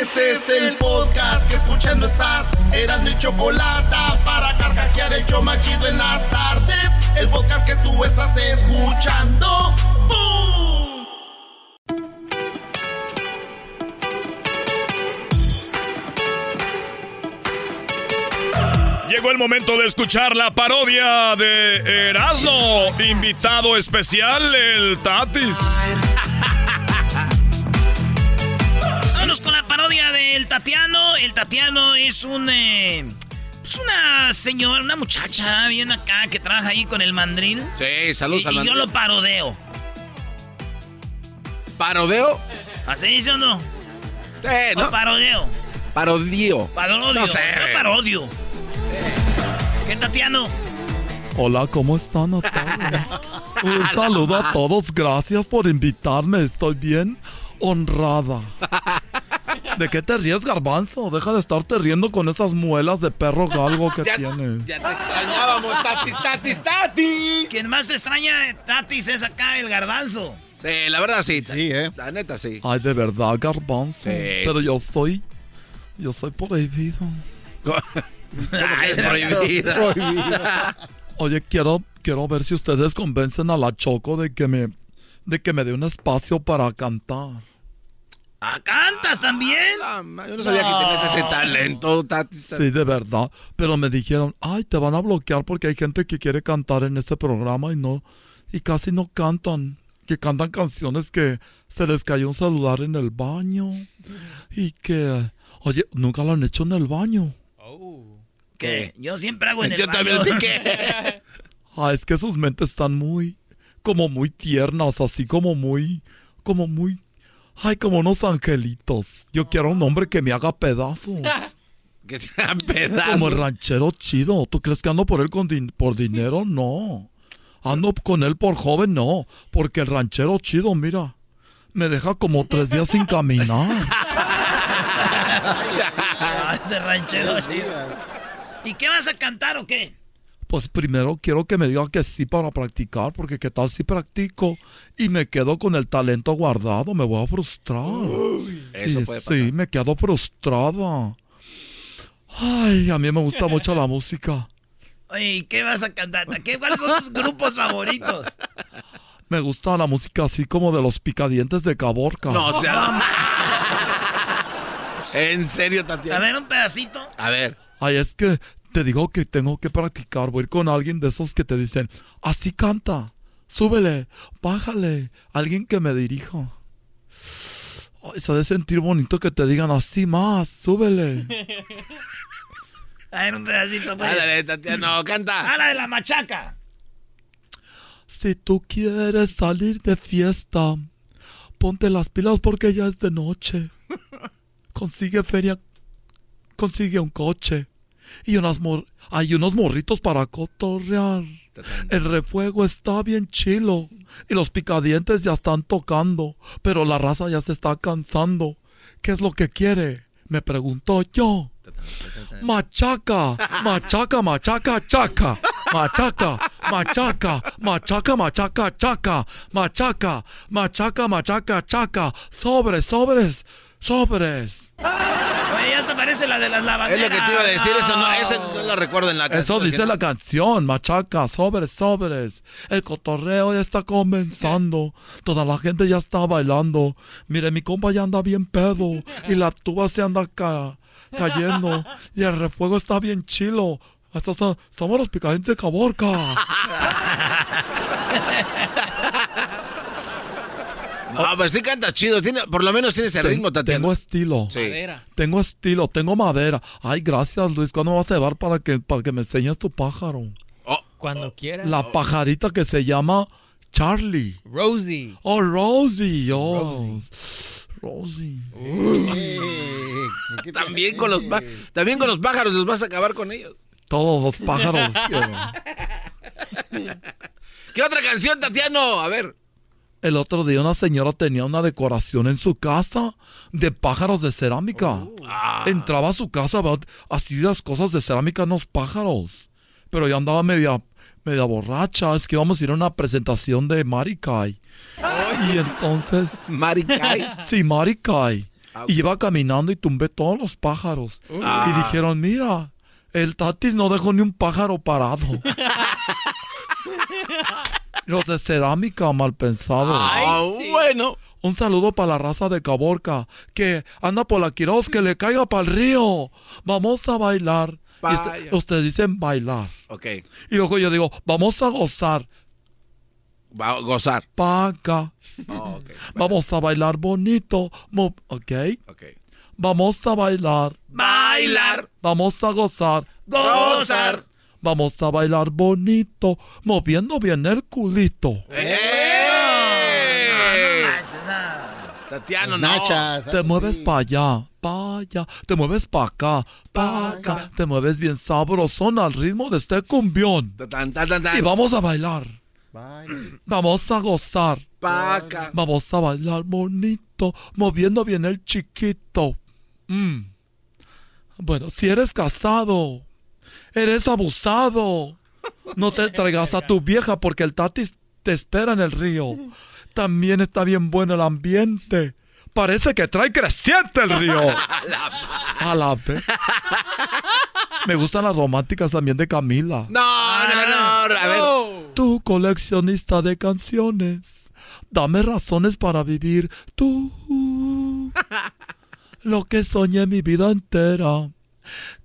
Este es el podcast que escuchando estás. Eran mi chocolate para carcajear el yo machido en las tardes. El podcast que tú estás escuchando. ¡Bum! Llegó el momento de escuchar la parodia de Erasmo. Invitado especial, el Tatis. [laughs] Tatiano. El Tatiano es un. eh, es una señora, una muchacha bien acá que trabaja ahí con el mandril. Sí, saludos Y, yo lo parodeo. ¿Parodeo? ¿Así dice o no? Eh, O parodeo. Parodio. Parodio. No sé. no parodio. ¿Qué Tatiano? Hola, ¿cómo están a todos? [laughs] Un saludo a todos, gracias por invitarme, estoy bien honrada. [laughs] ¿De qué te ríes, garbanzo? Deja de estarte riendo con esas muelas de perro galgo que [laughs] Ya- tienes. Ya te extrañábamos, Tatis, Tatis, Tatis. Quien más te extraña, Tatis, es acá el garbanzo. Sí, la verdad sí. Sí, eh. La neta sí. Ay, de verdad, garbanzo. Sí. Pero yo soy... Yo soy prohibido. [laughs] Ay, es prohibida. [laughs] Prohibida. Oye, quiero, quiero ver si ustedes convencen a la Choco de que me... De que me dé un espacio para cantar. ¿Ah, cantas también? Yo no sabía que tenías ese talento, Tatis. Sí, de verdad. Pero me dijeron, ay, te van a bloquear porque hay gente que quiere cantar en este programa y no, y casi no cantan. Que cantan canciones que se les cayó un celular en el baño. Y que, oye, nunca lo han hecho en el baño. ¿Qué? Yo siempre hago en el Yo también baño. dije. [laughs] Ah, es que sus mentes están muy, como muy tiernas, así como muy, como muy, ay, como unos angelitos. Yo quiero un hombre que me haga pedazos. [laughs] Que se hagan pedazos. Como el ranchero chido. ¿Tú crees que ando por él con din- por dinero? No. Ando con él por joven, no. Porque el ranchero chido, mira, me deja como tres días sin caminar. [laughs] Ah, ese ranchero chido. ¿Y qué vas a cantar o qué? Pues primero quiero que me diga que sí para practicar, porque qué tal si practico y me quedo con el talento guardado, me voy a frustrar. eso Y puede pasar. Sí, me quedo frustrada. Ay, a mí me gusta mucho la música. Oye, ¿y qué vas a cantar? ¿Qué, ¿Cuáles son tus grupos favoritos? [laughs] Me gusta la música así como de los picadientes de Caborca. No, o sea. [laughs] en serio, Tatiana. A ver, un pedacito. A ver. Ay, es que te digo que tengo que practicar. Voy a ir con alguien de esos que te dicen, así canta, súbele, bájale, alguien que me dirija. Ay, se ha de sentir bonito que te digan así más, súbele. [laughs] A ver, un pedacito. Pues. Ándale, Tatiana, no, canta. A la de la machaca. Si tú quieres salir de fiesta, ponte las pilas porque ya es de noche. [laughs] Consigue feria, consigue un coche y unas mor hay unos morritos para cotorrear. El refuego está bien chilo y los picadientes ya están tocando, pero la raza ya se está cansando. ¿Qué es lo que quiere? Me pregunto yo. Machaca, machaca, machaca, chaca. Machaca, machaca, machaca, machaca, chaca. Machaca, machaca, machaca, chaca. Sobres, sobres, sobres. Oye, ya te parece la de las Es lavanderas. lo que te iba a decir, eso no, ese no lo recuerdo en la canción. Eso dice la canción, machaca, sobres, sobres. El cotorreo ya está comenzando. Toda la gente ya está bailando. Mire, mi compa ya anda bien pedo. Y la tuba se anda ca- cayendo. Y el refuego está bien chilo. Son- somos los picadientes de Caborca. [laughs] No, pues sí canta chido. Tiene, por lo menos tiene ese Ten- ritmo, Tatiana. Tengo estilo. Sí. Tengo estilo, tengo madera. Ay, gracias, Luis. ¿Cuándo me vas a llevar para que, para que me enseñes tu pájaro? Cuando quieras. La pajarita que se llama Charlie. Rosie. Oh, Rosie. Oh. Rosy. [laughs] también, con los también con los pájaros los vas a acabar con ellos. Todos los pájaros. [laughs] ¿Qué otra canción, Tatiano? A ver. El otro día una señora tenía una decoración en su casa de pájaros de cerámica. Entraba a su casa, ¿verdad? así las cosas de cerámica en los pájaros. Pero ya andaba media, media borracha. Es que íbamos a ir a una presentación de Marikai. Y entonces... ¿Marikai? Sí, Marikai. Y iba caminando y tumbé todos los pájaros. Ah. Y dijeron, mira, el Tatis no dejó ni un pájaro parado. [laughs] Los de cerámica mal pensados. Ah, bueno. Un saludo para la raza de Caborca, que anda por la Quiroz, que le caiga para el río. Vamos a bailar. Y Vaya. ustedes dicen bailar. Ok. Y luego yo digo, vamos a gozar. Va a gozar. Paga. Oh. Vamos a bailar bonito. Mo- ok. Ok. Vamos a bailar. Bailar. Vamos a gozar. Gozar. Vamos a bailar bonito, moviendo bien el culito. Tatiano, Las no. nachas. Te mueves para allá, para allá, te mueves para acá, para acá, te mueves bien sabrosón al ritmo de este cumbión. Tan, tan, tan, tan. Y vamos a bailar, Bye. vamos a gozar, Paca. vamos a bailar bonito, moviendo bien el chiquito. Mm. Bueno, si eres casado, eres abusado, no te [laughs] traigas a tu vieja porque el tatis te espera en el río. También está bien bueno el ambiente. Parece que trae creciente el río. [laughs] A la vez. Me gustan las románticas también de Camila. No, no, no. A ver. Tú, coleccionista de canciones, dame razones para vivir. Tú, [laughs] lo que soñé mi vida entera.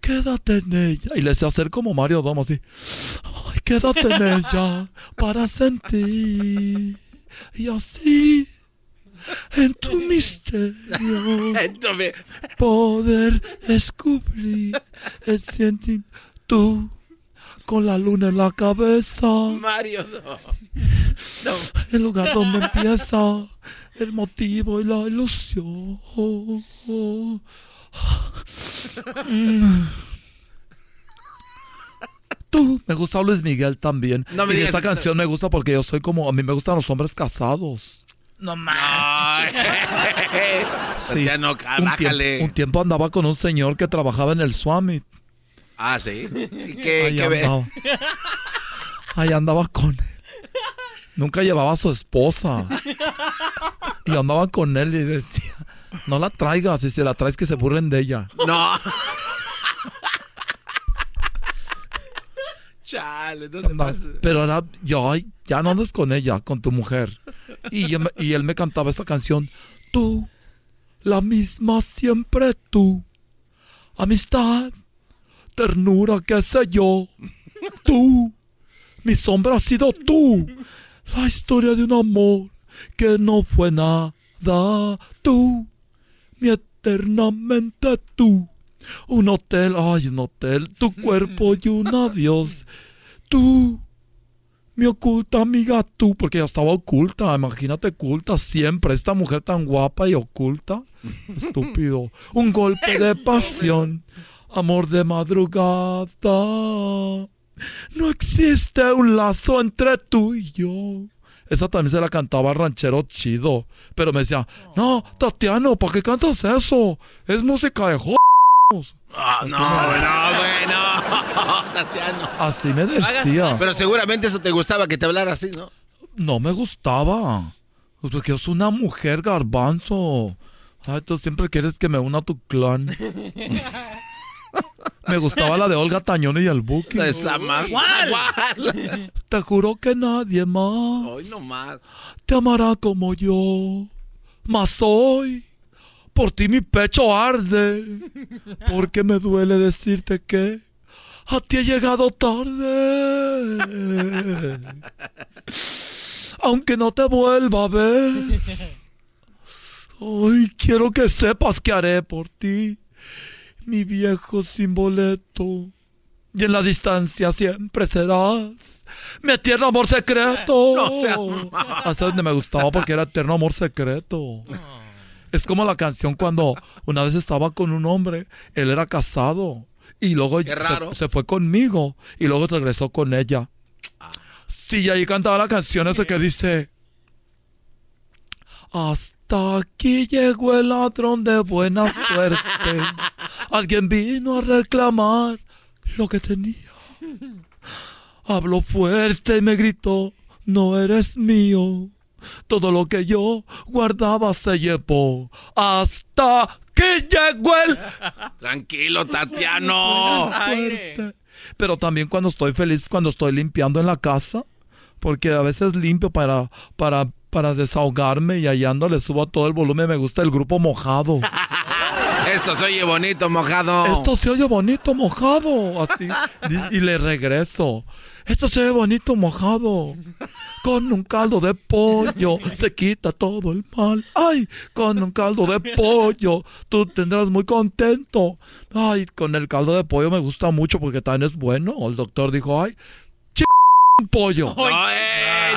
Quédate en ella. Y le sé hacer como Mario Domo así. Ay, quédate en ella para sentir. Y así, en tu misterio, poder descubrir el sentimiento. Tú, con la luna en la cabeza. Mario, no. El lugar donde empieza el motivo y la ilusión. Mm. Tú, me gusta Luis Miguel también. No me y digas esa eso. canción me gusta porque yo soy como, a mí me gustan los hombres casados. No manches. [laughs] Sí. Tatiano, Un, tiempo, un tiempo andaba con un señor que trabajaba en el Swami. Ah, sí. ¿Y qué, Ahí qué ve? Ahí andaba con él. Nunca llevaba a su esposa. Y andaba con él y decía, no la traigas, y si la traes que se burlen de ella. No. [laughs] Chale, no se pasa. Pero era, yo, ya no andes con ella, con tu mujer. Y, yo y él me cantaba esta canción, tú, la misma siempre tú, amistad, ternura, qué sé yo, tú, mi sombra ha sido tú, la historia de un amor que no fue nada, tú, eternamente tú. Un hotel, ay, un hotel, tu [laughs] cuerpo y un adiós. Tú, mi oculta amiga, tú, porque ella estaba oculta, imagínate oculta siempre, esta mujer tan guapa y oculta. [laughs] Estúpido. Un golpe de pasión, amor de madrugada. No existe un lazo entre tú y yo. Esa también se la cantaba ranchero chido. Pero me decía, no, Tatiano, ¿para qué cantas eso? Es música de jo... Ah, no, no, bueno. [laughs] Tatiano. Así me decía. Pero seguramente eso te gustaba que te hablara así, ¿no? No me gustaba. Porque yo soy una mujer garbanzo. Ay, tú siempre quieres que me una a tu clan. [laughs] Me gustaba la de Olga Tañón y el Buki. Esa más. ¿Cuál? Te juro que nadie más Hoy no más. te amará como yo. Mas hoy, por ti mi pecho arde. Porque me duele decirte que a ti he llegado tarde. Aunque no te vuelva a ver. Hoy quiero que sepas que haré por ti, mi viejo sin boleto. Y en la distancia siempre serás mi eterno amor secreto. No seas [laughs] mamá. Hasta donde me gustaba porque era eterno amor secreto. Es como la canción cuando una vez estaba con un hombre, él era casado y luego se, se fue conmigo y luego regresó con ella. Sí, y ahí cantaba la canción esa que dice... Hasta aquí llegó el ladrón de buena suerte. [laughs] Alguien vino a reclamar lo que tenía. Habló fuerte y me gritó, no eres mío. Todo lo que yo guardaba se llevó. Hasta que llegó el... [laughs] Tranquilo, Tatiano. Fuerte. Pero también cuando estoy feliz, cuando estoy limpiando en la casa, porque a veces limpio para, para, para desahogarme y hallando le subo a todo el volumen. Me gusta el grupo mojado. [laughs] Esto se oye bonito, mojado. Esto se oye bonito mojado. Así. Y, y le regreso. Esto se ve bonito mojado. Con un caldo de pollo se quita todo el mal. Ay, con un caldo de pollo tú tendrás muy contento. Ay, con el caldo de pollo me gusta mucho porque también es bueno. El doctor dijo, ay, ch un pollo. No, eh,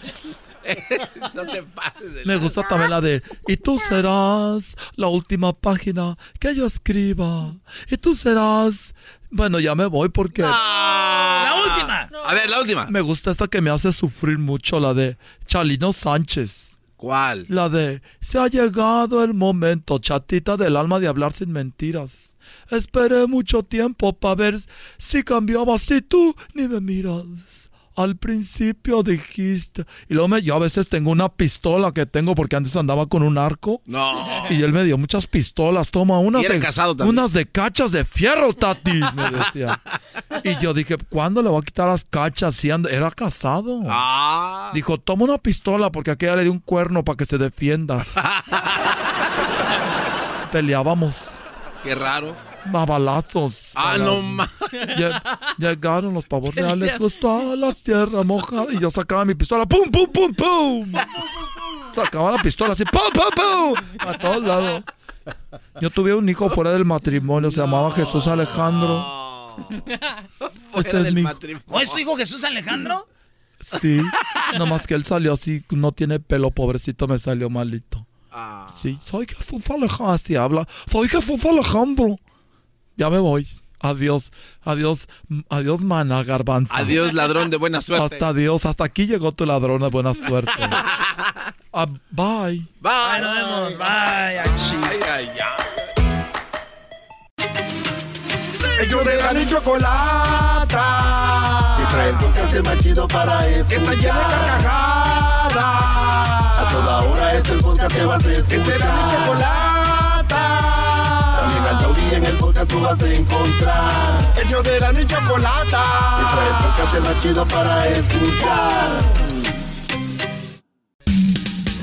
se [laughs] no te pases. de Me gusta también la de Y tú serás la última página que yo escriba. Y tú serás. Bueno, ya me voy porque. La última. A ver, la última. Me gusta esta que me hace sufrir mucho, la de Chalino Sánchez. ¿Cuál? La de Se ha llegado el momento, chatita del alma, de hablar sin mentiras. Esperé mucho tiempo para ver si cambiabas y tú ni me miras. Al principio dijiste. Y luego me, yo a veces tengo una pistola que tengo porque antes andaba con un arco. No. Y él me dio muchas pistolas. Toma unas Y era de, casado también. unas de cachas de fierro, Tati. Me decía. Y yo dije, ¿cuándo le voy a quitar las cachas? Si era casado. Ah. Dijo, toma una pistola porque aquella le dio un cuerno para que se defiendas. [laughs] Peleábamos Qué raro. A balazos. Ah, Para- no Lle- Llegaron los pavos [laughs] reales, gustó la tierra mojada. Y yo sacaba mi pistola, ¡pum, pum, pum, pum! Sacaba la pistola así, ¡pum, pum, pum! A todos lados. Yo tuve un hijo fuera del matrimonio, se llamaba Jesús Alejandro. [laughs] Ese es mi hijo. ¿O es tu hijo Jesús Alejandro? Sí, nomás que él salió así, no tiene pelo, pobrecito, me salió malito. Sí, soy Jesús Alejandro, así habla. Soy Jesús Alejandro. Ya me voy. Adiós, adiós, adiós, mana garbanzo. Adiós, ladrón de buena suerte. Hasta adiós, hasta aquí llegó tu ladrón de buena suerte. [laughs] Ah, bye. Bye. nos vemos. Bye. Ay, ay, ay. Ellos de la chocolata. Que trae el podcast más chido para escuchar. Que está llena de carcajadas. A toda hora es el podcast que vas a escuchar. Que será mi chocolata. En el podcast tú vas a encontrar. Ellos de la y chocolata. Que trae el podcast más chido para escuchar.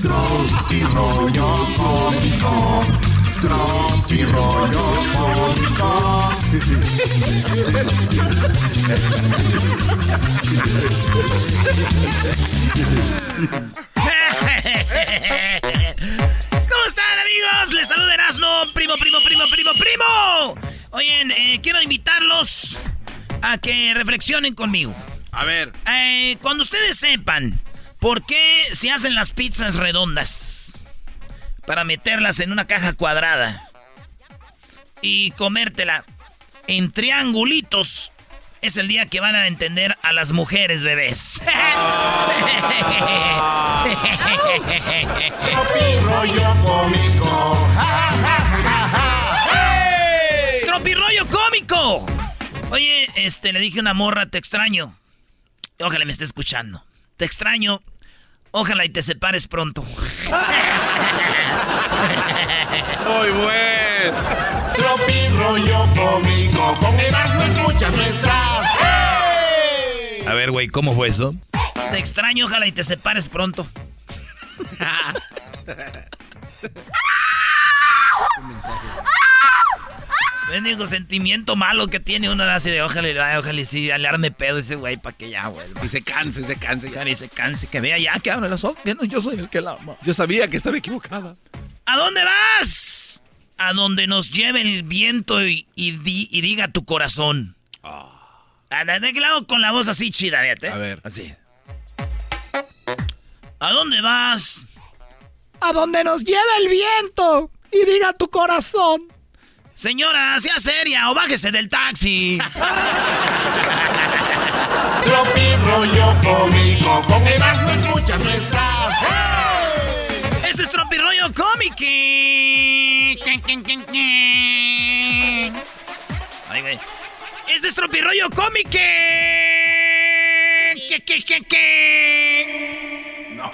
Tropi rollo cómico. Tropi rollo cómico. [laughs] ¿Cómo están, amigos? Les saluda Erasmo, primo, primo, primo, primo, primo. Oigan, eh, quiero invitarlos a que reflexionen conmigo. A ver. Eh, cuando ustedes sepan por qué se hacen las pizzas redondas para meterlas en una caja cuadrada y comértela en triangulitos, es el día que van a entender a las mujeres bebés. [laughs] rollo cómico. ¡Tropirollo cómico! Oye, este, le dije a una morra, te extraño. Ojalá me esté escuchando. Te extraño. Ojalá y te separes pronto. [laughs] Muy buen. Tropi rollo cómico. Con Erasmo escuchas nuestras. A ver, güey, ¿cómo fue eso? Te extraño, ojalá y te separes pronto. Bendigo sentimiento malo que tiene uno así de ojalá y ay, ojalá y sí, le arme pedo ese güey para que ya vuelva. Y se canse, se canse. Ojalá y se canse, que vea ya que abre los ojos, que no, yo soy el que la ama. Yo sabía que estaba equivocada. ¿A dónde vas? A donde nos lleve el viento y, y di- y diga tu corazón. Ah, ¿De de qué lado con la voz así chida, fíjate? A ver. Así. ¿A dónde vas? A donde nos lleve el viento y diga tu corazón. Señora, sea seria o bájese del taxi. [laughs] Tropi rollo cómico, con Erasmo escuchas no estás. Este es Tropi rollo cómico. Ay, güey. Este es Tropi rollo cómico. ¿Qué, qué, qué, qué? No.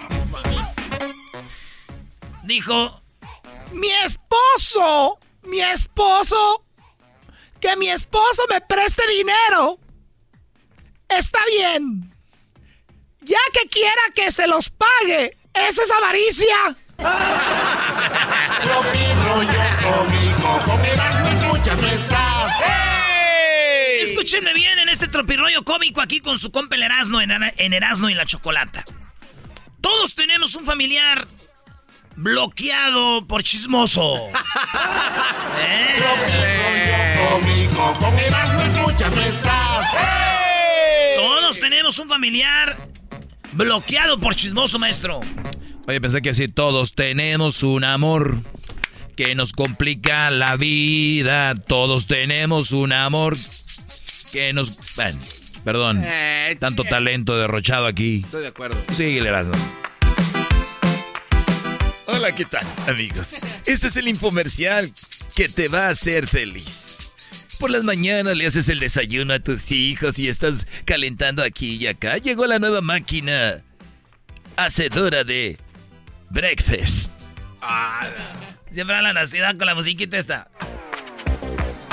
Dijo, mi esposo, mi esposo, que mi esposo me preste dinero. Está bien. Ya que quiera que se los pague, ¿eso es avaricia? [laughs] este tropirroyo cómico aquí con su compa el Erasmo en, en Erasmo y la Chocolata. Todos tenemos un familiar bloqueado por chismoso. [laughs] ¿Eh? Todos tenemos un familiar bloqueado por chismoso, maestro. Oye, pensé que así todos tenemos un amor que nos complica la vida. Todos tenemos un amor que nos... Bueno, perdón. Eh, tanto che. talento derrochado aquí. Estoy de acuerdo. Sí, Erasmo. Hola, ¿qué tal, amigos? Este es el infomercial que te va a hacer feliz. Por las mañanas le haces el desayuno a tus hijos y estás calentando aquí y acá. Llegó la nueva máquina hacedora de breakfast. Siempre hablan así, da con la musiquita esta.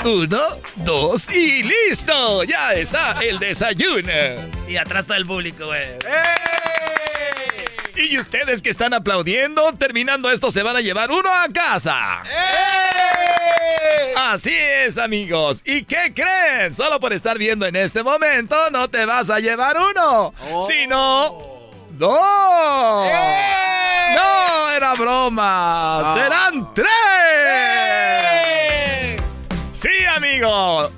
Uno, dos y listo. Ya está el desayuno. Y atrás todo el público, güey. Y ustedes que están aplaudiendo, terminando esto se van a llevar uno a casa. Así es, amigos. ¿Y qué creen? Solo por estar viendo en este momento no te vas a llevar uno, sino dos. No, era broma. Serán tres. Amigo.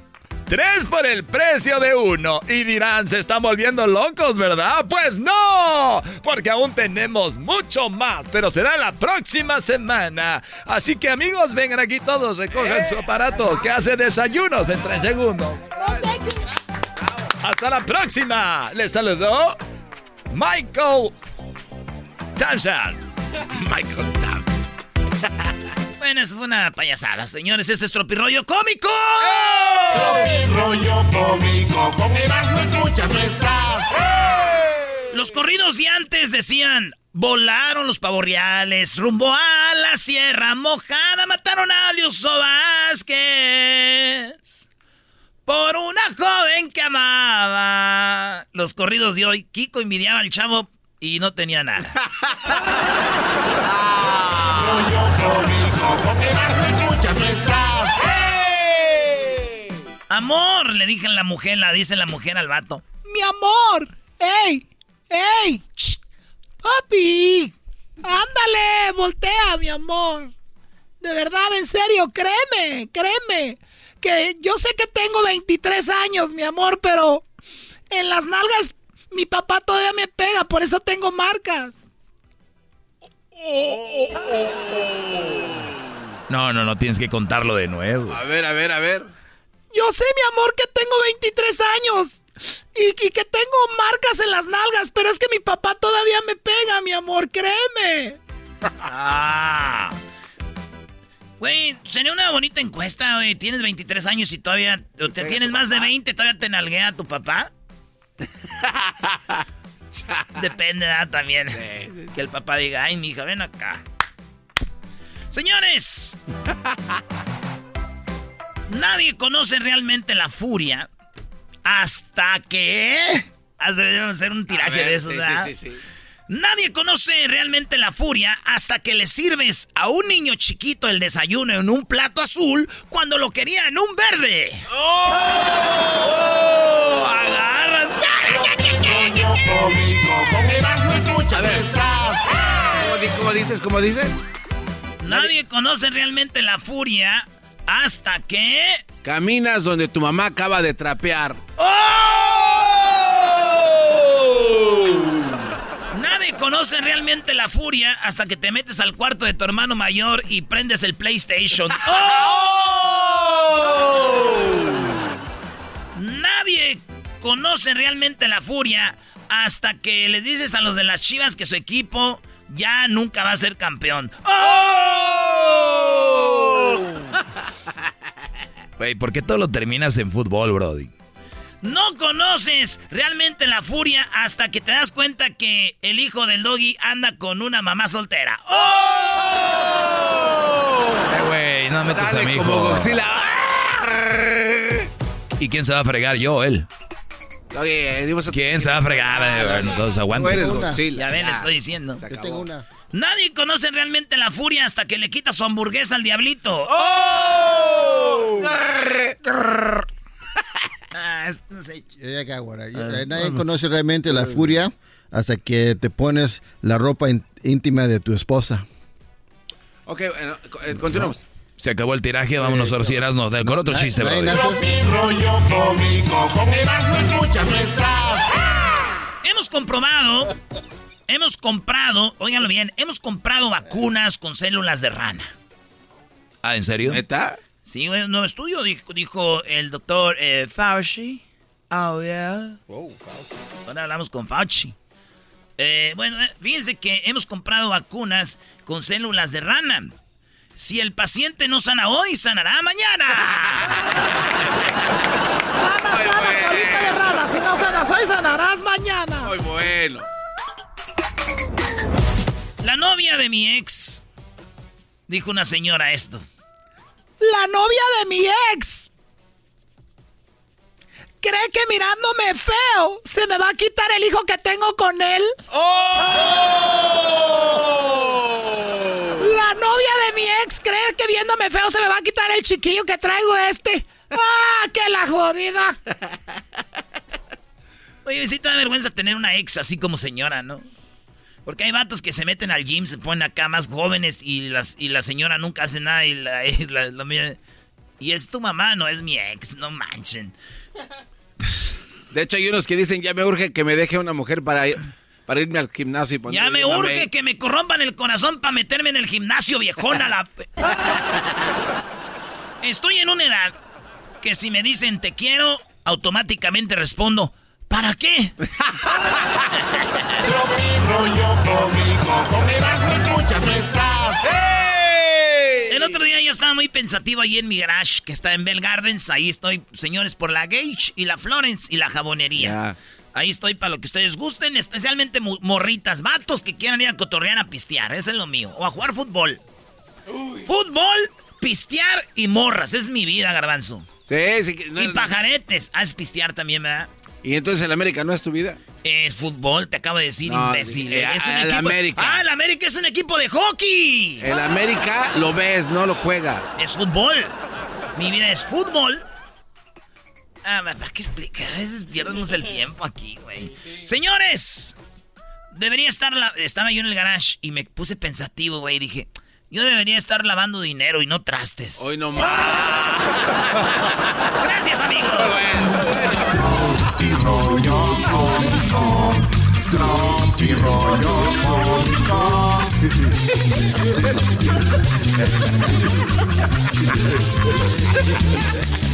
Tres por el precio de uno. Y dirán, se están volviendo locos, ¿verdad? Pues no, porque aún tenemos mucho más, pero será la próxima semana. Así que amigos, vengan aquí todos, recojan su aparato que hace desayunos en tres segundos. Hasta la próxima. Les saludó Michael Tanshan. [laughs] Michael Tan. Bueno, fue una payasada, señores. Este es Tropirollo Cómico. Cómico, con Erasmo escuchas no estás. Los corridos de antes decían, volaron los pavorreales, rumbo a la Sierra Mojada, mataron a Liuso Vázquez. Por una joven que amaba. Los corridos de hoy, Kiko envidiaba al chavo y no tenía nada. [laughs] Amor, le dije a la mujer, la dice la mujer al vato. Mi amor. ¡Ey! ¡Ey! ¡Shh! ¡Papi! ¡Ándale! ¡Voltea, mi amor! De verdad, en serio, créeme, créeme. Que yo sé que tengo 23 años, mi amor, pero en las nalgas mi papá todavía me pega, por eso tengo marcas. No, no, no, tienes que contarlo de nuevo. A ver, a ver, a ver. Yo sé, mi amor, que tengo 23 años y, y que tengo marcas en las nalgas, pero es que mi papá todavía me pega, mi amor, créeme. Ah. Güey, sería una bonita encuesta, güey. Tienes 23 años y todavía te, tienes más de papá? 20, todavía te nalguea tu papá. [laughs] Depende, ¿verdad? También. Que el papá diga, ay, mija, ven acá. Señores, [laughs] nadie conoce realmente la furia hasta que... Hasta debemos hacer un tiraje A ver, de esos, sí, ¿verdad? sí, sí, sí. Nadie conoce realmente la furia hasta que le sirves a un niño chiquito el desayuno en un plato azul cuando lo quería en un verde. ¡Oh! Escuchas no estás. ¿Cómo, di- cómo dices? ¿Cómo dices? Nadie conoce realmente la furia hasta que... Caminas donde tu mamá acaba de trapear. Nadie, conoce realmente la furia hasta que te metes al cuarto de tu hermano mayor y prendes el PlayStation. [laughs] ¡Oh! Nadie conoce realmente la furia hasta que les dices a los de las Chivas que su equipo ya nunca va a ser campeón. ¡Oh! Güey, ¿por qué todo lo terminas en fútbol, Brody? No conoces realmente la furia hasta que te das cuenta que el hijo del doggy anda con una mamá soltera. ¡Oh! Eh, güey, no metas a mi hijo. ¿Y quién se va a fregar? Yo, él. ¿Quién se va a fregar? Entonces, aguanta. Ya ven, le estoy diciendo. Yo tengo una. Nadie conoce realmente la furia hasta que le quita su hamburguesa al diablito. ¡Oh! [laughs] Ah, güey. Yo- eh, Nadie conoce realmente la furia hasta que te pones la ropa íntima de tu esposa. Ok, eh, continuamos. Se acabó el tiraje, vámonos ahora si eras no. Con otro chiste, rollo cómico, con escuchas estás. Hemos comprobado, hemos comprado, óiganlo bien, hemos comprado vacunas con células de rana. Ah, ¿en serio? ¿Neta? Sí, un nuevo estudio dijo, dijo el doctor eh, Fauci. Oh, yeah. Ahora hablamos con Fauci. Eh, bueno, eh, fíjense que hemos comprado vacunas con células de rana. Si el paciente no sana hoy, sanará mañana. Sana, sana, colita de rana. Si no sanas hoy, sanarás mañana. Muy bueno. La novia de mi ex, dijo una señora esto. La novia de mi ex. ¿Cree que mirándome feo se me va a quitar el hijo que tengo con él? La novia de mi ex cree que viéndome feo se me va a quitar el chiquillo que traigo este. ¡Ah, qué la jodida! Oye, sí te da vergüenza tener una ex así como señora, ¿no? Porque hay vatos que se meten al gym, se ponen acá más jóvenes y, las, y la señora nunca hace nada y la, [laughs] y la- mira. Y es tu mamá, no es mi ex, no manchen. De hecho, hay unos que dicen, ya me urge que me deje una mujer para, para irme al gimnasio y ponerme Ya me urge me- que me corrompan el corazón para meterme en el gimnasio, viejona. La... [laughs] Estoy en una edad que si me dicen te quiero, automáticamente respondo, ¿para qué? [laughs] rollo cómico, con Erasmo escuchas no estás. El otro día yo estaba muy pensativo ahí en mi garage, que está en Bell Gardens. Ahí estoy, señores, por la Gage y la Florence y la jabonería. Ahí estoy para lo que ustedes gusten, especialmente morritas, vatos que quieran ir a cotorrear a pistear. Eso es lo mío. O a jugar fútbol. Fútbol, pistear y morras. Es mi vida, garbanzo. Sí, sí. no, y pajaretes. Ah, es pistear también, ¿verdad? Y entonces el América no es tu vida. Es fútbol, te acabo de decir, No, imbécil. eh, es un el equipo... América. Ah, el América es un equipo de hockey. El América lo ves, no lo juega. Es fútbol. Mi vida es fútbol. Ah, ¿para qué explicar? A veces pierdemos el tiempo aquí, güey. Señores, debería estar... La... Estaba yo en el garage y me puse pensativo, güey. y Dije, yo debería estar lavando dinero y no trastes. Hoy no más. [laughs] Gracias, amigos. [laughs]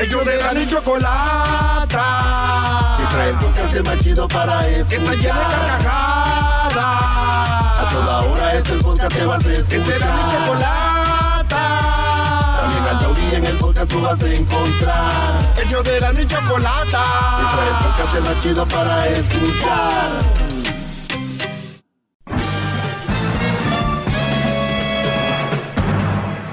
Ellos de la ni chocolata. Que trae el podcast más chido para escuchar. Que está llena de carcajadas. A toda hora es el podcast que vas a escuchar. Que será mi chocolata. También al taurí en el podcast tú vas a encontrar. Ellos de la ni chocolata. Que trae el podcast más chido para escuchar.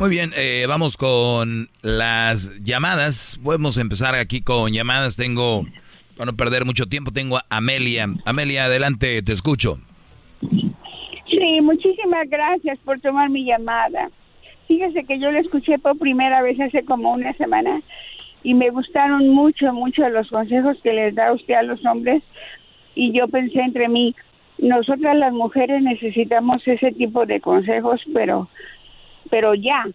Muy bien, eh, vamos con las llamadas. Podemos empezar aquí con llamadas. Tengo, para no perder mucho tiempo, tengo a Amelia. Amelia, adelante, te escucho. Sí, muchísimas gracias por tomar mi llamada. Fíjese que yo lo escuché por primera vez hace como una semana y me gustaron mucho, mucho los consejos que les da usted a los hombres y yo pensé entre mí, nosotras las mujeres necesitamos ese tipo de consejos, pero pero ya,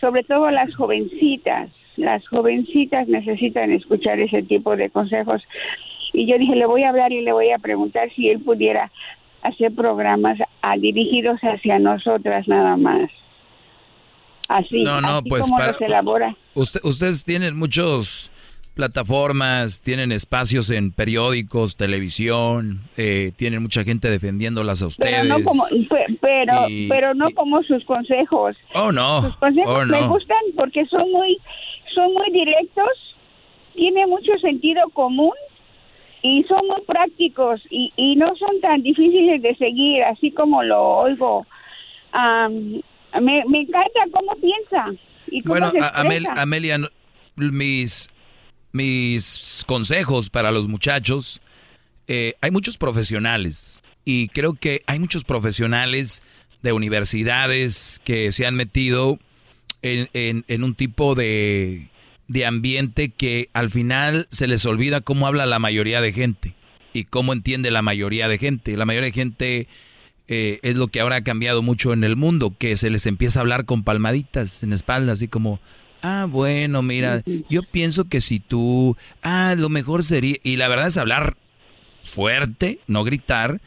sobre todo las jovencitas, las jovencitas necesitan escuchar ese tipo de consejos. Y yo dije, le voy a hablar y le voy a preguntar si él pudiera hacer programas a, dirigidos hacia nosotras nada más. Así, no, no, así pues como para, los elabora. Usted, ustedes tienen muchos plataformas, tienen espacios en periódicos, televisión, eh, tienen mucha gente defendiéndolas a ustedes. Pero no como, pe- pero, Y- pero no como sus consejos. Oh, no. Sus consejos Oh, me no. gustan porque son muy, son muy directos, tiene mucho sentido común y son muy prácticos y, y no son tan difíciles de seguir, así como lo oigo. Am, me, me encanta cómo piensa y cómo Bueno, se Amel-. Amelia, mis, mis consejos para los muchachos, eh, hay muchos profesionales y creo que hay muchos profesionales de universidades que se han metido en, un tipo de, de ambiente que al final se les olvida cómo habla la mayoría de gente y cómo entiende la mayoría de gente. La mayoría de gente eh, es lo que ahora ha cambiado mucho en el mundo, que se les empieza a hablar con palmaditas en espalda, así como, ah, bueno, mira, yo pienso que si tú, ah, lo mejor sería, y la verdad es hablar fuerte, no gritar,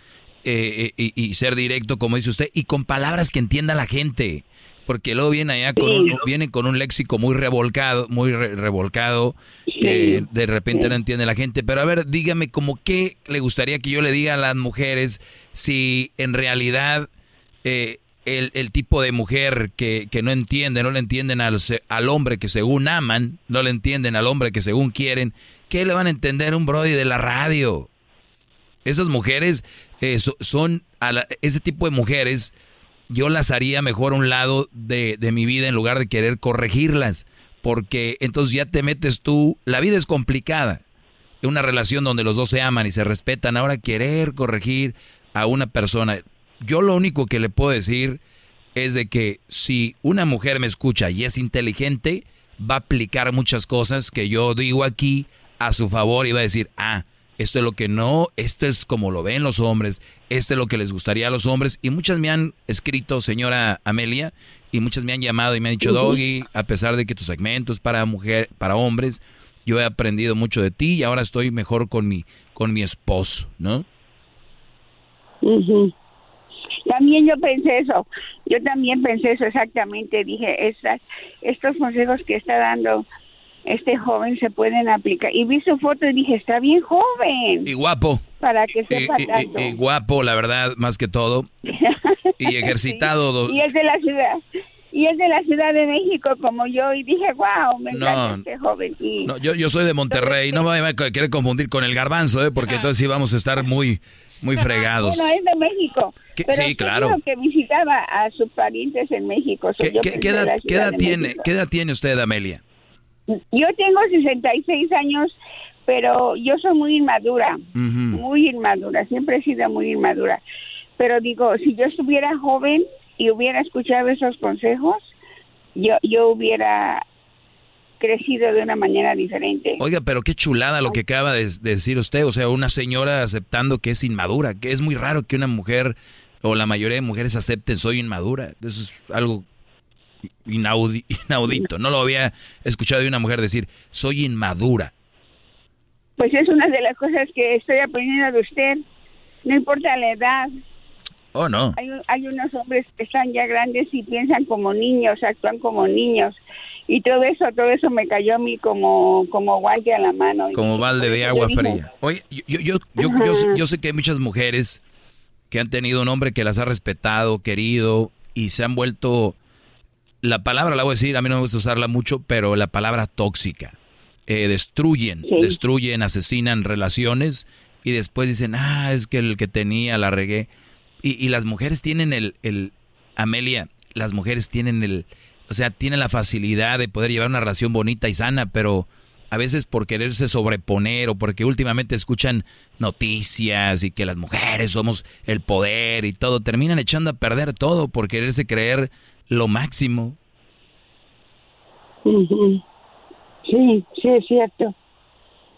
eh, eh, y, y ser directo, como dice usted, y con palabras que entienda la gente. Porque luego viene allá con un, viene con un léxico muy revolcado, muy re- revolcado, que de repente no entiende la gente. Pero a ver, dígame, como qué le gustaría que yo le diga a las mujeres si en realidad eh, el, tipo de mujer que, que no entiende, no le entienden al, al hombre que según aman, no le entienden al hombre que según quieren, ¿qué le van a entender un brody de la radio? Esas mujeres eh, so- son, a la- ese tipo de mujeres, yo las haría mejor a un lado de, de mi vida en lugar de querer corregirlas, porque entonces ya te metes tú, la vida es complicada, una relación donde los dos se aman y se respetan, ahora querer corregir a una persona, yo lo único que le puedo decir es de que si una mujer me escucha y es inteligente, va a aplicar muchas cosas que yo digo aquí a su favor y va a decir, ah, esto es lo que no, esto es como lo ven los hombres, esto es lo que les gustaría a los hombres. Y muchas me han escrito, señora Amelia, y muchas me han llamado y me han dicho. Doggy, a pesar de que tu segmento es para mujer, para hombres, yo he aprendido mucho de ti y ahora estoy mejor con mi, con mi esposo, ¿no? Ujú. También yo pensé eso, yo también pensé eso exactamente, dije, estas, estos consejos que está dando este joven se pueden aplicar. Y vi su foto y dije, está bien joven, Y guapo. para que sepa y- y- tanto. y guapo, la verdad, más que todo. [laughs] Y ejercitado. do- Y es de la ciudad, y es de la Ciudad de México como yo, y dije, wow, me No. encanta este joven. Y No, yo, yo soy de Monterrey, no me vaya a querer confundir con el garbanzo, ¿eh? porque entonces sí vamos a estar muy, muy [laughs] fregados. Bueno, es de México. ¿Qué? Pero Sí, claro. que visitaba a sus parientes en México. ¿Qué, qué- qué edad, edad tiene, México. ¿Qué edad tiene usted, Amelia? Yo tengo 66 años, pero yo soy muy inmadura, Ujú. muy inmadura, siempre he sido muy inmadura. Pero digo, si yo estuviera joven y hubiera escuchado esos consejos, yo, yo hubiera crecido de una manera diferente. Oiga, pero qué chulada lo que acaba de, de decir usted, o sea, una señora aceptando que es inmadura, que es muy raro que una mujer o la mayoría de mujeres acepten soy inmadura. Eso es algo inaudi- inaudito. No lo había escuchado de una mujer decir soy inmadura. Pues es una de las cosas que estoy aprendiendo de usted. No importa la edad, Oh, no. Hay, hay unos hombres que están ya grandes y piensan como niños, actúan como niños. Y todo eso, todo eso me cayó a mí como, como guante a la mano. Como balde de agua yo dije, fría. Oye, yo, yo, yo, yo, yo, yo sé que hay muchas mujeres que han tenido un hombre que las ha respetado, querido y se han vuelto, la palabra la voy a decir, a mí no me gusta usarla mucho, pero la palabra tóxica. Eh, destruyen, destruyen, asesinan relaciones y después dicen, ah, es que el que tenía la regué. Y, y las mujeres tienen el, el, Amelia, las mujeres tienen el, o sea, tienen la facilidad de poder llevar una relación bonita y sana, pero a veces por quererse sobreponer o porque últimamente escuchan noticias y que las mujeres somos el poder y todo, terminan echando a perder todo por quererse creer lo máximo. Sí, sí, es cierto.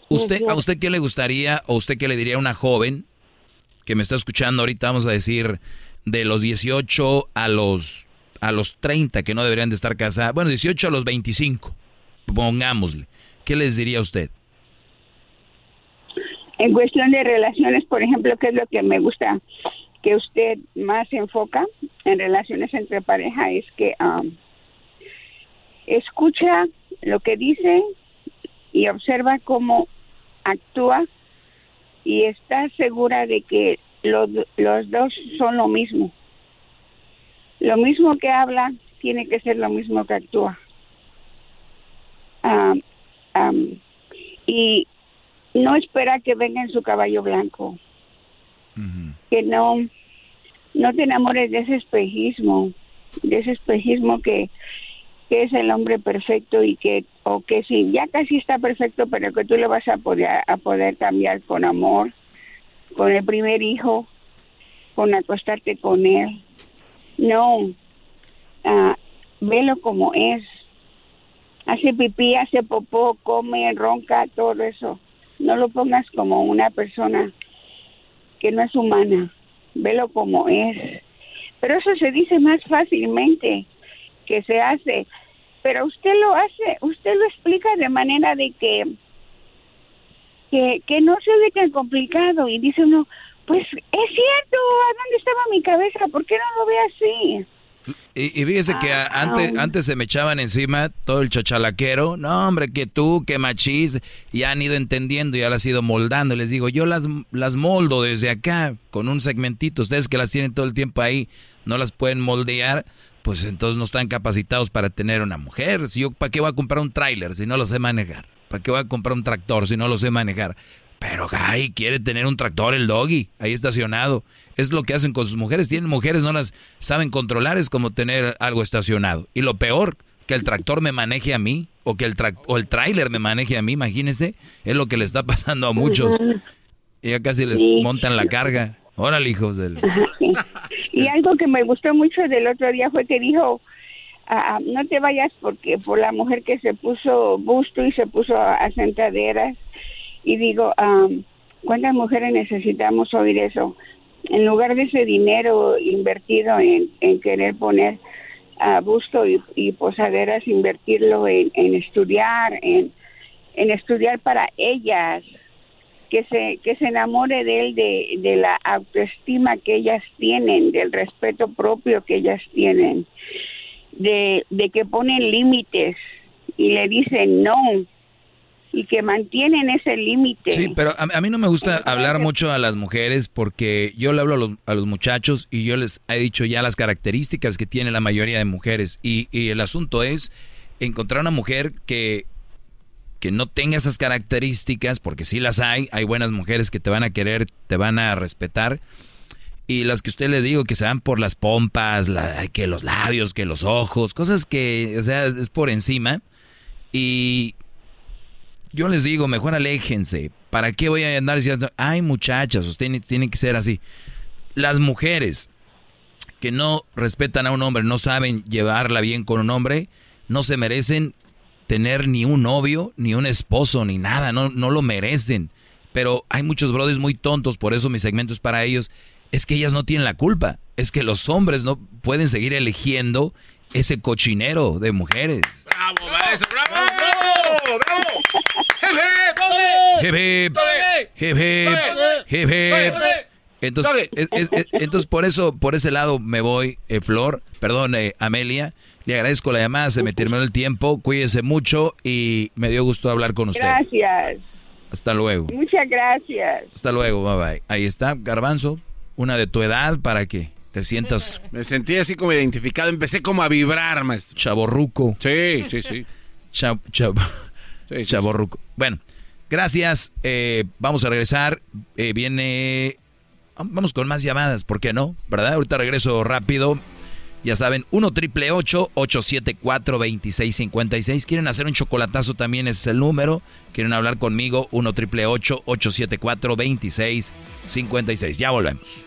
¿Usted, ¿A usted qué le gustaría o usted qué le diría a una joven que me está escuchando ahorita, vamos a decir, de los 18 a los, a los 30 que no deberían de estar casadas? Bueno, 18 a los 25, pongámosle. ¿Qué les diría usted? En cuestión de relaciones, por ejemplo, ¿qué es lo que me gusta que usted más enfoca en relaciones entre pareja? Es que um, escucha lo que dice y observa cómo actúa y está segura de que los, los dos son lo mismo. Lo mismo que habla tiene que ser lo mismo que actúa. Um, y no espera que venga en su caballo blanco. Que no, no te enamores de ese espejismo, de ese espejismo que, que es el hombre perfecto y que, o que sí, ya casi está perfecto, pero que tú le vas a poder, a poder cambiar con amor, con el primer hijo, con acostarte con él. No, uh, velo como es hace pipí, hace popó, come, ronca, todo eso. No lo pongas como una persona que no es humana, velo como es. Pero eso se dice más fácilmente que se hace. Pero usted lo hace, usted lo explica de manera de que que, no se ve tan complicado y dice uno, pues es cierto, ¿a dónde estaba mi cabeza? ¿Por qué no lo ve así? Y, y fíjese que ah, antes, antes se me echaban encima todo el chachalaquero. No, hombre, que tú, que machis. Ya han ido entendiendo, ya las han ido moldando. Les digo, yo las, las moldo desde acá, con un segmentito. Ustedes que las tienen todo el tiempo ahí, no las pueden moldear. Pues entonces no están capacitados para tener una mujer. Si yo, ¿para qué voy a comprar un tráiler si no lo sé manejar? ¿Para qué voy a comprar un tractor si no lo sé manejar? Pero, ay, quiere tener un tractor el doggy ahí estacionado. Es lo que hacen con sus mujeres. Tienen mujeres, no las saben controlar, es como tener algo estacionado. Y lo peor, que el tractor me maneje a mí, o que el, o el tráiler me maneje a mí, imagínense, es lo que le está [laughs] pasando a muchos. Y ya casi les montan la carga. Órale, hijos del... [laughs] Y algo que me gustó mucho del otro día fue que dijo, ah, ah, no te vayas porque por la mujer que se puso busto y se puso a sentaderas y digo, ¿cuántas mujeres necesitamos oír eso? En lugar de ese dinero invertido en, querer poner a busto y, posaderas, invertirlo en, estudiar, en, estudiar para ellas, que se, que se enamore de él, de, de la autoestima que ellas tienen, del respeto propio que ellas tienen, de, de que ponen límites y le dicen no, y que mantienen ese límite. Sí, pero a, mí no me gusta hablar mucho a las mujeres porque yo le hablo a los, a los, muchachos y yo les he dicho ya las características que tiene la mayoría de mujeres y, y el asunto es encontrar una mujer que, que no tenga esas características, porque sí las hay, hay buenas mujeres que te van a querer, te van a respetar. Y las que usted le digo que se van por las pompas, la, que los labios, que los ojos, cosas que, o sea, es por encima. Y yo les digo, mejor aléjense. ¿Para qué voy a andar diciendo, ay muchachas, ustedes tienen que ser así? Las mujeres que no respetan a un hombre, no saben llevarla bien con un hombre, no se merecen tener ni un novio, ni un esposo, ni nada, no, no lo merecen. Pero hay muchos brothers muy tontos, por eso mi segmento es para ellos. Es que ellas no tienen la culpa. Es que los hombres no pueden seguir eligiendo ese cochinero de mujeres. ¡Bravo, maestro! ¡Bravo! Entonces, entonces por eso, por ese lado me voy, eh, Flor, perdón, eh, Amelia. Le agradezco la llamada, se me terminó el tiempo. Cuídese mucho y me dio gusto hablar con usted. Gracias. Hasta luego. Muchas gracias. Hasta luego, bye bye. Ahí está, Garbanzo. Una de tu edad para que te sientas... [laughs] Me sentí así como identificado, empecé como a vibrar, maestro. Chaborruco. Sí, sí, sí. Chab, [laughs] chaborruco. Bueno, gracias. Eh, vamos a regresar. Eh, viene... Vamos con más llamadas, ¿por qué no? ¿Verdad? Ahorita regreso rápido. Ya saben, 1 triple 874 2656. ¿Quieren hacer un chocolatazo? También es el número. ¿Quieren hablar conmigo? 1 triple 874 2656. Ya volvemos.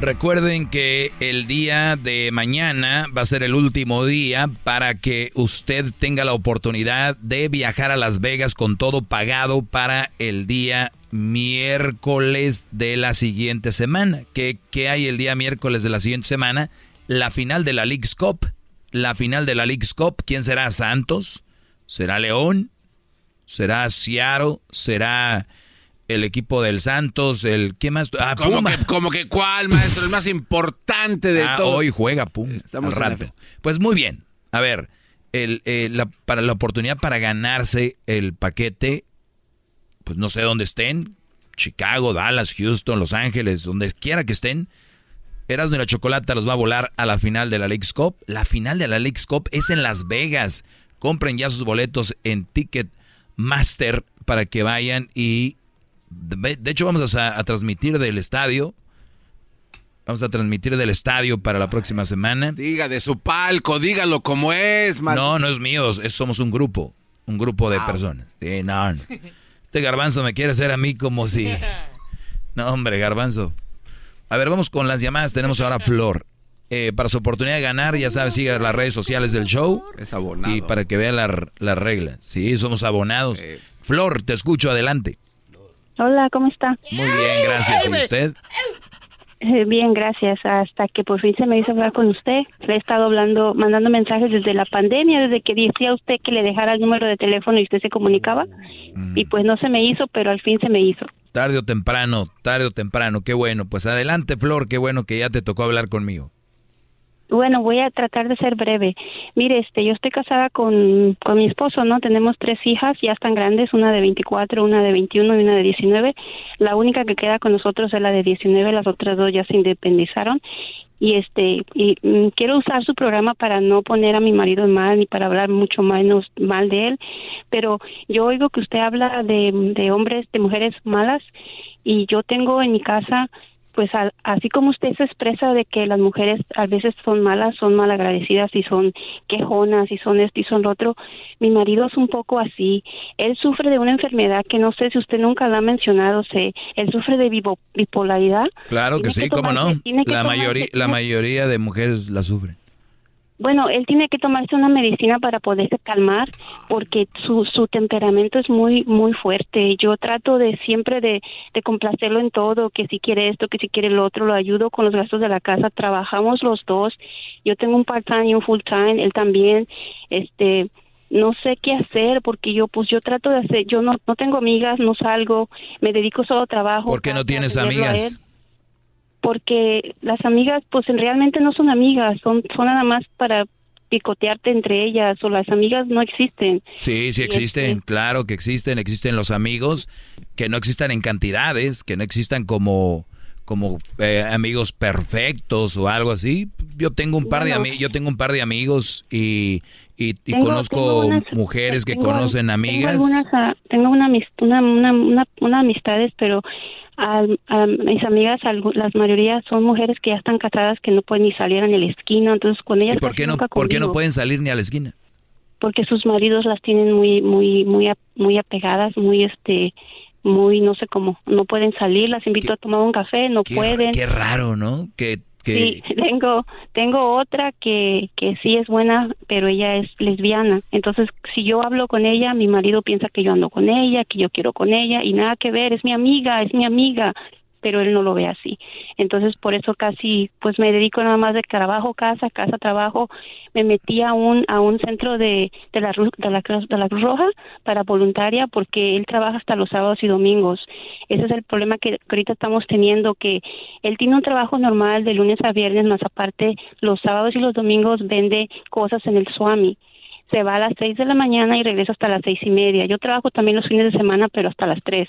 Recuerden que el día de mañana va a ser el último día para que usted tenga la oportunidad de viajar a Las Vegas con todo pagado para el día miércoles de la siguiente semana. ¿Qué, hay el día miércoles de la siguiente semana? La final de la League's Cup. La final de la League's Cup. ¿Quién será? ¿Santos? ¿Será León? ¿Será Seattle? ¿Será el equipo del Santos, el ¿qué más? Ah, ¿Cómo que, como que cuál, maestro? El más importante de ah, todo. Hoy juega Puma. Estamos rato. Pues muy bien. A ver, el, eh, para la oportunidad para ganarse el paquete, pues no sé dónde estén, Chicago, Dallas, Houston, Los Ángeles, donde quiera que estén. Erasmo y la Chocolata los va a volar a la final de la League's Cup. La final de la League's Cup es en Las Vegas. Compren ya sus boletos en Ticketmaster para que vayan y de hecho, vamos a, transmitir del estadio. Vamos a transmitir del estadio para la próxima semana. Diga de su palco, dígalo como es, No, no es mío, somos un grupo. Un grupo de personas. Sí, no, Este garbanzo me quiere hacer a mí como si. [laughs] No, hombre, garbanzo. A ver, vamos con las llamadas. Tenemos ahora a Flor. Eh, para su oportunidad de ganar, ya sabes, siga las redes sociales del show. Es abonado. Y para que vea las reglas. Sí, somos abonados. Flor, te escucho, adelante. Hola, ¿cómo está? Muy bien, gracias. ¿Y usted? Eh, bien, gracias. Hasta que por fin se me hizo hablar con usted. Le he estado hablando, mandando mensajes desde la pandemia, desde que decía usted que le dejara el número de teléfono y usted se comunicaba. Mm. Y pues no se me hizo, pero al fin se me hizo. Tarde o temprano, tarde o temprano, qué bueno. Pues adelante, Flor, qué bueno que ya te tocó hablar conmigo. Bueno, voy a tratar de ser breve. Mire, este, yo estoy casada con, con mi esposo, ¿no? Tenemos tres hijas, ya están grandes, una de 24, una de 21 y una de 19. La única que queda con nosotros es la de 19, las otras dos ya se independizaron. Y este, y mm, quiero usar su programa para no poner a mi marido mal ni para hablar mucho menos mal de él, pero yo oigo que usted habla de, de hombres, de mujeres malas y yo tengo en mi casa pues así como usted se expresa de que las mujeres a veces son malas, son malagradecidas y son quejonas y son esto y son lo otro, mi marido es un poco así. Él sufre de una enfermedad que no sé si usted nunca la ha mencionado, sé, él sufre de bipolaridad. Claro que sí, cómo no. La mayoría, la mayoría de mujeres la sufren. Bueno, él tiene que tomarse una medicina para poderse calmar porque su, su temperamento es muy muy fuerte. Yo trato de siempre de, de complacerlo en todo, que si quiere esto, que si quiere lo otro, lo ayudo con los gastos de la casa, trabajamos los dos. Yo tengo un part-time y un full-time, él también. Este, no sé qué hacer porque yo pues yo trato de hacer, yo no no tengo amigas, no salgo, me dedico solo a trabajo. ¿Por qué no tienes amigas? Porque las amigas pues realmente no son amigas, son, son nada más para picotearte entre ellas o las amigas no existen. Sí, sí existen, este claro que existen, existen los amigos que no existan en cantidades, que no existan como como eh, amigos perfectos o algo así. Yo tengo un par de amigos, yo tengo un par de amigos y, y, conozco mujeres que conocen amigas. Tengo, algunas, ah, tengo una, una, una, una amistades, pero a, mis amigas, las mayoría son mujeres que ya están casadas que no pueden ni salir ni a la esquina, entonces con ellas... ¿Y por qué no, por qué no pueden salir ni a la esquina? Porque sus maridos las tienen muy, muy, muy, muy apegadas, muy, este, muy, no sé cómo, no pueden salir, las invito a tomar un café, no pueden. Qué raro, ¿no? Que Sí, [laughs] tengo, tengo otra que, que sí es buena, pero ella es lesbiana. Entonces, si yo hablo con ella, mi marido piensa que yo ando con ella, que yo quiero con ella, y nada que ver, es mi amiga, es mi amiga. Pero él no lo ve así. Entonces, por eso casi, pues me dedico nada más de trabajo, casa, casa, trabajo. Me metí a un, a un centro de, de, la, de, la, de la Cruz Roja para voluntaria porque él trabaja hasta los sábados y domingos. Ese es el problema que, ahorita estamos teniendo, que él tiene un trabajo normal de lunes a viernes, más aparte los sábados y los domingos vende cosas en el Swami se va a las seis de la mañana y regresa hasta las seis y media. Yo trabajo también los fines de semana, pero hasta las tres.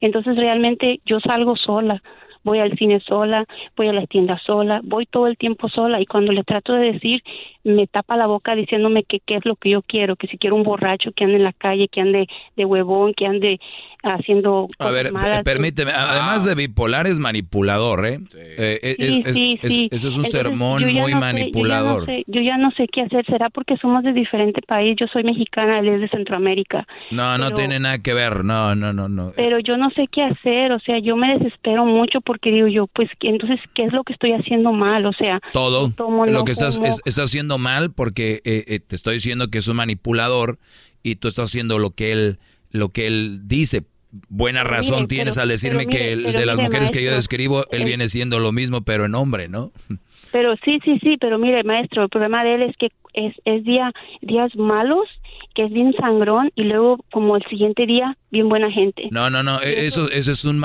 Entonces realmente yo salgo sola voy al cine sola, voy a las tiendas sola, voy todo el tiempo sola y cuando le trato de decir me tapa la boca diciéndome que qué es lo que yo quiero, que si quiero un borracho que ande en la calle, que ande de huevón, que ande haciendo A ver, permíteme, además de bipolar es manipulador, ¿eh? eh sí, sí, eso es un sermón muy manipulador. yo, ya no sé, qué hacer, será porque somos de diferente país, yo soy mexicana, él es de Centroamérica. No, no tiene nada que ver, no, no, no, no. Pero yo no sé qué hacer, o sea, yo me desespero mucho porque digo yo, pues entonces, ¿qué es lo que estoy haciendo mal? O sea, todo lo que estás, estás haciendo mal porque eh, eh, te estoy diciendo que es un manipulador y tú estás haciendo lo que él, lo que él dice. Buena razón tienes al decirme que de las mujeres que yo describo, él viene siendo lo mismo, pero en hombre, ¿no? [laughs] Pero sí, sí, sí, pero mire, maestro, el problema de él es que es, es día, días malos que es bien sangrón y luego como el siguiente día bien buena gente. No, no, no, e, eso, eso es un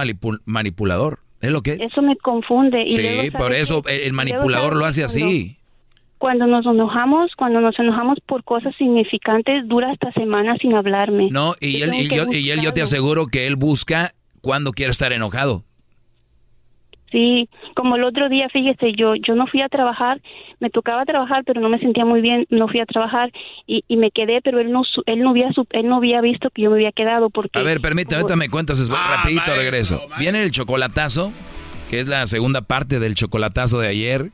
manipulador. ¿Es lo que es? Eso me confunde. Y sí, por eso el manipulador lo hace así. Cuando nos enojamos, cuando nos enojamos por cosas significantes, dura hasta semanas sin hablarme. No, y él, y, yo, y él, yo te aseguro que él busca cuando quiere estar enojado. Sí, como el otro día, fíjese, yo yo no fui a trabajar, me tocaba trabajar, pero no me sentía muy bien, no fui a trabajar y, y me quedé, pero él no él no había él no había visto que yo me había quedado porque A ver, permítame, ahorita me cuentas, es ah, rapidito regreso. Viene el chocolatazo, que es la segunda parte del chocolatazo de ayer.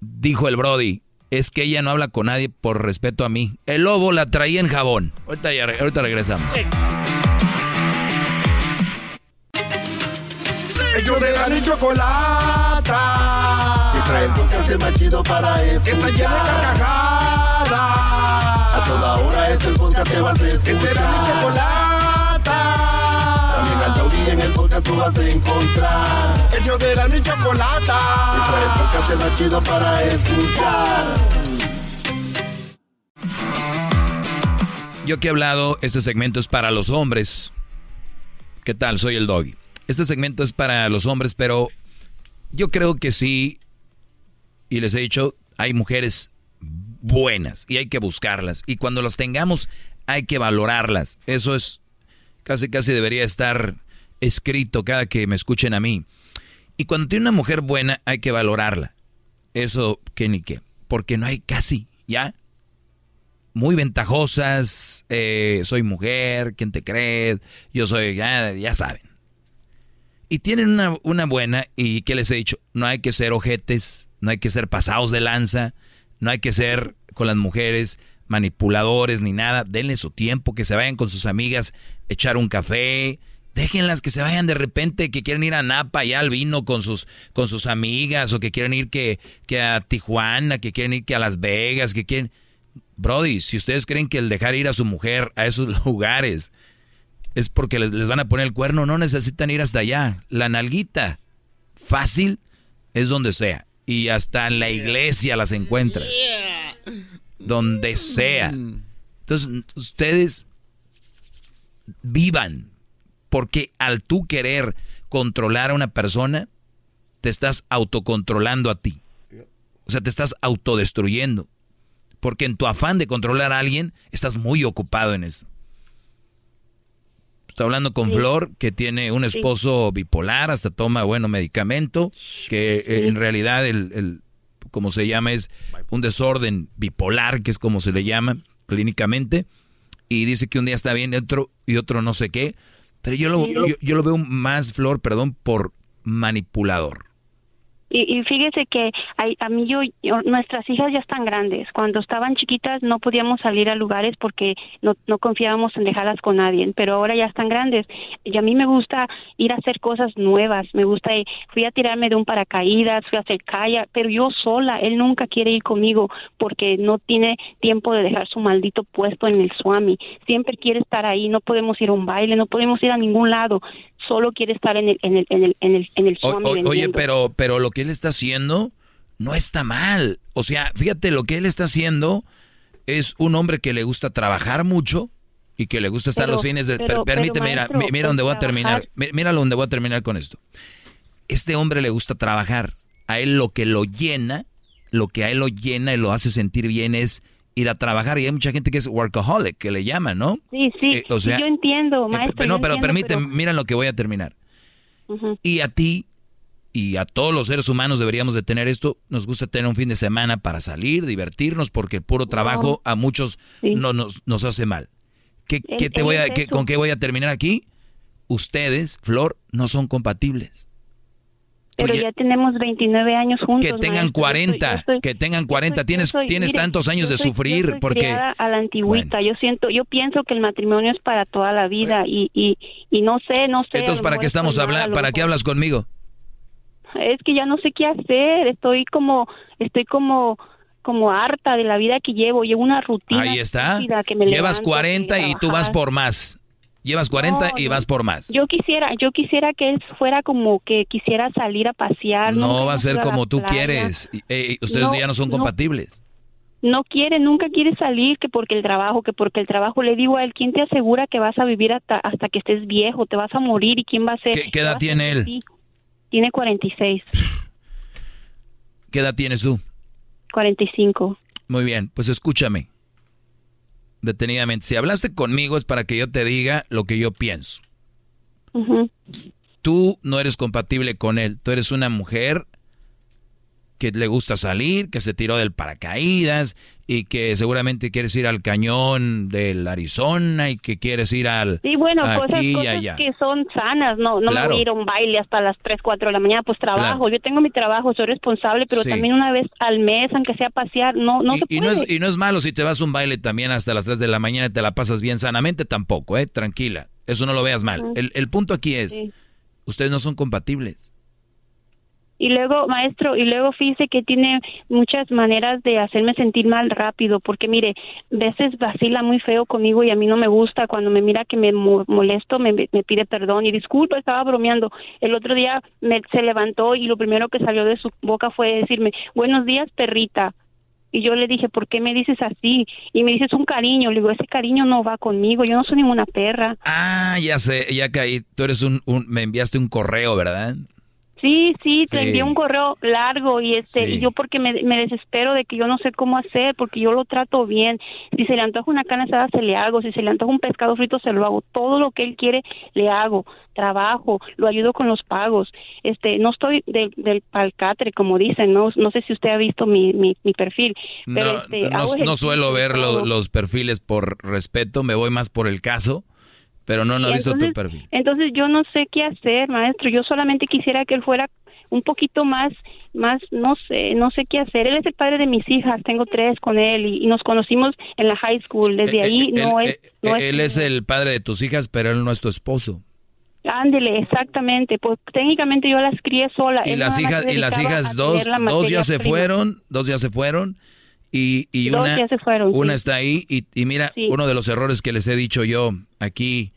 Dijo el Brody, es que ella no habla con nadie por respeto a mí. El lobo la traía en jabón. Ahorita, ahorita regresamos. Ellos de la ni chocolata. Que trae el podcast más chido para escuchar. Que está llena de carcajadas. A toda hora es el podcast que vas a escuchar. Que será mi chocolata. El podcast tú vas a encontrar. Ellos de la ni chocolata. Que trae el podcast más chido para escuchar. Yo que he hablado, este segmento es para los hombres. ¿Qué tal? Soy el doggy. Este segmento es para los hombres, pero yo creo que sí, y les he dicho, hay mujeres buenas y hay que buscarlas. Y cuando las tengamos, hay que valorarlas. Eso es, casi casi debería estar escrito cada que me escuchen a mí. Y cuando tiene una mujer buena, hay que valorarla. Eso, ¿qué ni qué? Porque no hay casi, ¿ya? Muy ventajosas, eh, soy mujer, ¿quién te cree? Yo soy, ya, ya saben. Y tienen una, buena, y que les he dicho, no hay que ser ojetes, no hay que ser pasados de lanza, no hay que ser con las mujeres manipuladores ni nada, denle su tiempo, que se vayan con sus amigas, echar un café, déjenlas que se vayan de repente, que quieren ir a Napa y al vino con sus, con sus amigas, o que quieren ir que, que a Tijuana, que quieren ir que a Las Vegas, que quieren... Brody, si ustedes creen que el dejar ir a su mujer a esos [laughs] lugares es porque les, van a poner el cuerno, no necesitan ir hasta allá. La nalguita fácil es donde sea. Y hasta en la iglesia las encuentras. Donde sea. Entonces, ustedes vivan. Porque al tú querer controlar a una persona, te estás autocontrolando a ti. O sea, te estás autodestruyendo. Porque en tu afán de controlar a alguien, estás muy ocupado en eso. Estoy hablando con Flor, que tiene un esposo bipolar, hasta toma, bueno, medicamento, que eh, en realidad el, el, como se llama, es un desorden bipolar, que es como se le llama clínicamente, y dice que un día está bien y otro, y otro no sé qué, pero yo lo, yo lo veo más, Flor, perdón, por manipulador. Y, fíjese que a, mí yo, nuestras hijas ya están grandes. Cuando estaban chiquitas no podíamos salir a lugares porque no, no confiábamos en dejarlas con nadie, pero ahora ya están grandes. Y a mí me gusta ir a hacer cosas nuevas. Me gusta, ir, fui a tirarme de un paracaídas, fui a hacer kayak, pero yo sola. Él nunca quiere ir conmigo porque no tiene tiempo de dejar su maldito puesto en el Swami. Siempre quiere estar ahí. No podemos ir a un baile, no podemos ir a ningún lado solo quiere estar en el, en el, en el, en el, en el Oye, pero, pero lo que él está haciendo no está mal. O sea, fíjate, lo que él está haciendo es un hombre que le gusta trabajar mucho y que le gusta estar los fines de... permíteme, mira, mira donde voy a terminar. Mira donde voy a terminar con esto. Este hombre le gusta trabajar. A él lo que lo llena, lo que a él lo llena y lo hace sentir bien es ir a trabajar y hay mucha gente que es workaholic, que le llama, ¿no? Sí, sí, eh, o sea, yo entiendo, eh, maestro. no, pero permíteme, mira lo que voy a terminar. Y a ti y a todos los seres humanos deberíamos de tener esto, nos gusta tener un fin de semana para salir, divertirnos, porque el puro trabajo a muchos no nos, nos hace mal. ¿Qué, te voy a, ¿Con qué voy a terminar aquí? Ustedes, Flor, no son compatibles. Pero ya tenemos 29 años juntos. Que tengan 40, que tengan 40. tienes tienes tantos años de sufrir porque a la antigüita. Yo siento, yo pienso que el matrimonio es para toda la vida y, y, y no sé, no sé. Entonces, ¿para qué estamos hablando? ¿Para qué hablas conmigo? Es que ya no sé qué hacer. Estoy como, estoy como como harta de la vida que llevo, llevo una rutina. Ahí está. Llevas 40 y tú vas por más. Llevas 40 y vas por más. Yo quisiera, yo quisiera que él fuera como que quisiera salir a pasear. No va a ser como tú quieres. Eh, ustedes ya no son compatibles. No, quiere, nunca quiere salir, que porque el trabajo, que porque el trabajo. Le digo a él, ¿quién te asegura que vas a vivir hasta, hasta que estés viejo? ¿Te vas a morir? ¿Y quién va a ser? ¿Qué, edad tiene él? Tiene 46. ¿Qué edad tienes tú? 45. Muy bien, pues escúchame detenidamente. Si hablaste conmigo es para que yo te diga lo que yo pienso. Tú no eres compatible con él. Tú eres una mujer que le gusta salir, que se tiró del paracaídas y que seguramente quieres ir al cañón del Arizona y que quieres ir al sí bueno cosas, que son sanas no no me voy a ir a un baile hasta las 3, 4 de la mañana pues trabajo yo tengo mi trabajo soy responsable pero también una vez al mes aunque sea pasear no no y, se puede. y no es y no es malo si te vas a un baile también hasta las 3 de la mañana y te la pasas bien sanamente tampoco eh tranquila eso no lo veas mal. El, el punto aquí es ustedes no son compatibles y luego, maestro, y luego fíjese que tiene muchas maneras de hacerme sentir mal rápido, porque mire, veces vacila muy feo conmigo y a mí no me gusta. Cuando me mira que me molesto, me, pide perdón y disculpa, estaba bromeando. El otro día me, se levantó y lo primero que salió de su boca fue decirme, buenos días, perrita. Y yo le dije, ¿por qué me dices así? Y me dices un cariño. Le digo, ese cariño no va conmigo. Yo no soy ninguna perra. Ah, ya sé, ya caí. Tú eres un, un me enviaste un correo, ¿verdad? Sí, sí, te envié un correo largo y este yo porque me, desespero de que yo no sé cómo hacer porque yo lo trato bien. Si se le antoja una carne asada se le hago, si se le antoja un pescado frito se lo hago. Todo lo que él quiere le hago. Trabajo, lo ayudo con los pagos. Este, no estoy del palcatre como dicen, no no sé si usted ha visto mi, mi, perfil, pero no, este, no, suelo ver los perfiles por respeto, me voy más por el caso. Pero no, no visto tu perfil. Entonces yo no sé qué hacer, maestro. Yo solamente quisiera que él fuera un poquito más, más, no sé, no sé qué hacer. Él es el padre de mis hijas, tengo tres con él y, nos conocimos en la high school. Desde eh, ahí eh, no, es, no es... Él es el padre de tus hijas, pero él no es tu esposo. Ándele, exactamente. Pues técnicamente yo las crié sola. Y las hijas, y las hijas dos, dos ya se fueron, dos ya se fueron. Y, y una, una está ahí y, y mira, uno de los errores que les he dicho yo aquí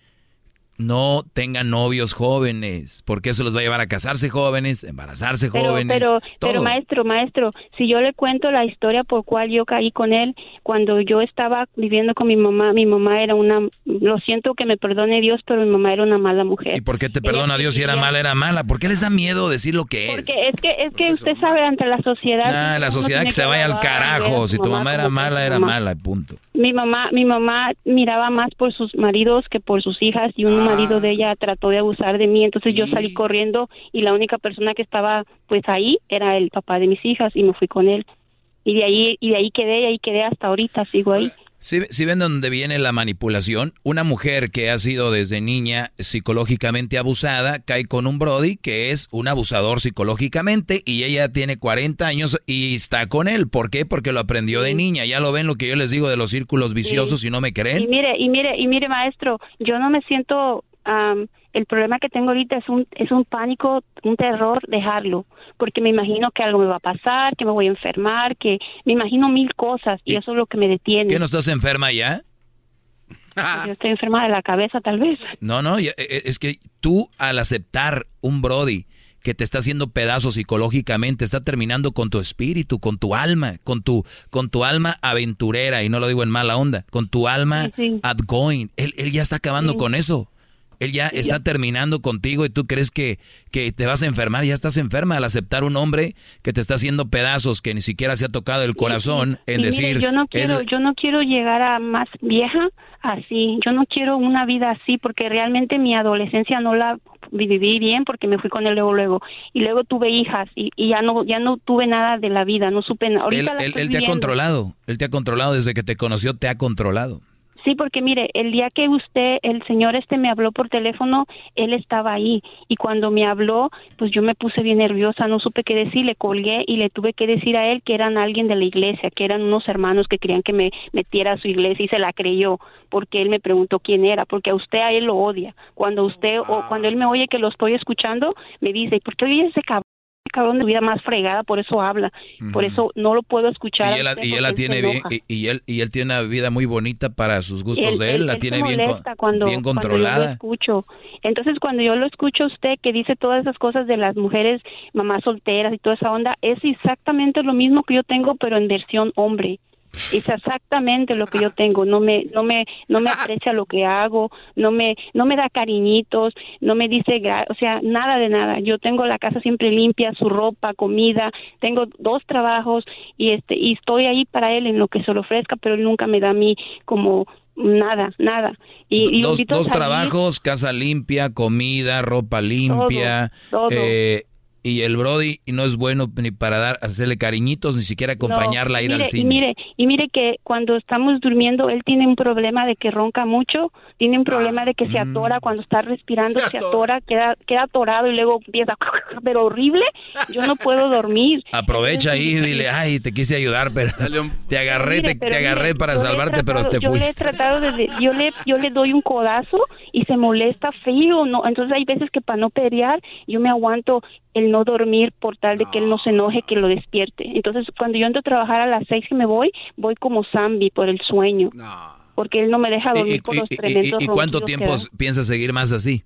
no tengan novios jóvenes, porque eso los va a llevar a casarse jóvenes, embarazarse jóvenes. Pero, pero maestro, maestro, si yo le cuento la historia por cual yo caí con él cuando yo estaba viviendo con mi mamá, mi mamá era una, lo siento que me perdone Dios, pero mi mamá era una mala mujer. ¿Y por qué te perdona Dios si era mala, era mala? ¿Por qué les da miedo decir lo que es? Porque es que, es que usted sabe ante la sociedad. la sociedad que se vaya al carajo. Si tu mamá era mala, era mala, punto. Mi mamá, mi mamá miraba más por sus maridos que por sus hijas y un marido de ella trató de abusar de mí, entonces yo salí corriendo y la única persona que estaba pues ahí era el papá de mis hijas y me fui con él. Y de ahí y de ahí quedé y ahí quedé hasta ahorita, sigo ahí. Si, ven dónde viene la manipulación, una mujer que ha sido desde niña psicológicamente abusada cae con un Brody que es un abusador psicológicamente y ella tiene 40 años y está con él. ¿Por qué? Porque lo aprendió de niña. Ya lo ven lo que yo les digo de los círculos viciosos y no me creen. Y mire, y mire, y mire, maestro, yo no me siento el problema que tengo ahorita es un, es un pánico, un terror dejarlo, porque me imagino que algo me va a pasar, que me voy a enfermar, que me imagino mil cosas y, eso es lo que me detiene. ¿Que no estás enferma ya? Yo estoy enferma de la cabeza, tal vez. No, no, e, e, es que tú al aceptar un Brody que te está haciendo pedazos psicológicamente, está terminando con tu espíritu, con tu alma, con tu, con tu alma aventurera, y no lo digo en mala onda, con tu alma outgoing. Él, él ya está acabando con eso. Él ya está terminando contigo y tú crees que, que te vas a enfermar, ya estás enferma al aceptar un hombre que te está haciendo pedazos, que ni siquiera se ha tocado el corazón, en decir... yo no quiero, yo no quiero llegar a más vieja así, yo no quiero una vida así porque realmente mi adolescencia no la viví bien porque me fui con él luego luego. Y luego tuve hijas y, ya no ya no tuve nada de la vida, no supe nada. Él, él te ha controlado, él te ha controlado desde que te conoció, te ha controlado. Sí, porque mire, el día que usted, el señor este me habló por teléfono, él estaba ahí y cuando me habló, pues yo me puse bien nerviosa, no supe qué decir, le colgué y le tuve que decir a él que eran alguien de la iglesia, que eran unos hermanos que querían que me metiera a su iglesia y se la creyó porque él me preguntó quién era, porque a usted a él lo odia. Cuando usted o cuando él me oye que lo estoy escuchando, me dice, ¿por qué oye ese cabrón? Cabrón de vida más fregada, por eso habla, por eso no lo puedo escuchar. Y él, y él la tiene bien, y, él y él tiene una vida muy bonita para sus gustos de él, la tiene bien, cuando, bien controlada. Cuando yo lo escucho. Entonces cuando yo lo escucho a usted que dice todas esas cosas de las mujeres mamás solteras y toda esa onda, es exactamente lo mismo que yo tengo pero en versión hombre. Es exactamente lo que yo tengo. No me, no me, no me aprecia lo que hago, no me, no me da cariñitos, no me dice, o sea, nada de nada. Yo tengo la casa siempre limpia, su ropa, comida, tengo dos trabajos y este, y estoy ahí para él en lo que se le ofrezca, pero él nunca me da a mí como nada, nada. Y, dos, dos trabajos, casa limpia, comida, ropa limpia, Eh, y el Brody no es bueno ni para dar hacerle cariñitos ni siquiera acompañarla a ir al cine. Y mire, y mire que cuando estamos durmiendo él tiene un problema de que ronca mucho, tiene un problema de que se mm. atora cuando está respirando, se, atora, queda queda atorado y luego empieza [laughs] pero horrible. Yo no puedo dormir. Aprovecha ahí y dile, [laughs] "Ay, te quise ayudar, pero te agarré, te, agarré para salvarte, pero te fuiste." Yo le he tratado de yo le yo le doy un codazo y se molesta feo, no, entonces hay veces que para no pelear yo me aguanto el no dormir por tal de que él no se enoje, que lo despierte. Entonces, cuando yo entro a trabajar a las seis que me voy, voy como zombie por el sueño. Porque él no me deja dormir con los tremendos ¿Y, cuánto tiempo piensas seguir más así?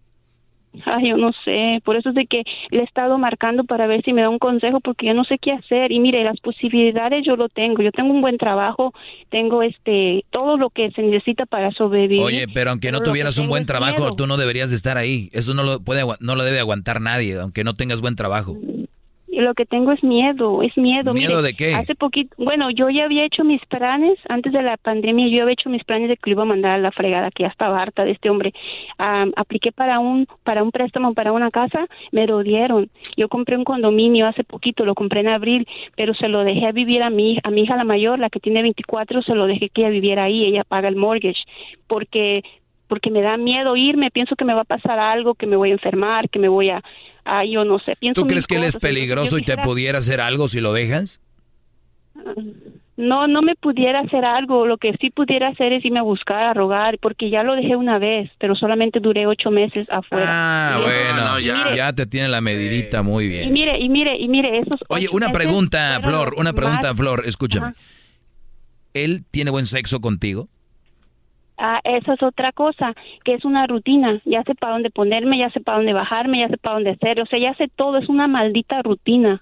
Ay, yo no sé, por eso es de que le he estado marcando para ver si me da un consejo porque yo no sé qué hacer. Y mire, las posibilidades yo lo tengo, yo tengo un buen trabajo, tengo este todo lo que se necesita para sobrevivir. Oye, pero aunque no tuvieras un buen trabajo, tú no deberías de estar ahí. Eso no lo puede no lo debe aguantar nadie, aunque no tengas buen trabajo lo que tengo es miedo, es miedo. ¿Miedo de qué? Hace poquito, bueno, yo ya había hecho mis planes, antes de la pandemia, yo había hecho mis planes de que lo iba a mandar a la fregada, que ya estaba harta de este hombre. apliqué para un, para un préstamo para una casa, me lo dieron. Yo compré un condominio hace poquito, lo compré en abril, pero se lo dejé a vivir a mi, a mi hija la mayor, la que tiene 24, se lo dejé que ella viviera ahí, ella paga el mortgage, porque porque me da miedo irme, pienso que me va a pasar algo, que me voy a enfermar, que me voy a, Ay, yo no sé. Pienso ¿Tú crees que él es peligroso y te pudiera hacer algo si lo dejas? No, no me pudiera hacer algo. Lo que sí pudiera hacer es irme a buscar, a rogar, porque ya lo dejé una vez, pero solamente duré ocho meses afuera. Ah, bueno, ya, ya te tiene la medidita muy bien. Y mire, y mire, y mire, esos. Oye, una pregunta, Flor, una pregunta, Flor, escúchame. ¿Él tiene buen sexo contigo? Ah, esa es otra cosa, que es una rutina. Ya sé para dónde ponerme, ya sé para dónde bajarme, ya sé para dónde hacer. O sea, ya sé todo, es una maldita rutina.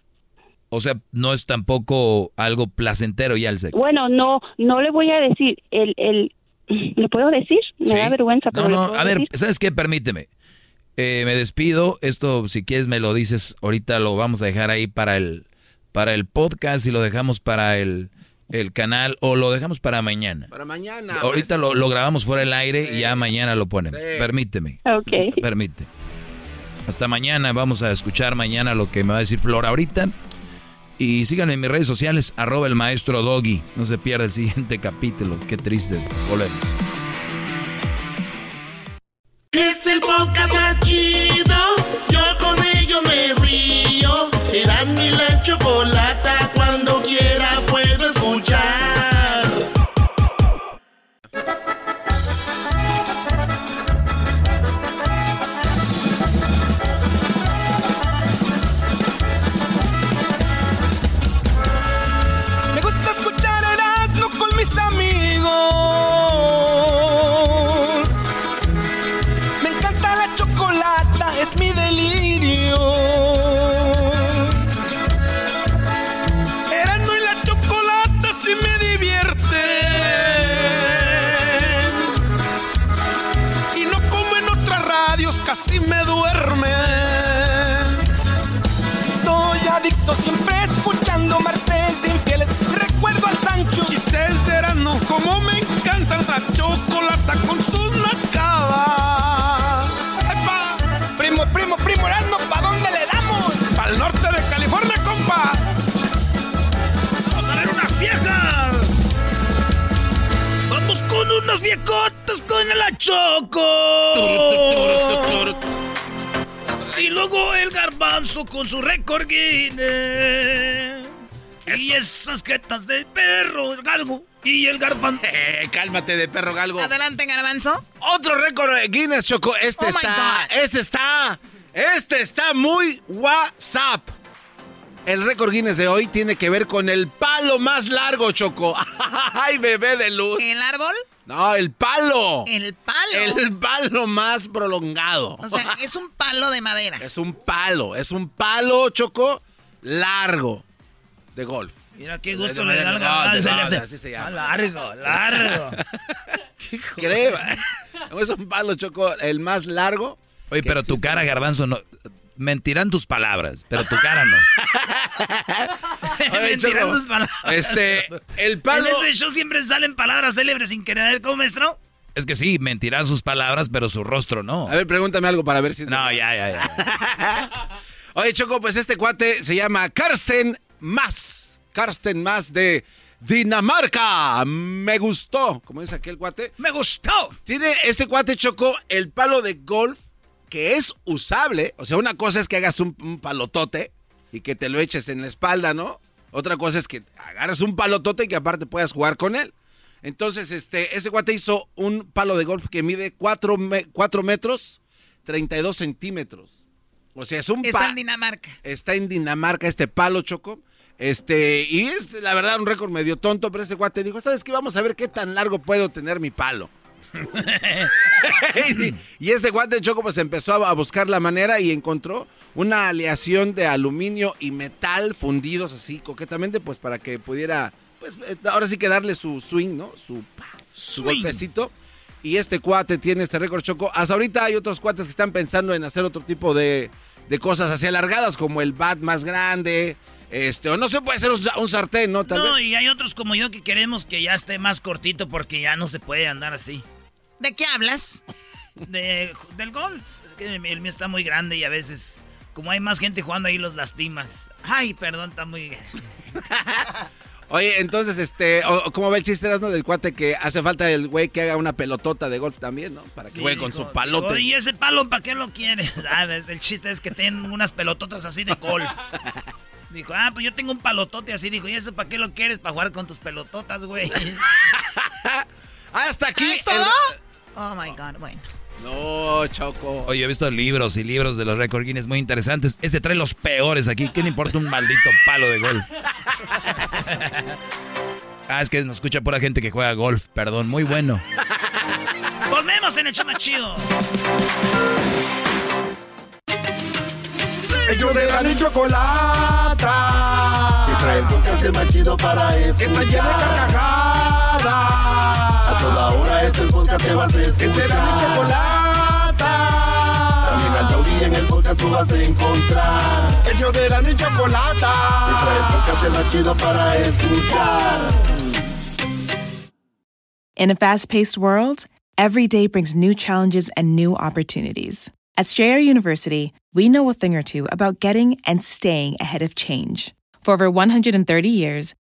O sea, no es tampoco algo placentero ya el sexo. Bueno, no, no le voy a decir, el, el, [clears throat] ¿le puedo decir? Me da vergüenza. no, no, a ver, ¿sabes qué? Permíteme. Eh, me despido. Esto, si quieres, me lo dices. Ahorita lo vamos a dejar ahí para el, para el podcast y lo dejamos para el, el canal o lo dejamos para mañana. Para mañana. Ahorita lo, lo, grabamos fuera del aire y ya mañana lo ponemos. Permíteme. Ok. Permite. Hasta mañana. Vamos a escuchar mañana lo que me va a decir Flor ahorita. Y síganme en mis redes sociales, arroba el maestro Doggy. No se pierda el siguiente [laughs] capítulo. Qué triste. Volvemos. Es el podcast más chido. Yo con ello me río. Eras mi la chocolata con el choco! Y luego el garbanzo con su récord Guinness. Y esas jetas de perro, galgo. Y el garbanzo. [laughs] Eh, cálmate de perro galgo. Adelante, garbanzo. Otro récord Guinness, Choco. Este Oh, my está. God. Este está. Este está muy WhatsApp. El récord Guinness de hoy tiene que ver con el palo más largo, Choco. [laughs] ¡Ay, bebé de luz! ¿El árbol? No, el palo. El palo. El palo más prolongado. O sea, [laughs] es un palo de madera. Es un palo, es un palo, Choco, largo de golf. Mira qué gusto De le da al no, no, así se llama. Ah, largo, largo. [laughs] Creo. [laughs] Es un palo, Choco, el más largo. Oye, pero tu cara, garbanzo, no. Mentirán tus palabras, pero tu cara no. [laughs] [laughs] Oye, Mentirán tus palabras. Este, el palo. En este show siempre salen palabras célebres sin querer. ¿Cómo, maestro? Es que sí, mentirán sus palabras, pero su rostro no. A ver, pregúntame algo para ver si. es No, ya, ya, ya. [laughs] Oye, Choco, pues este cuate se llama Karsten Mas. Karsten Mas de Dinamarca. Me gustó. Como dice aquel cuate. ¡Me gustó! Tiene este cuate, Choco, el palo de golf que es usable. O sea, una cosa es que hagas un, un palotote y que te lo eches en la espalda, ¿no? Otra cosa es que agarras un palotote y que aparte puedas jugar con él. Entonces, este, ese cuate hizo un palo de golf que mide 4 metros, 32 centímetros. O sea, es un Está en Dinamarca. Está en Dinamarca este palo, Choco. Este, y es la verdad un récord medio tonto, pero este cuate dijo, ¿sabes qué? Vamos a ver qué tan largo puedo tener mi palo. [laughs] y este guante Choco pues empezó a buscar la manera y encontró una aleación de aluminio y metal fundidos así coquetamente pues para que pudiera pues eh, ahora sí que darle su swing, ¿no? Su, su Swing. golpecito. Y este cuate tiene este récord Choco. Hasta ahorita hay otros cuates que están pensando en hacer otro tipo de, de cosas así alargadas como el bat más grande. Este, o no se puede hacer un sartén, ¿no? Tal no, vez. y hay otros como yo que queremos que ya esté más cortito porque ya no se puede andar así. ¿De qué hablas? De, del golf. Es que el mío está muy grande y a veces, como hay más gente jugando ahí, los lastimas. Ay, perdón, está muy... [laughs] Oye, entonces, este, ¿cómo ve el chiste ¿no? del cuate que hace falta el güey que haga una pelotota de golf también, ¿no? Para que Sí, juegue con dijo, su palote. ¿Y ese palo para qué lo quiere? [laughs] Ah, ves, el chiste es que tienen unas pelototas así de golf. [laughs] Dijo, ah, pues yo tengo un palotote así. Dijo, ¿y eso para qué lo quieres? Para jugar con tus pelototas, güey. Hasta aquí. ¿Es todo? el- Oh my God, bueno. No, Choco. Oye, he visto libros y libros de los récord Guinness muy interesantes. Este trae los peores aquí. ¿Qué le importa un maldito palo de golf? Ah, es que nos escucha pura gente que juega golf. Perdón, muy bueno. Volvemos en el chama chido. Ellos de la ni chocolata. Que trae el podcast más chido para escuchar. Que está llena de carcajadas. A toda hora es el podcast que vas a escuchar. Que será mi chocolata. También al taurí en el podcast tú vas a encontrar. Ellos de la ni chocolata. Que trae el podcast más chido para escuchar. In a fast paced world, every day brings new challenges and new opportunities. At Strayer University, we know a thing or two about getting and staying ahead of change. For over 130 years,